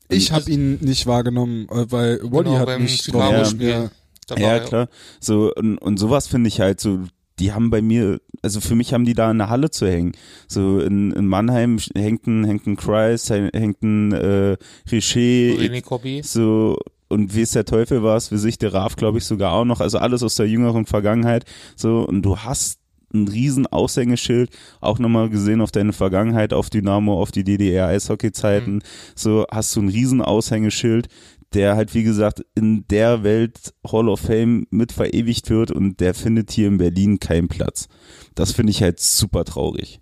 Ich habe ihn nicht wahrgenommen, äh, weil Wally Genau, hat mich drauf ja. Ja, klar. So, und, und sowas finde ich halt so, die haben bei mir, also für mich haben die da in der Halle zu hängen. So in, in Mannheim hängt ein, hängt ein Kreis, hängt ein äh, Richer, so und wie es der Teufel war es, wie sich der Raf, glaube ich, sogar auch noch, also alles aus der jüngeren Vergangenheit, so und du hast ein riesen Aushängeschild, auch nochmal gesehen auf deine Vergangenheit, auf Dynamo, auf die DDR-Eishockey-Zeiten, so hast du ein riesen Aushängeschild, der halt, wie gesagt, in der Welt Hall of Fame mit verewigt wird und der findet hier in Berlin keinen Platz. Das finde ich halt super traurig.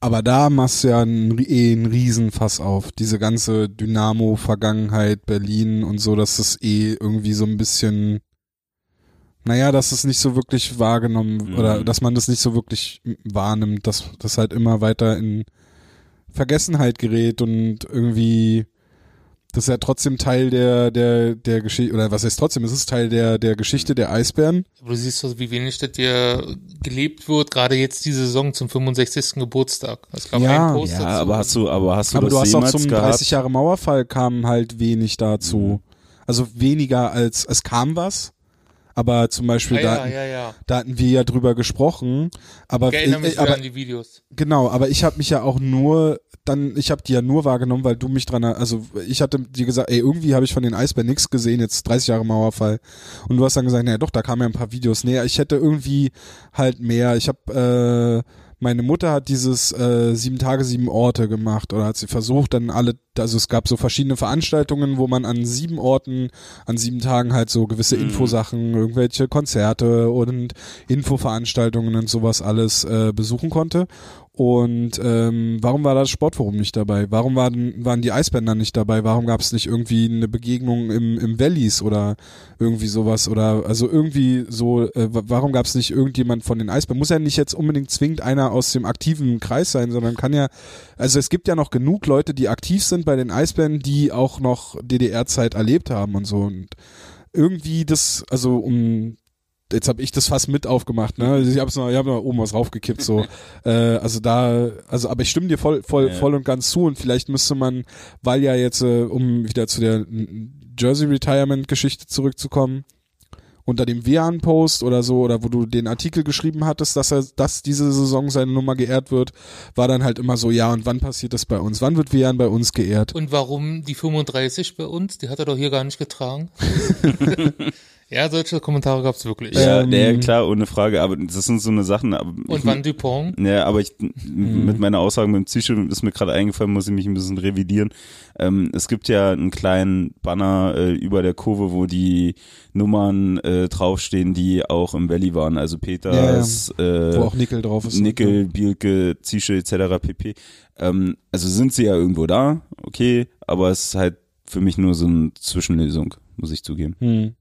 Aber da machst du ja ein, eh einen Riesenfass auf. Diese ganze Dynamo-Vergangenheit, Berlin und so, dass es eh irgendwie so ein bisschen, naja, dass es nicht so wirklich wahrgenommen Mhm. oder dass man das nicht so wirklich wahrnimmt, dass das halt immer weiter in Vergessenheit gerät und irgendwie das ist ja trotzdem Teil der der der Geschichte oder was heißt trotzdem, es ist Teil der der Geschichte der Eisbären. Aber du siehst doch, wie wenig das hier gelebt wird, gerade jetzt diese Saison zum 65. Geburtstag. Es gab Ja. einen Post Ja, dazu. aber hast du, aber hast du Aber das du hast auch zum gehabt? 30 Jahre Mauerfall kam halt wenig dazu. Mhm. Also weniger als es kam was, aber zum Beispiel ah, da, ja, ja, ja. da hatten wir ja drüber gesprochen. Aber, Ich erinnere mich äh, wieder aber an die Videos. genau, aber ich habe mich ja auch nur dann, ich habe die ja nur wahrgenommen, weil du mich dran, also ich hatte dir gesagt, ey, irgendwie habe ich von den Eisbären nichts gesehen, jetzt 30 Jahre Mauerfall. Und du hast dann gesagt, naja doch, da kamen ja ein paar Videos näher. Ich hätte irgendwie halt mehr. Ich habe äh, meine Mutter hat dieses äh, sieben Tage, sieben Orte gemacht oder hat sie versucht, dann alle, also es gab so verschiedene Veranstaltungen, wo man an sieben Orten, an sieben Tagen halt so gewisse Mhm. Infosachen, irgendwelche Konzerte und Infoveranstaltungen und sowas alles äh, besuchen konnte. Und ähm, warum war das Sportforum nicht dabei? Warum waren, waren die Eisbären dann nicht dabei? Warum gab es nicht irgendwie eine Begegnung im, im Valleys oder irgendwie sowas? Oder also irgendwie so, äh, wa- warum gab es nicht irgendjemand von den Eisbären? Muss ja nicht jetzt unbedingt zwingend einer aus dem aktiven Kreis sein, sondern kann ja, also es gibt ja noch genug Leute, die aktiv sind bei den Eisbären, die auch noch DDR-Zeit erlebt haben und so. Und irgendwie das, also um jetzt habe ich das fast mit aufgemacht, ne? Ich habe noch, ich hab noch oben was raufgekippt, so. *laughs* äh, also da, also aber ich stimme dir voll, voll, Ja. voll und ganz zu und vielleicht müsste man, weil ja jetzt, äh, um wieder zu der Jersey Retirement Geschichte zurückzukommen, unter dem WAN-Post oder so, oder wo du den Artikel geschrieben hattest, dass er, dass diese Saison seine Nummer geehrt wird, war dann halt immer so, ja, und wann passiert das bei uns? Wann wird WAN bei uns geehrt? Und warum die 35 bei uns? Die hat er doch hier gar nicht getragen. *laughs* *laughs* ja, solche Kommentare gab es wirklich. Ja, Ähm, ja, klar, ohne Frage, aber das sind so eine Sachen. Aber Und ich, wann Dupont? Ja, aber ich, Mhm. mit meiner Aussage mit dem Psycho ist mir gerade eingefallen, muss ich mich ein bisschen revidieren. Ähm, es gibt ja einen kleinen Banner äh, über der Kurve, wo die Nummern äh, draufstehen, die auch im Valley waren. Also Peters, äh, Wo auch Nickel drauf ist. Nickel, Bielke, Zische etc. pp. Ähm, also sind sie ja irgendwo da, okay, aber es ist halt für mich nur so eine Zwischenlösung, muss ich zugeben. Hm.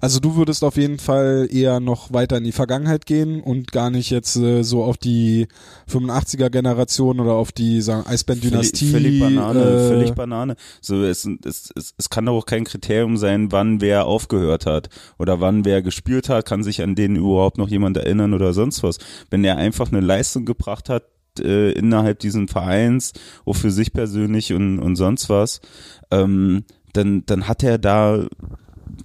Also du würdest auf jeden Fall eher noch weiter in die Vergangenheit gehen und gar nicht jetzt äh, so auf die 85er Generation oder auf die sagen Eisbären-Dynastie. Völlig, völlig Banane, äh, völlig Banane. So, es, es, es, es kann doch auch kein Kriterium sein, wann wer aufgehört hat oder wann wer gespielt hat, kann sich an den überhaupt noch jemand erinnern oder sonst was. Wenn er einfach eine Leistung gebracht hat, äh, innerhalb diesen Vereins, auch für sich persönlich und, und sonst was, ähm, dann, dann hat er da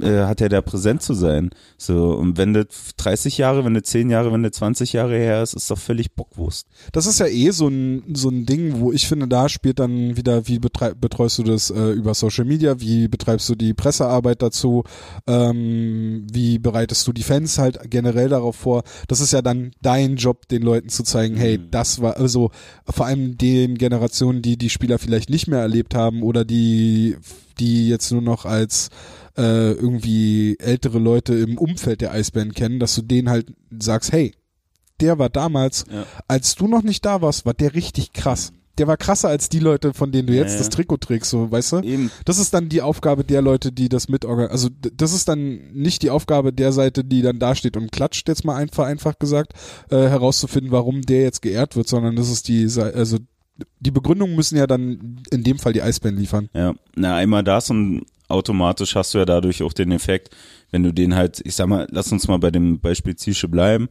äh, hat er da präsent zu sein. So, und wenn das 30 Jahre, wenn das 10 Jahre, wenn das 20 Jahre her ist, ist doch völlig Bockwurst. Das ist ja eh so ein, so ein Ding, wo ich finde, da spielt dann wieder, wie betreust du das äh, über Social Media, wie betreibst du die Pressearbeit dazu, ähm, wie bereitest du die Fans halt generell darauf vor. Das ist ja dann dein Job, den Leuten zu zeigen, hey, Mhm. das war, also vor allem den Generationen, die die Spieler vielleicht nicht mehr erlebt haben oder die, die jetzt nur noch als äh, irgendwie ältere Leute im Umfeld der Eisbären kennen, dass du denen halt sagst, hey, der war damals, Ja. als du noch nicht da warst, war der richtig krass. Der war krasser als die Leute, von denen du jetzt ja. das Trikot trägst, so, weißt du? Eben. Das ist dann die Aufgabe der Leute, die das mitorganisieren. Also das ist dann nicht die Aufgabe der Seite, die dann da steht und klatscht, jetzt mal einfach, einfach gesagt, äh, herauszufinden, warum der jetzt geehrt wird, sondern das ist die, also die Begründung müssen ja dann in dem Fall die Eisbären liefern. Ja, na einmal das und automatisch hast du ja dadurch auch den Effekt, wenn du den halt, ich sag mal, lass uns mal bei dem Beispiel Zische bleiben.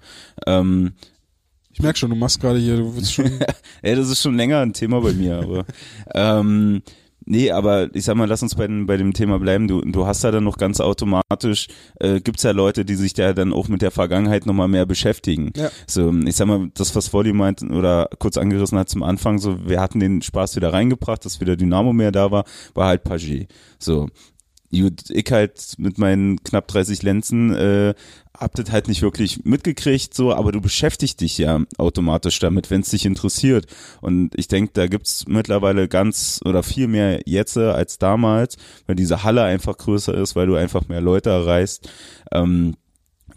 Ähm, Ich merk schon, du machst gerade hier, du willst schon. *laughs* ey, das ist schon länger ein Thema bei mir, aber ähm, Nee, aber ich sag mal, lass uns bei, dem- bei dem Thema bleiben. Du, du hast da dann noch ganz automatisch, äh, gibt's ja Leute, die sich da dann auch mit der Vergangenheit nochmal mehr beschäftigen. Ja. So, ich sag mal, das, was Volli meint oder kurz angerissen hat zum Anfang, so, wir hatten den Spaß wieder reingebracht, dass wieder Dynamo mehr da war, war halt Pagé. So. Gut, ich halt mit meinen knapp 30 Lenzen äh, hab das halt nicht wirklich mitgekriegt, so, aber du beschäftigst dich ja automatisch damit, wenn es dich interessiert. Und ich denke, da gibt's mittlerweile ganz oder viel mehr jetzt als damals, weil diese Halle einfach größer ist, weil du einfach mehr Leute erreichst. Ähm,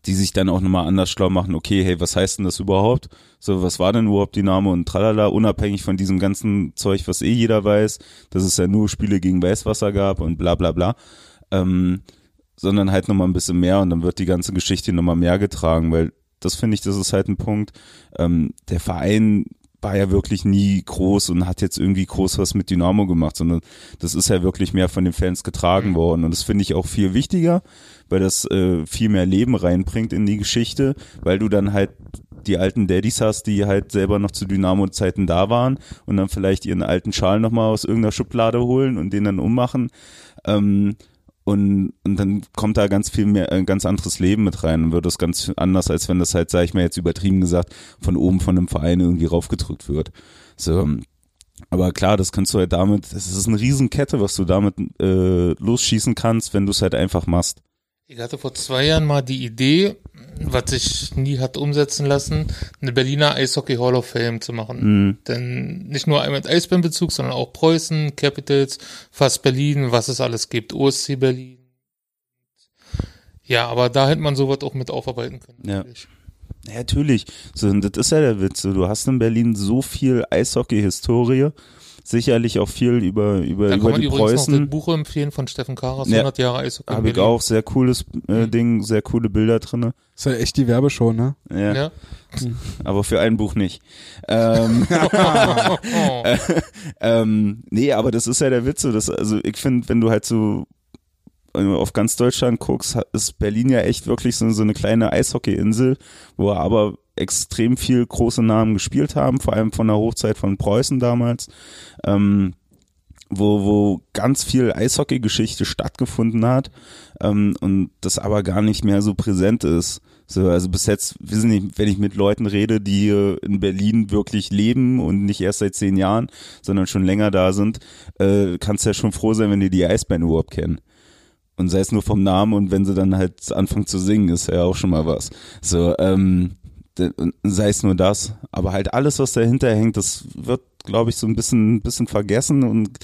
die sich dann auch nochmal anders schlau machen, okay, hey, was heißt denn das überhaupt? So, was war denn überhaupt Dynamo und tralala, unabhängig von diesem ganzen Zeug, was eh jeder weiß, dass es ja nur Spiele gegen Weißwasser gab und bla bla bla. Ähm, sondern halt nochmal ein bisschen mehr und dann wird die ganze Geschichte nochmal mehr getragen, weil das finde ich, das ist halt ein Punkt. Ähm, der Verein war ja wirklich nie groß und hat jetzt irgendwie groß was mit Dynamo gemacht, sondern das ist ja wirklich mehr von den Fans getragen worden und das finde ich auch viel wichtiger, weil das äh, viel mehr Leben reinbringt in die Geschichte, weil du dann halt die alten Daddys hast, die halt selber noch zu Dynamo-Zeiten da waren und dann vielleicht ihren alten Schal nochmal aus irgendeiner Schublade holen und den dann ummachen. Ähm, und, und dann kommt da ganz viel mehr, ein ganz anderes Leben mit rein und wird das ganz anders, als wenn das halt, sag ich mal jetzt übertrieben gesagt, von oben von einem Verein irgendwie raufgedrückt wird. So, aber klar, das kannst du halt damit, das ist eine Riesenkette, was du damit äh, losschießen kannst, wenn du es halt einfach machst. Ich hatte vor zwei Jahren mal die Idee, was sich nie hat umsetzen lassen, eine Berliner Eishockey Hall of Fame zu machen. Mhm. Denn nicht nur mit Eisbärenbezug, sondern auch Preußen, Capitals, fast Berlin, was es alles gibt, OSC Berlin. Ja, aber da hätte man sowas auch mit aufarbeiten können. Ja. natürlich. Ja, natürlich. So, das ist ja der Witz. Du hast in Berlin so viel Eishockey-Historie, sicherlich auch viel über, über, über man die übrigens noch Preußen. das Buch empfehlen von Steffen Karas, Ja. 100 Jahre Eishockey. Habe ich auch, sehr cooles äh, Ding, sehr coole Bilder drinne. Ist ja echt die Werbeshow, ne? Ja, Ja. *laughs* aber für ein Buch nicht. Ähm, Oh. *laughs* *laughs* ähm, nee, aber das ist ja der Witz. so, Das, also ich finde, wenn du halt so auf ganz Deutschland guckst, ist Berlin ja echt wirklich so, so eine kleine Eishockey-Insel, wo aber extrem viel große Namen gespielt haben, vor allem von der Hochzeit von Preußen damals, ähm, wo, wo ganz viel Eishockey-Geschichte stattgefunden hat ähm, und das aber gar nicht mehr so präsent ist. So, also bis jetzt, wissen nicht, wenn ich mit Leuten rede, die in Berlin wirklich leben und nicht erst seit zehn Jahren, sondern schon länger da sind, äh, kannst ja schon froh sein, wenn die die Eisbären überhaupt kennen. Und sei es nur vom Namen und wenn sie dann halt anfangen zu singen, ist ja auch schon mal was. So, ähm, sei es nur das. Aber halt alles, was dahinter hängt, das wird, glaube ich, so ein bisschen, bisschen vergessen und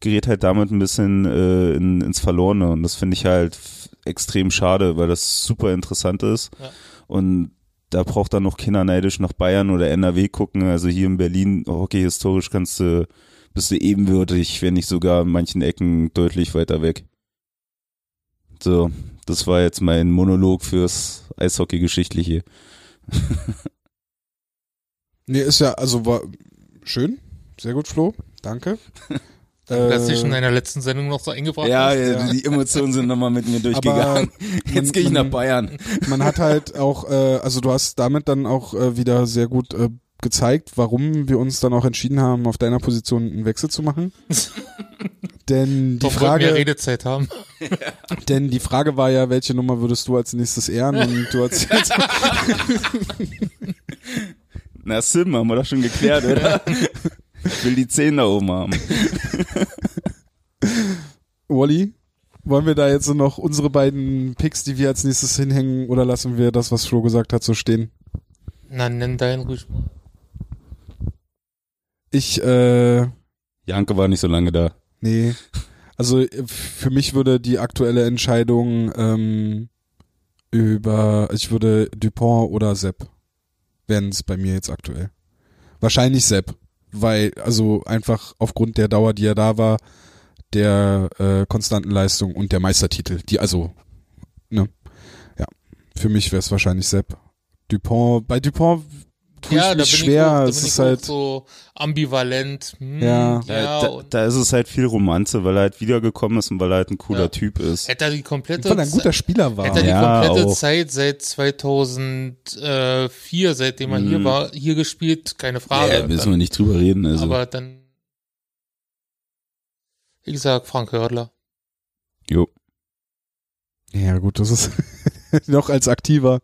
gerät halt damit ein bisschen äh, in, ins Verlorene. Und das finde ich halt extrem schade, weil das super interessant ist. Ja. Und da braucht dann noch Kinder neidisch nach Bayern oder NRW gucken. Also hier in Berlin, Hockey historisch kannst du, bist du ebenwürdig, wenn nicht sogar in manchen Ecken deutlich weiter weg. So, das war jetzt mein Monolog fürs Eishockey-Geschichtliche. *laughs* Nee, ist ja, also war schön. Sehr gut, Flo. Danke. *laughs* Das Äh, ist in deiner letzten Sendung noch so eingebracht Ja, hast. ja, die Emotionen sind nochmal mit mir durchgegangen. man- Jetzt gehe ich nach Bayern. man hat halt auch, äh, also du hast damit dann auch äh, wieder sehr gut äh, gezeigt, warum wir uns dann auch entschieden haben, auf deiner Position einen Wechsel zu machen. *laughs* denn die Doch Frage, Redezeit haben. *laughs* denn die Frage war ja, welche Nummer würdest du als nächstes ehren? Und du hast *laughs* jetzt, Na, Sim, haben wir doch schon geklärt, oder? Ich will die 10 da oben haben. Wally, wollen wir da jetzt so noch unsere beiden Picks, die wir als nächstes hinhängen, oder lassen wir das, was Flo gesagt hat, so stehen? Na, nenn deinen ruhig mal. Ich, äh, Janke war nicht so lange da. Nee. Also äh, für mich würde die aktuelle Entscheidung ähm, über, ich würde Dupont oder Sepp wären es bei mir jetzt aktuell. Wahrscheinlich Sepp, weil also einfach aufgrund der Dauer, die er da war, der äh, konstanten Leistung und der Meistertitel, die also, ne, ja, für mich wäre es wahrscheinlich Sepp. Dupont, bei Dupont tue Ja, ich da mich bin schwer, ich auch, da es bin ist halt, so ambivalent. Hm, Ja. Da, ja da, da ist es halt viel Romanze, weil er halt wiedergekommen ist und weil er halt ein cooler Ja. Typ ist. hätte er die komplette weil er ein guter Spieler war. Hätte er die Ja, komplette auch. Zeit seit 2004, seitdem er hier Mhm. war, hier gespielt, keine Frage. Ja, müssen wir nicht drüber reden. Also. Aber dann, Ich sag Frank Hördler. Jo. Ja, gut, das ist *laughs* noch als aktiver.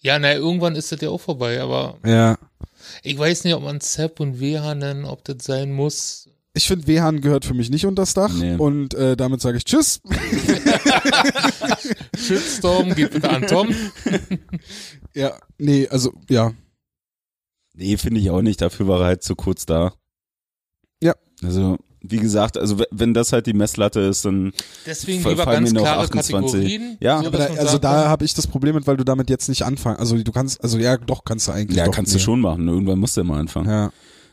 Ja, naja, irgendwann ist das ja auch vorbei, aber Ja. ich weiß nicht, ob man Sepp und WH nennen, ob das sein muss. Ich finde, Wehan gehört für mich nicht unters Dach. Nee. Und äh, damit sage ich Tschüss. Shitstorm geht bitte an Tom. Ja, nee, also, ja. Nee, finde ich auch nicht. Dafür war er halt zu kurz da. Ja. Also, wie gesagt, also wenn das halt die Messlatte ist, dann Deswegen lieber fallen ganz mir noch klare 28. Kategorien. Ja, so, Aber dass da, also sagt, da habe ich das Problem mit, weil du damit jetzt nicht anfangen. Also du kannst, also ja, doch kannst du eigentlich. ja, doch, kannst nee. du schon machen. Irgendwann musst du immer anfangen. Ja.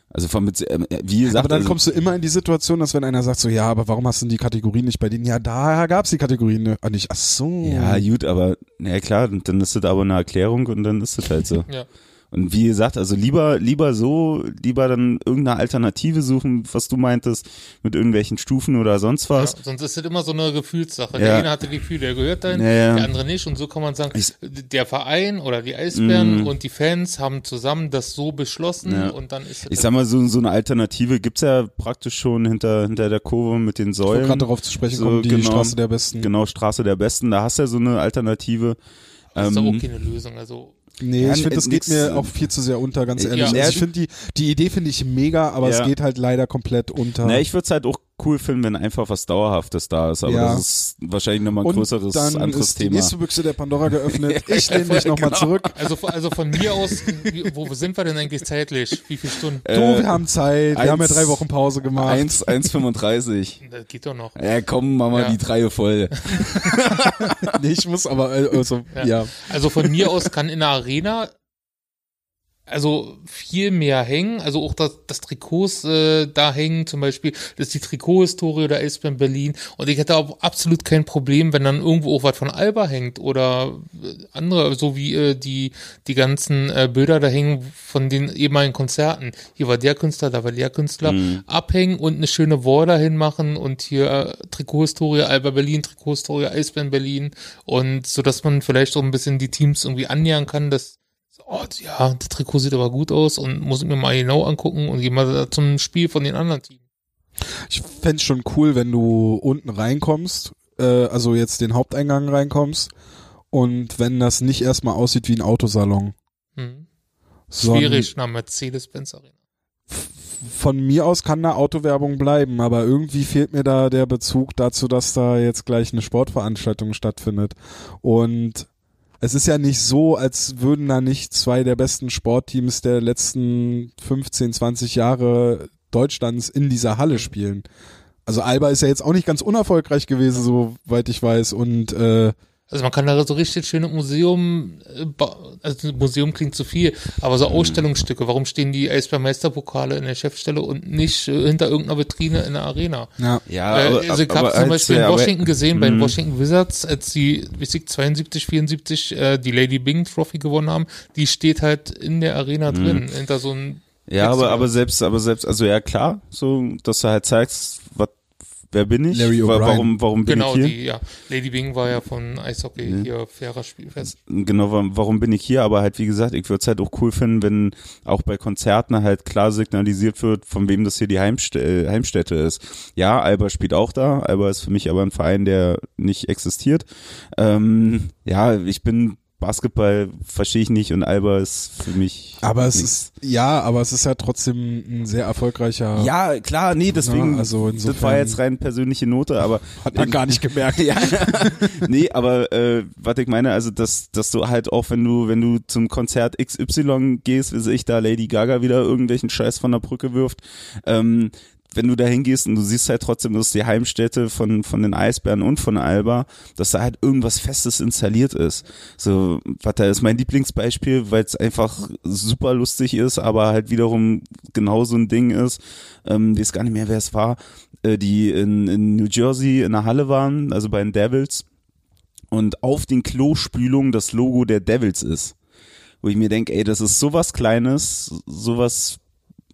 Also von mit, äh, wie gesagt, Aber dann also, kommst du immer in die Situation, dass wenn einer sagt so, ja, aber warum hast du denn die Kategorien nicht bei denen? Ja, da gab's die Kategorien ne- ah, nicht. Ach so. ja gut, aber na klar, dann ist das aber eine Erklärung und dann ist das halt so. Ja. Und wie gesagt, also lieber, lieber so, lieber dann irgendeine Alternative suchen, was du meintest, mit irgendwelchen Stufen oder sonst Ja, was. sonst ist das immer so eine Gefühlssache. Ja. Der eine hatte die Gefühl, der gehört dahin, Ja, ja. der andere nicht. Und so kann man sagen, Ich- der Verein oder die Eisbären Mm. und die Fans haben zusammen das so beschlossen Ja. und dann ist es Ich sag mal, so, so eine Alternative gibt's ja praktisch schon hinter, hinter der Kurve mit den Ich Säulen. gerade darauf zu sprechen So, kommen, die genau. Straße der Besten. Genau, Straße der Besten, da hast du ja so eine Alternative. das ist Ähm, auch keine Lösung. Also Nee, Ja, ich finde, das geht mir auch viel zu sehr unter, ganz ehrlich. Ja. Also ich finde die, die Idee finde ich mega, aber Ja. es geht halt leider komplett unter. Na, ich würde es halt auch cool finden, wenn einfach was Dauerhaftes da ist, aber Ja. das ist wahrscheinlich nochmal ein und größeres dann anderes ist die Thema. nächste Büchse der Pandora geöffnet. *laughs* Ich lehne mich nochmal Genau. zurück. Also, also von mir aus, wie- wo sind wir denn eigentlich zeitlich? Wie viele Stunden? Du, Äh, wir haben Zeit. Wir haben ja drei Wochen Pause gemacht. 1, 1,35. *laughs* Das geht doch noch. Ja, komm, mach mal Ja. die Dreie voll. *laughs* Nee, ich muss aber, äh, also, Ja. ja. Also von mir aus kann in der Arena also viel mehr hängen, also auch das, das Trikots äh, da hängen zum Beispiel, das ist die Trikothistorie der Eisbären Berlin und ich hätte auch absolut kein Problem, wenn dann irgendwo auch was von Alba hängt oder äh, andere, so wie äh, die die ganzen äh, Bilder da hängen von den ehemaligen Konzerten. Hier war der Künstler, da war der Künstler, Mhm. abhängen und eine schöne Wall dahin machen und hier äh, Trikothistorie Alba Berlin, Trikothistorie Eisbären Berlin und so, dass man vielleicht auch ein bisschen die Teams irgendwie annähern kann, dass oh, ja, das Trikot sieht aber gut aus und muss ich mir mal genau angucken und gehe mal zum Spiel von den anderen Teams. Ich fänd's schon cool, wenn du unten reinkommst, äh, also jetzt den Haupteingang reinkommst und wenn das nicht erstmal aussieht wie ein Autosalon. Hm. Schwierig nach Mercedes-Benz Arena. Von mir aus kann da Autowerbung bleiben, aber irgendwie fehlt mir da der Bezug dazu, dass da jetzt gleich eine Sportveranstaltung stattfindet. Und es ist ja nicht so, als würden da nicht zwei der besten Sportteams der letzten 15, 20 Jahre Deutschlands in dieser Halle spielen. Also Alba ist ja jetzt auch nicht ganz unerfolgreich gewesen, soweit ich weiß. Und äh, Also man kann da so richtig schöne Museum, äh, ba- also Museum klingt zu viel, aber so Ausstellungsstücke, warum stehen die Eisbär-Meisterpokale in der Chefstelle und nicht äh, hinter irgendeiner Vitrine in der Arena? ja, Ja, äh, aber, also ich habe zum Beispiel in aber- Washington gesehen, bei den Mhm. Washington Wizards, als die, wie ich, 72, 74 äh, die Lady Bing Trophy gewonnen haben, die steht halt in der Arena Mhm. drin, hinter so einem Ja, Jetzt, aber, ja. aber selbst, aber selbst, also ja klar, so, dass du halt zeigst, was, wer bin ich? Larry O'Brien. Warum, warum bin Genau, ich hier? die, ja. Lady Bing war ja von Eishockey Mhm. hier fairer Spielfest. Genau, wa- warum bin ich hier? Aber halt, wie gesagt, ich würde es halt auch cool finden, wenn auch bei Konzerten halt klar signalisiert wird, von wem das hier die Heimst äh, Heimstätte ist. Ja, Alba spielt auch da. Alba ist für mich aber ein Verein, der nicht existiert. Ähm, ja, ich bin Basketball verstehe ich nicht und Alba ist für mich. aber es nix. ist ja, aber es ist ja trotzdem ein sehr erfolgreicher. Ja, klar, nee, deswegen, Ja, also das insofern- war jetzt rein persönliche Note, aber *laughs* hat man gar nicht gemerkt. *laughs* ja, nee, aber äh, was ich meine, also dass, dass du halt auch, wenn du, wenn du zum Konzert XY gehst, wie ich da Lady Gaga wieder irgendwelchen Scheiß von der Brücke wirft, ähm, wenn du da hingehst und du siehst halt trotzdem, das ist die Heimstätte von, von den Eisbären und von Alba, dass da halt irgendwas Festes installiert ist. So, da ist mein Lieblingsbeispiel, weil es einfach super lustig ist, aber halt wiederum genau so ein Ding ist, ähm, weiß gar nicht mehr, wer es war, äh, die in, in New Jersey in der Halle waren, also bei den Devils, und auf den Klospülungen das Logo der Devils ist. Wo ich mir denke, ey, das ist sowas Kleines, sowas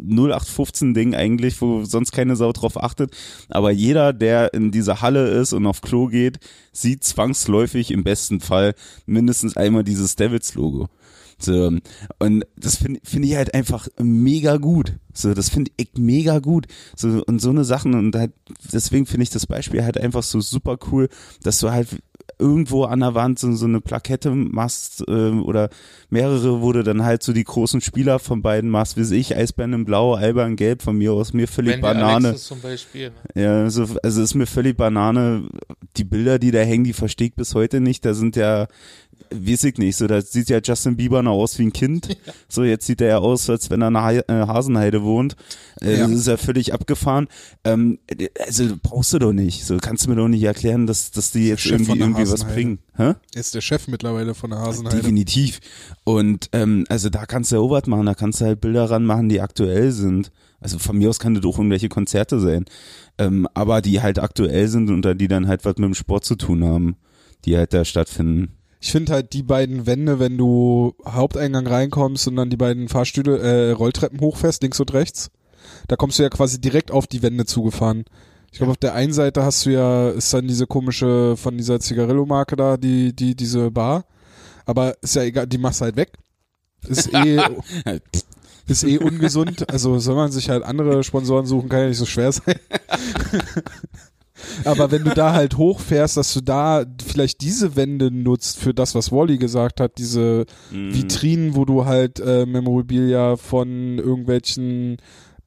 0815 Ding eigentlich, wo sonst keine Sau drauf achtet. Aber jeder, der in dieser Halle ist und auf Klo geht, sieht zwangsläufig im besten Fall mindestens einmal dieses Devils-Logo. So, und das finde find ich halt einfach mega gut. So, das finde ich mega gut. So, und so eine Sachen, und halt, deswegen finde ich das Beispiel halt einfach so super cool, dass du halt irgendwo an der Wand so, so eine Plakette machst äh, oder mehrere, wo du dann halt so die großen Spieler von beiden machst, wie ich, Eisbären in Blau, Alba in Gelb, von mir aus mir völlig Wenn Banane. Alexis zum Beispiel. Ne? Ja, so, also ist mir völlig Banane. Die Bilder, die da hängen, die verstehe ich bis heute nicht. Da sind ja, weiß ich nicht, so da sieht ja Justin Bieber noch aus wie ein Kind. *laughs* So jetzt sieht er ja aus, als wenn er in einer äh, Hasenheide wohnt. Äh, Ja. Das ist ja völlig abgefahren. Ähm, also brauchst du doch nicht. So kannst du mir doch nicht erklären, dass, dass die jetzt Chef irgendwie irgendwie was bringen. Hä? Er ist der Chef mittlerweile von der Hasenheide. Definitiv. Und ähm, also da kannst du ja auch was machen, da kannst du halt Bilder ranmachen, die aktuell sind. Also von mir aus kann das auch irgendwelche Konzerte sein. Ähm, aber die halt aktuell sind und die dann halt was mit dem Sport zu tun haben, die halt da stattfinden. Ich finde halt die beiden Wände, wenn du Haupteingang reinkommst und dann die beiden Fahrstühle, äh, Rolltreppen hochfährst, links und rechts, da kommst du ja quasi direkt auf die Wände zugefahren. Ich glaube, auf der einen Seite hast du ja, ist dann diese komische, von dieser Zigarillo-Marke da, die, die, diese Bar. Aber ist ja egal, die machst du halt weg. Ist eh, *laughs* ist eh ungesund. Also soll man sich halt andere Sponsoren suchen, kann ja nicht so schwer sein. *laughs* Aber wenn du da halt hochfährst, dass du da vielleicht diese Wände nutzt für das, was Wally gesagt hat, diese Mhm. Vitrinen, wo du halt äh, Memorabilia von irgendwelchen,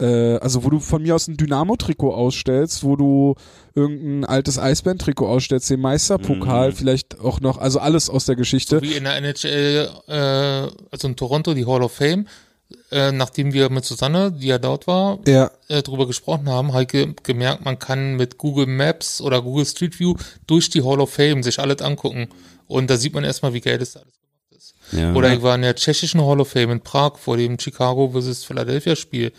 äh, also wo du von mir aus ein Dynamo-Trikot ausstellst, wo du irgendein altes Eisbären-Trikot ausstellst, den Meisterpokal, Mhm. vielleicht auch noch, also alles aus der Geschichte. Wie in der NHL, äh, also in Toronto, die Hall of Fame, äh, nachdem wir mit Susanne, die ja dort war, Ja, äh, drüber gesprochen haben, habe ich ge gemerkt, man kann mit Google Maps oder Google Street View durch die Hall of Fame sich alles angucken. Und da sieht man erstmal, wie geil das da alles gemacht ist. Ja. Oder ich war in der tschechischen Hall of Fame in Prag vor dem Chicago vs. Philadelphia Spiel.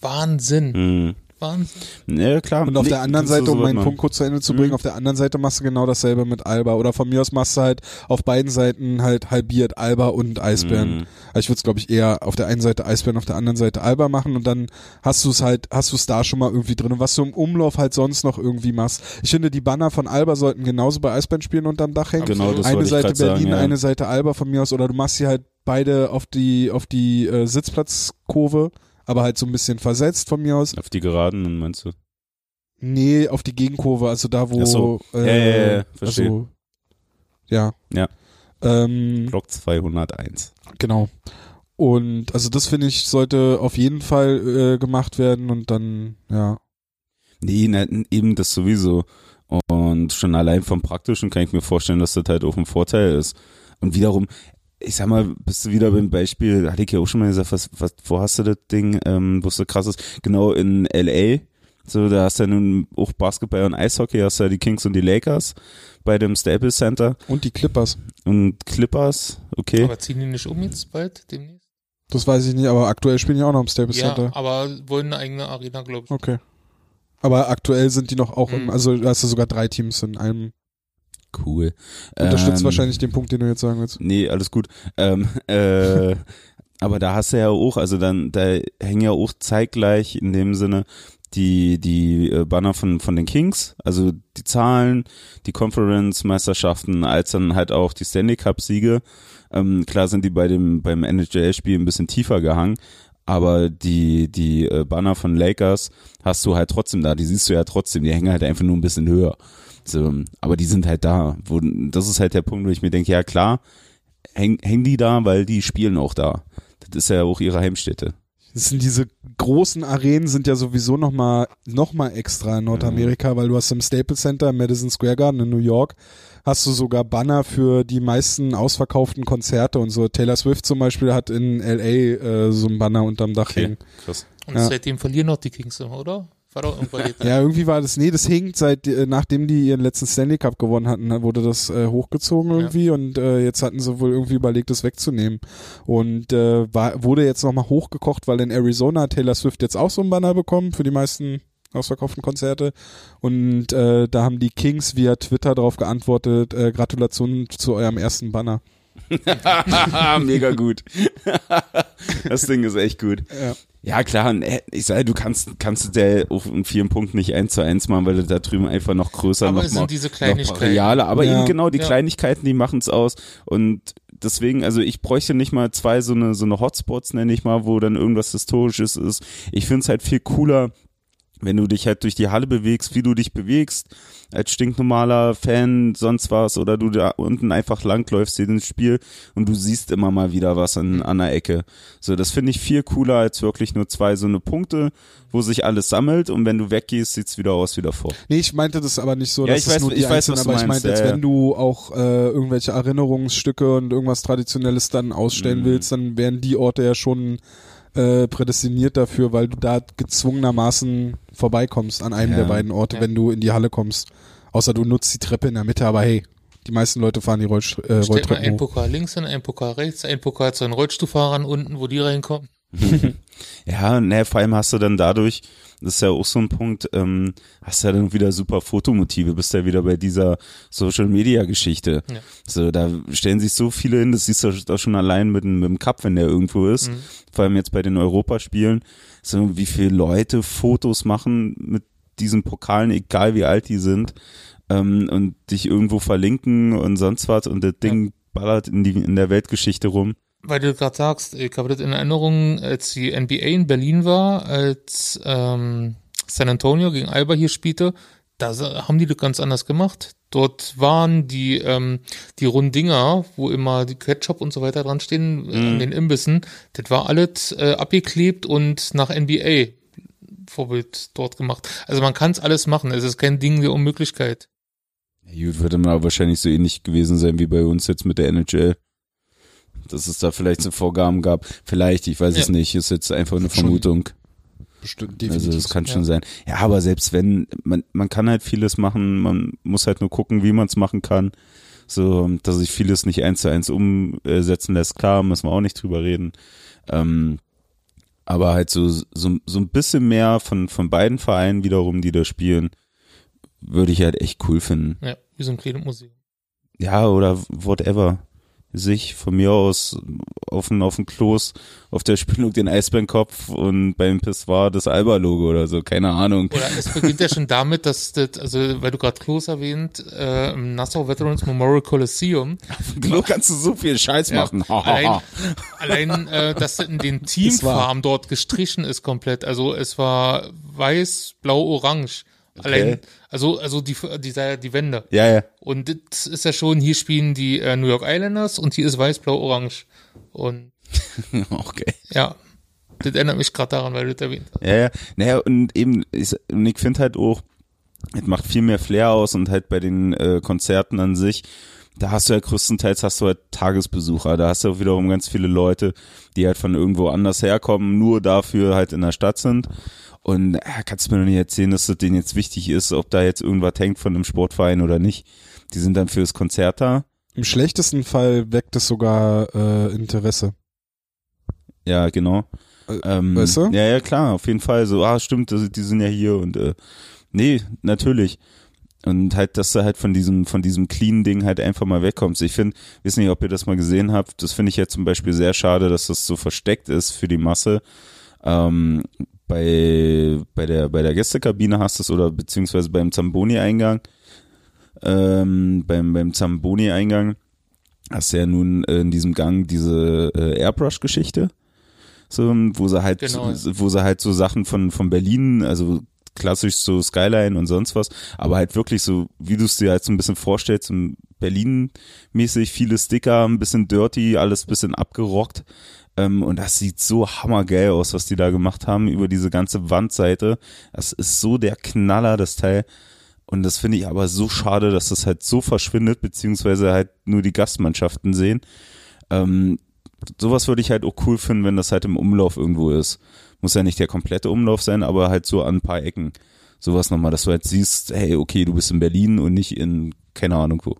Wahnsinn. Mhm. Wahnsinn. Ja, klar. Und auf Nee, der anderen Seite, um meinen. Punkt kurz zu Ende zu bringen, auf der anderen Seite machst du genau dasselbe mit Alba. Oder von mir aus machst du halt auf beiden Seiten halt halbiert Alba und Eisbären. Mhm. Also ich würde es, glaube ich, eher auf der einen Seite Eisbären, auf der anderen Seite Alba machen und dann hast du es halt, hast du es da schon mal irgendwie drin. Und was du im Umlauf halt sonst noch irgendwie machst. Ich finde, die Banner von Alba sollten genauso bei Eisbären spielen unterm Dach hängen. Genau, das eine Seite Berlin, sagen, ja. eine Seite Alba von mir aus. Oder du machst sie halt beide auf die, auf die äh, Sitzplatzkurve, aber halt so ein bisschen versetzt von mir aus. Auf die Geraden, meinst du? Nee, auf die Gegenkurve, also da, wo. Ach so. Äh, Ja, ja, ja, verstehe. Also, ja. Ja. Ähm, Block 201. genau. Und also das finde ich, sollte auf jeden Fall äh, gemacht werden und dann, ja. Nee, na, eben das sowieso. Und schon allein vom Praktischen kann ich mir vorstellen, dass das halt auch ein Vorteil ist. Und wiederum, ich sag mal, bist du wieder beim Beispiel, hatte ich ja auch schon mal gesagt, was, was, wo hast du das Ding, ähm, wo es so krass ist? Genau in L.A., so, da hast du ja nun auch Basketball und Eishockey, hast du ja die Kings und die Lakers bei dem Staples Center Und die Clippers. und Clippers, okay. Aber ziehen die nicht um jetzt bald, demnächst? Das weiß ich nicht, aber aktuell spielen die auch noch im Staples Ja, Center. aber wollen eine eigene Arena, glaube ich. Okay. Aber aktuell sind die noch auch im, Mhm. also da hast du sogar drei Teams in einem. Cool. Unterstützt Ähm, wahrscheinlich den Punkt, den du jetzt sagen willst. Nee, alles gut. Ähm, *laughs* äh, aber da hast du ja auch, also dann, da hängen ja auch zeitgleich in dem Sinne die, die äh, Banner von, von den Kings, also die Zahlen, die Conference-Meisterschaften, als dann halt auch die Stanley Cup-Siege. Ähm, klar sind die bei dem, beim NHL-Spiel ein bisschen tiefer gehangen, aber die, die äh, Banner von Lakers hast du halt trotzdem da, die siehst du ja trotzdem, die hängen halt einfach nur ein bisschen höher. So, aber die sind halt da. Wo, das ist halt der Punkt, wo ich mir denke, ja klar, häng, hängen die da, weil die spielen auch da. Das ist ja auch ihre Heimstätte. Das sind diese großen Arenen sind ja sowieso noch mal noch mal extra in Nordamerika, weil du hast im Staples Center im Madison Square Garden in New York hast du sogar Banner für die meisten ausverkauften Konzerte und so. Taylor Swift zum Beispiel hat in LA äh, so ein Banner unterm Dach hängen. krass. Und Ja. seitdem verlieren noch die Kings immer, oder? War doch irgendwann jetzt. *laughs* Ja, irgendwie war das, nee, das hinkt seit, äh, nachdem die ihren letzten Stanley Cup gewonnen hatten, ne, wurde das äh, hochgezogen irgendwie und äh, jetzt hatten sie wohl irgendwie überlegt, das wegzunehmen. Und äh, war, wurde jetzt nochmal hochgekocht, weil in Arizona hat Taylor Swift jetzt auch so einen Banner bekommen für die meisten ausverkauften Konzerte. Und äh, da haben die Kings via Twitter darauf geantwortet, äh, Gratulation zu eurem ersten Banner. *laughs* Mega gut. *laughs* das Ding ist echt gut. Ja. Ja, klar, ne, ich sage, du kannst, kannst der auf in vielen Punkten nicht eins zu eins machen, weil du da drüben einfach noch größer Aber noch es mal, sind diese noch Kleinigkeiten. realer, aber Ja. eben genau die Ja. Kleinigkeiten, die machen es aus und deswegen, also ich bräuchte nicht mal zwei so eine, so eine Hotspots, nenne ich mal, wo dann irgendwas Historisches ist. Ich finde es halt viel cooler, wenn du dich halt durch die Halle bewegst, wie du dich bewegst, als stinknormaler Fan, sonst was, oder du da unten einfach langläufst in das Spiel und du siehst immer mal wieder was an, an der Ecke. So, das finde ich viel cooler als wirklich nur zwei so eine Punkte, wo sich alles sammelt und wenn du weggehst, sieht's wieder aus wie davor. Nee, ich meinte das aber nicht so, Ja, dass ich es weiß- nur die ich weiß, was aber ich meinst, meinte jetzt, ja, ja. wenn du auch äh, irgendwelche Erinnerungsstücke und irgendwas Traditionelles dann ausstellen Mhm. willst, dann wären die Orte ja schon äh, prädestiniert dafür, weil du da gezwungenermaßen vorbeikommst an einem Ja. der beiden Orte, Ja. wenn du in die Halle kommst. Außer du nutzt die Treppe in der Mitte, aber hey, die meisten Leute fahren die Rollst äh, Rolltreppen einen hoch. Pokal links hin, einen Pokal rechts, einen Pokal zu den Rollstuhlfahrern unten, wo die reinkommen. *laughs* Ja, ne, vor allem hast du dann dadurch, das ist ja auch so ein Punkt, ähm, hast ja dann wieder super Fotomotive, bist ja wieder bei dieser Social Media Geschichte. Ja. So, da stellen sich so viele hin, das siehst du doch schon allein mit, dem- mit dem Cup, wenn der irgendwo ist. Mhm. Vor allem jetzt bei den Europaspielen, so wie viele Leute Fotos machen mit diesen Pokalen, egal wie alt die sind, ähm, und dich irgendwo verlinken und sonst was und das Ding ballert in die, in der Weltgeschichte rum. Weil du gerade sagst, ich habe das in Erinnerung, als die NBA in Berlin war, als ähm, San Antonio gegen Alba hier spielte, da haben die das ganz anders gemacht. Dort waren die ähm, die runden Dinger, wo immer die Ketchup und so weiter dran stehen, äh, an den Imbissen, das war alles äh, abgeklebt und nach NBA Vorbild dort gemacht. Also man kann es alles machen. Es ist kein Ding der Unmöglichkeit. Ja, Gut, würde mal wahrscheinlich so ähnlich gewesen sein wie bei uns jetzt mit der NHL. Dass es da vielleicht so Vorgaben gab. Vielleicht, ich weiß es Ja. nicht, ist jetzt einfach eine Vermutung. Bestimmt, Also definitiv. das kann Ja. schon sein. Ja, aber selbst wenn, man, man kann halt vieles machen, man muss halt nur gucken, wie man es machen kann. So, dass sich vieles nicht eins zu eins umsetzen lässt, klar, müssen wir auch nicht drüber reden. Ähm, aber halt so, so, so ein bisschen mehr von, von beiden Vereinen wiederum, die da spielen, würde ich halt echt cool finden. Ja, wie so ein kleines Museum. Ja, oder whatever. Sich von mir aus auf den, auf den Kloß, auf der Spielung den Eisbärenkopf und beim Pissoir das Alba-Logo oder so, keine Ahnung. Oder es beginnt ja schon damit, dass das, also weil du gerade Klos erwähnt, äh, im Nassau Veterans Memorial Coliseum, Auf dem Klo kannst du so viel Scheiß Ja, machen. allein, *laughs* allein äh, dass das in den Teamfarben dort gestrichen ist komplett. Also es war weiß, blau, orange. Allein, also, also die, dieser, die Wände. ja, ja. Und das ist ja schon, hier spielen die äh, New York Islanders und hier ist weiß, blau, orange. Und *laughs* Okay. ja, das erinnert mich gerade daran, weil du das erwähnt hast. Ja, ja. Naja, und eben, ich, und ich finde halt auch, es macht viel mehr Flair aus und halt bei den äh, Konzerten an sich, da hast du ja größtenteils hast du halt Tagesbesucher, da hast du auch wiederum ganz viele Leute, die halt von irgendwo anders herkommen, nur dafür halt in der Stadt sind. Und äh, kannst du mir doch nicht erzählen, dass das denen jetzt wichtig ist, ob da jetzt irgendwas hängt von einem Sportverein oder nicht. Die sind dann fürs Konzert da. Im schlechtesten Fall weckt es sogar äh, Interesse. Ja, genau. Äh, Ähm, weißt du? Ja, ja, klar, auf jeden Fall. So, ah, stimmt, die sind ja hier und äh, nee, natürlich. Und halt, dass du halt von diesem, von diesem clean Ding halt einfach mal wegkommst. Ich finde, weiß nicht, ob ihr das mal gesehen habt, das finde ich ja zum Beispiel sehr schade, dass das so versteckt ist für die Masse. Ähm, bei, bei der, bei der Gästekabine hast du es oder beziehungsweise beim Zamboni-Eingang, ähm, beim, beim Zamboni-Eingang hast du ja nun äh, in diesem Gang diese äh, Airbrush-Geschichte so, wo sie halt, Genau. wo sie halt so Sachen von, von Berlin, also klassisch so Skyline und sonst was, aber halt wirklich so, wie du es dir halt so ein bisschen vorstellst, so Berlin-mäßig, viele Sticker, ein bisschen dirty, alles ein bisschen abgerockt. Ähm, und das sieht so hammergeil aus, was die da gemacht haben über diese ganze Wandseite. Das ist so der Knaller, das Teil. Und das finde ich aber so schade, dass das halt so verschwindet, beziehungsweise halt nur die Gastmannschaften sehen. Ähm, sowas würde ich halt auch cool finden, wenn das halt im Umlauf irgendwo ist. Muss ja nicht der komplette Umlauf sein, aber halt so an ein paar Ecken. Sowas nochmal, dass du halt siehst, hey, okay, du bist in Berlin und nicht in, keine Ahnung wo.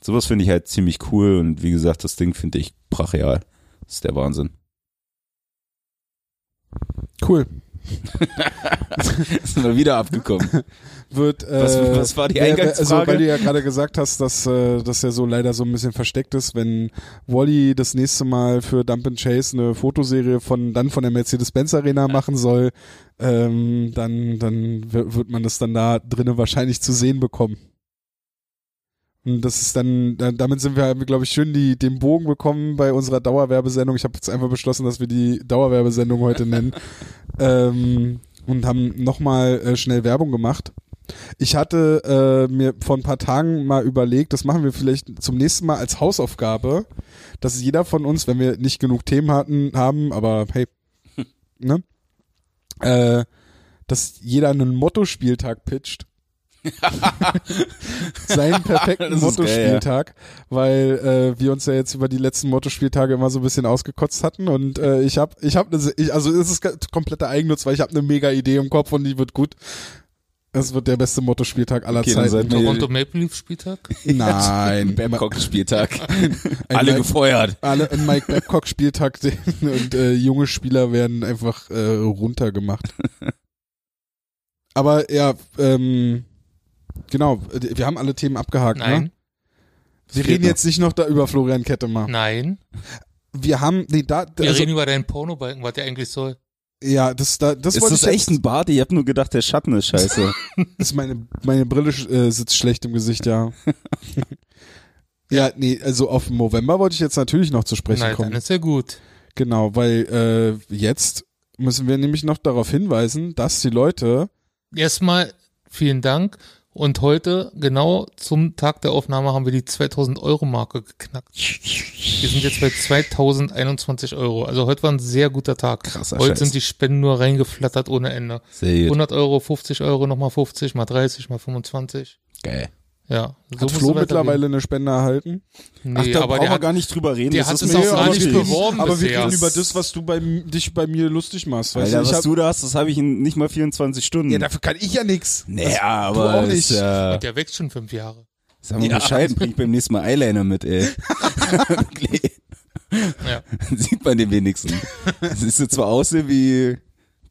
Sowas finde ich halt ziemlich cool und wie gesagt, das Ding finde ich brachial. Das ist der Wahnsinn. Cool. *laughs* Sind wir wieder abgekommen. Wird, äh, Was- was war die Eingangsfrage? Also, weil du ja gerade gesagt hast, dass äh, das ja so leider so ein bisschen versteckt ist, wenn Wally das nächste Mal für Dump and Chase eine Fotoserie von dann von der Mercedes-Benz Arena machen soll, ähm, dann dann wird man das dann da drinnen wahrscheinlich zu sehen bekommen. Und das ist dann, da- damit sind wir, glaube ich, schön die, den Bogen bekommen bei unserer Dauerwerbesendung. Ich habe jetzt einfach beschlossen, dass wir die Dauerwerbesendung heute nennen. *laughs* ähm, und haben nochmal äh, schnell Werbung gemacht. Ich hatte äh, mir vor ein paar Tagen mal überlegt, das machen wir vielleicht zum nächsten Mal als Hausaufgabe, dass jeder von uns, wenn wir nicht genug Themen hatten, haben, aber hey, *laughs* ne? Äh, dass jeder einen Mottospieltag pitcht. Seinen *laughs* perfekten Mottospieltag, weil äh, wir uns ja jetzt über die letzten Mottospieltage immer so ein bisschen ausgekotzt hatten und äh, ich habe ich habe ne, also es ist kompletter Eigennutz, weil ich habe eine mega Idee im Kopf und die wird gut. Es wird der beste Mottospieltag aller Okay, Zeiten. Toronto Maple Leaf Spieltag? *laughs* Nein, Babcock-Spieltag. *laughs* Ein Alle Mike- gefeuert. alle ein Mike Babcock Spieltag und äh, junge Spieler werden einfach äh, runtergemacht. Aber ja, ähm, genau, wir haben alle Themen abgehakt. Nein, Ne? Wir reden noch. jetzt nicht noch da über Florian Kettemer. nein. Wir haben, nee, da, Wir also, reden über deinen Pornobalken, was der eigentlich soll. ja, das, da, das Ist wollte das ich echt ein Bart? Ich hab nur gedacht, der Schatten ist scheiße. *laughs* ist meine, meine Brille äh, sitzt schlecht im Gesicht, ja. *laughs* ja, nee, also auf November wollte ich jetzt natürlich noch zu sprechen Nein, kommen. dann ist ja gut. Genau, weil äh, jetzt müssen wir nämlich noch darauf hinweisen, dass die Leute Erstmal vielen Dank. Und heute, genau zum Tag der Aufnahme, haben wir die 2000 Euro Marke geknackt. Wir sind jetzt bei 2021 Euro. Also heute war ein sehr guter Tag. Krasser heute Scheiß. sind die Spenden nur reingeflattert ohne Ende. Sehr gut. 100 Euro, 50 Euro, nochmal 50, mal 30, mal 25. Geil. Ja, so hat Flo du mittlerweile eine Spende erhalten. Nee, Ach, da aber brauchen der wir hat, gar nicht drüber reden. der das hat ist es mir auch gar nicht beworben Aber wir bisher. reden über das, was du bei, dich bei mir lustig machst. Weißt Alter, du? Ich was hab, du da hast, das habe ich in nicht mal 24 Stunden. ja, dafür kann ich ja nix. naja, du aber auch ist nicht. ja, Und der wächst schon fünf Jahre. sag mal Ja. Bescheid, bring ich beim nächsten Mal Eyeliner mit, ey. *laughs* Ja. *laughs* Sieht man den wenigsten. *laughs* Siehst du zwar aussehen wie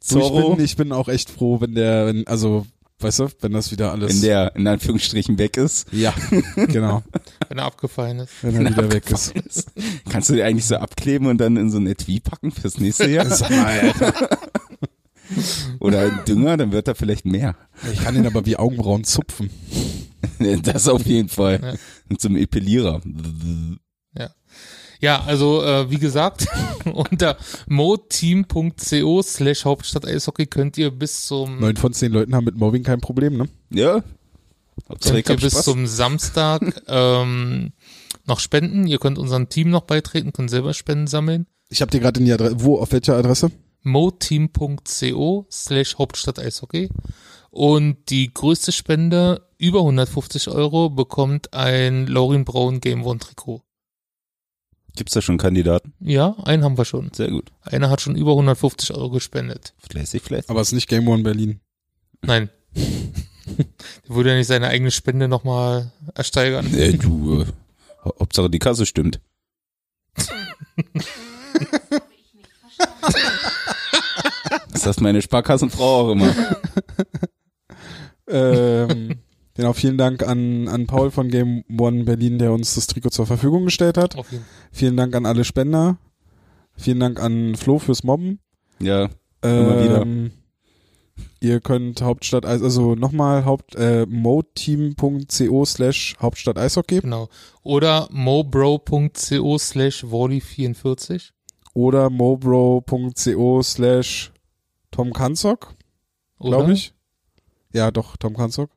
Du, ich, Zorro, bin, ich bin auch echt froh, wenn der, wenn, also, weißt du, wenn das wieder alles. wenn der in Anführungsstrichen weg ist. ja, genau. *laughs* Wenn er abgefallen ist. Wenn er wieder weg ist. Kannst du den eigentlich so abkleben und dann in so ein Etui packen fürs nächste Jahr? *laughs* *laughs* Oder ein Dünger, dann wird er vielleicht mehr. Ich kann ihn aber wie Augenbrauen zupfen. Das auf jeden Fall. Ja. Und zum Epilierer. Ja, also äh, wie gesagt, *laughs* unter moteam.co slash Hauptstadt Eishockey könnt ihr bis zum Neun von zehn Leuten haben mit Mobbing kein Problem, ne? Ja. Hauptsache könnt ihr bis Spaß. zum Samstag *laughs* ähm, noch spenden. Ihr könnt unserem Team noch beitreten, könnt selber Spenden sammeln. Ich habe dir gerade in die Adresse, wo, auf welcher Adresse? moteam.co slash Hauptstadt Eishockey. Und die größte Spende, über 150 Euro, bekommt ein Laurin Braun Game One Trikot. Gibt's da schon Kandidaten? Ja, einen haben wir schon. Sehr gut. Einer hat schon über 150 Euro gespendet. Fleißig, fleißig. Aber es ist nicht Game One Berlin. Nein. *laughs* Der würde ja nicht seine eigene Spende nochmal ersteigern. Äh, du, äh, Hauptsache die Kasse stimmt. *laughs* Das sagt meine Sparkassenfrau auch immer. *laughs* ähm, genau, vielen Dank an, an Paul von Game One Berlin, der uns das Trikot zur Verfügung gestellt hat. Auf jeden Vielen Dank an alle Spender. Vielen Dank an Flo fürs Mobben. Ja, Immer wieder. Ähm, Ihr könnt Hauptstadt, also nochmal Haupt, äh, moteam.co slash Hauptstadt Eishockey Genau. Oder mobro.co slash volley44. oder mobro.co slash Tom Kanzok, glaube ich. Ja, doch, Tom Kanzok.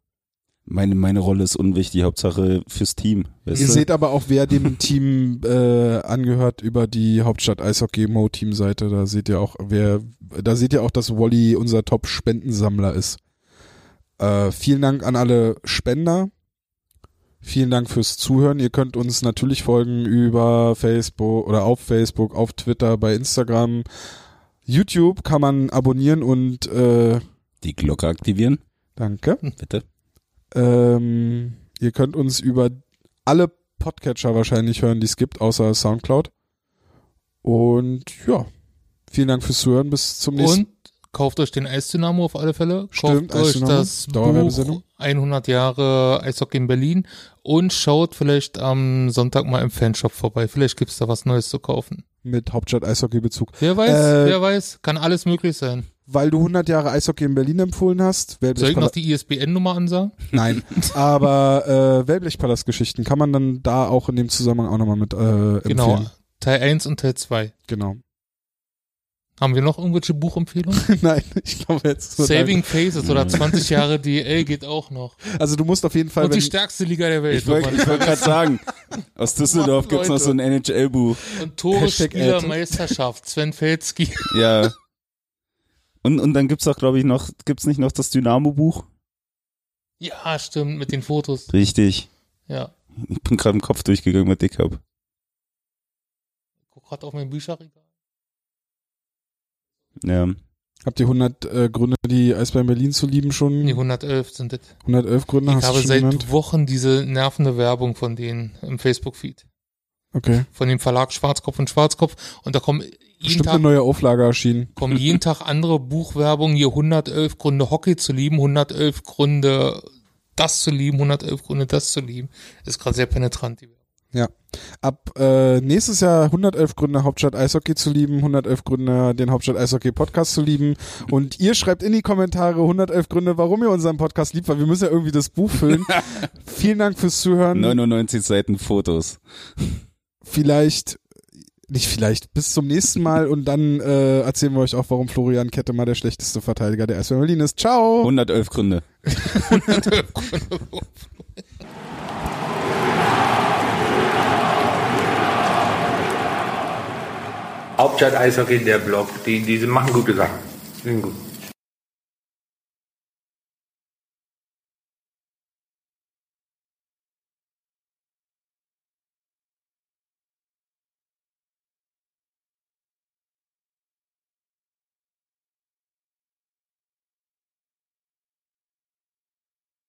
Meine, meine Rolle ist unwichtig, Hauptsache fürs Team. Ihr du? seht aber auch, wer dem *laughs* Team äh, angehört über die Hauptstadt Eishockey Mo Team Seite. Da seht ihr auch, wer, da seht ihr auch, dass Wally unser Top Spendensammler ist. Äh, vielen Dank an alle Spender. Vielen Dank fürs Zuhören. Ihr könnt uns natürlich folgen über Facebook oder auf Facebook, auf Twitter, bei Instagram. YouTube kann man abonnieren und äh, Die Glocke aktivieren, danke. bitte. Ähm, ihr könnt uns über alle Podcatcher wahrscheinlich hören, die es gibt, außer Soundcloud. Und ja, vielen Dank fürs Zuhören. Bis zum nächsten Und kauft euch den Eisdynamo auf alle Fälle. Stimmt, kauft euch das. Buch 100 Jahre Eishockey in Berlin und schaut vielleicht am Sonntag mal im Fanshop vorbei. Vielleicht gibt's da was Neues zu kaufen. mit Hauptstadt Eishockey Bezug. Wer weiß, Äh, wer weiß, kann alles möglich sein. Weil du 100 Jahre Eishockey in Berlin empfohlen hast. Soll ich noch die ISBN-Nummer ansagen? Nein, *laughs* aber äh, Wellblechpalast-Geschichten kann man dann da auch in dem Zusammenhang auch nochmal mit äh, empfehlen. Genau. Teil 1 und Teil 2. Genau. Haben wir noch irgendwelche Buchempfehlungen? *laughs* Nein, ich glaube jetzt. Saving Faces oder 20 Jahre DL geht auch noch. Also du musst auf jeden Fall. Und die stärkste Liga der Welt. Ich wollte wollt gerade sagen, *laughs* aus Düsseldorf gibt's noch so ein NHL-Buch. Und Tore Hashtag Spieler. Meisterschaft, Sven Felski. Ja. Und, und dann gibt's auch, glaube ich, noch, gibt's nicht noch das Dynamo-Buch? Ja, stimmt, mit den Fotos. Richtig. Ja. Ich bin gerade im Kopf durchgegangen mit Dickhab. Guck gerade auf mein Bücherregal. Ja. Habt ihr 100 äh, Gründe, die Eisbären Berlin zu lieben schon? Nee, 111 sind das. 111 Gründe Ich hast habe du schon seit genannt? Wochen diese nervende Werbung von denen im Facebook-Feed. Okay. Von dem Verlag Schwarzkopf und Schwarzkopf. Und da kommen jeden Bestimmt eine Tag, neue Auflage erschienen. kommen jeden Tag andere Buchwerbungen. Hier 111 Gründe Hockey zu lieben, 111 Gründe das zu lieben, 111 Gründe das zu lieben. Ist gerade sehr penetrant. Die Werbung. Ja. Ab äh, nächstes Jahr 111 Gründe Hauptstadt Eishockey zu lieben, 111 Gründe den Hauptstadt Eishockey Podcast zu lieben und ihr schreibt in die Kommentare 111 Gründe, warum ihr unseren Podcast liebt, weil wir müssen ja irgendwie das Buch füllen. *laughs* Vielen Dank fürs Zuhören. 99 Seiten Fotos. Vielleicht nicht vielleicht bis zum nächsten Mal und dann äh, erzählen wir euch auch, warum Florian Kette mal der schlechteste Verteidiger der Eisbären Berlin ist. Ciao. 111 Gründe. 111 Gründe. Hauptstadt Eishockey, der Blog, die, die machen gute Sachen. Sind gut.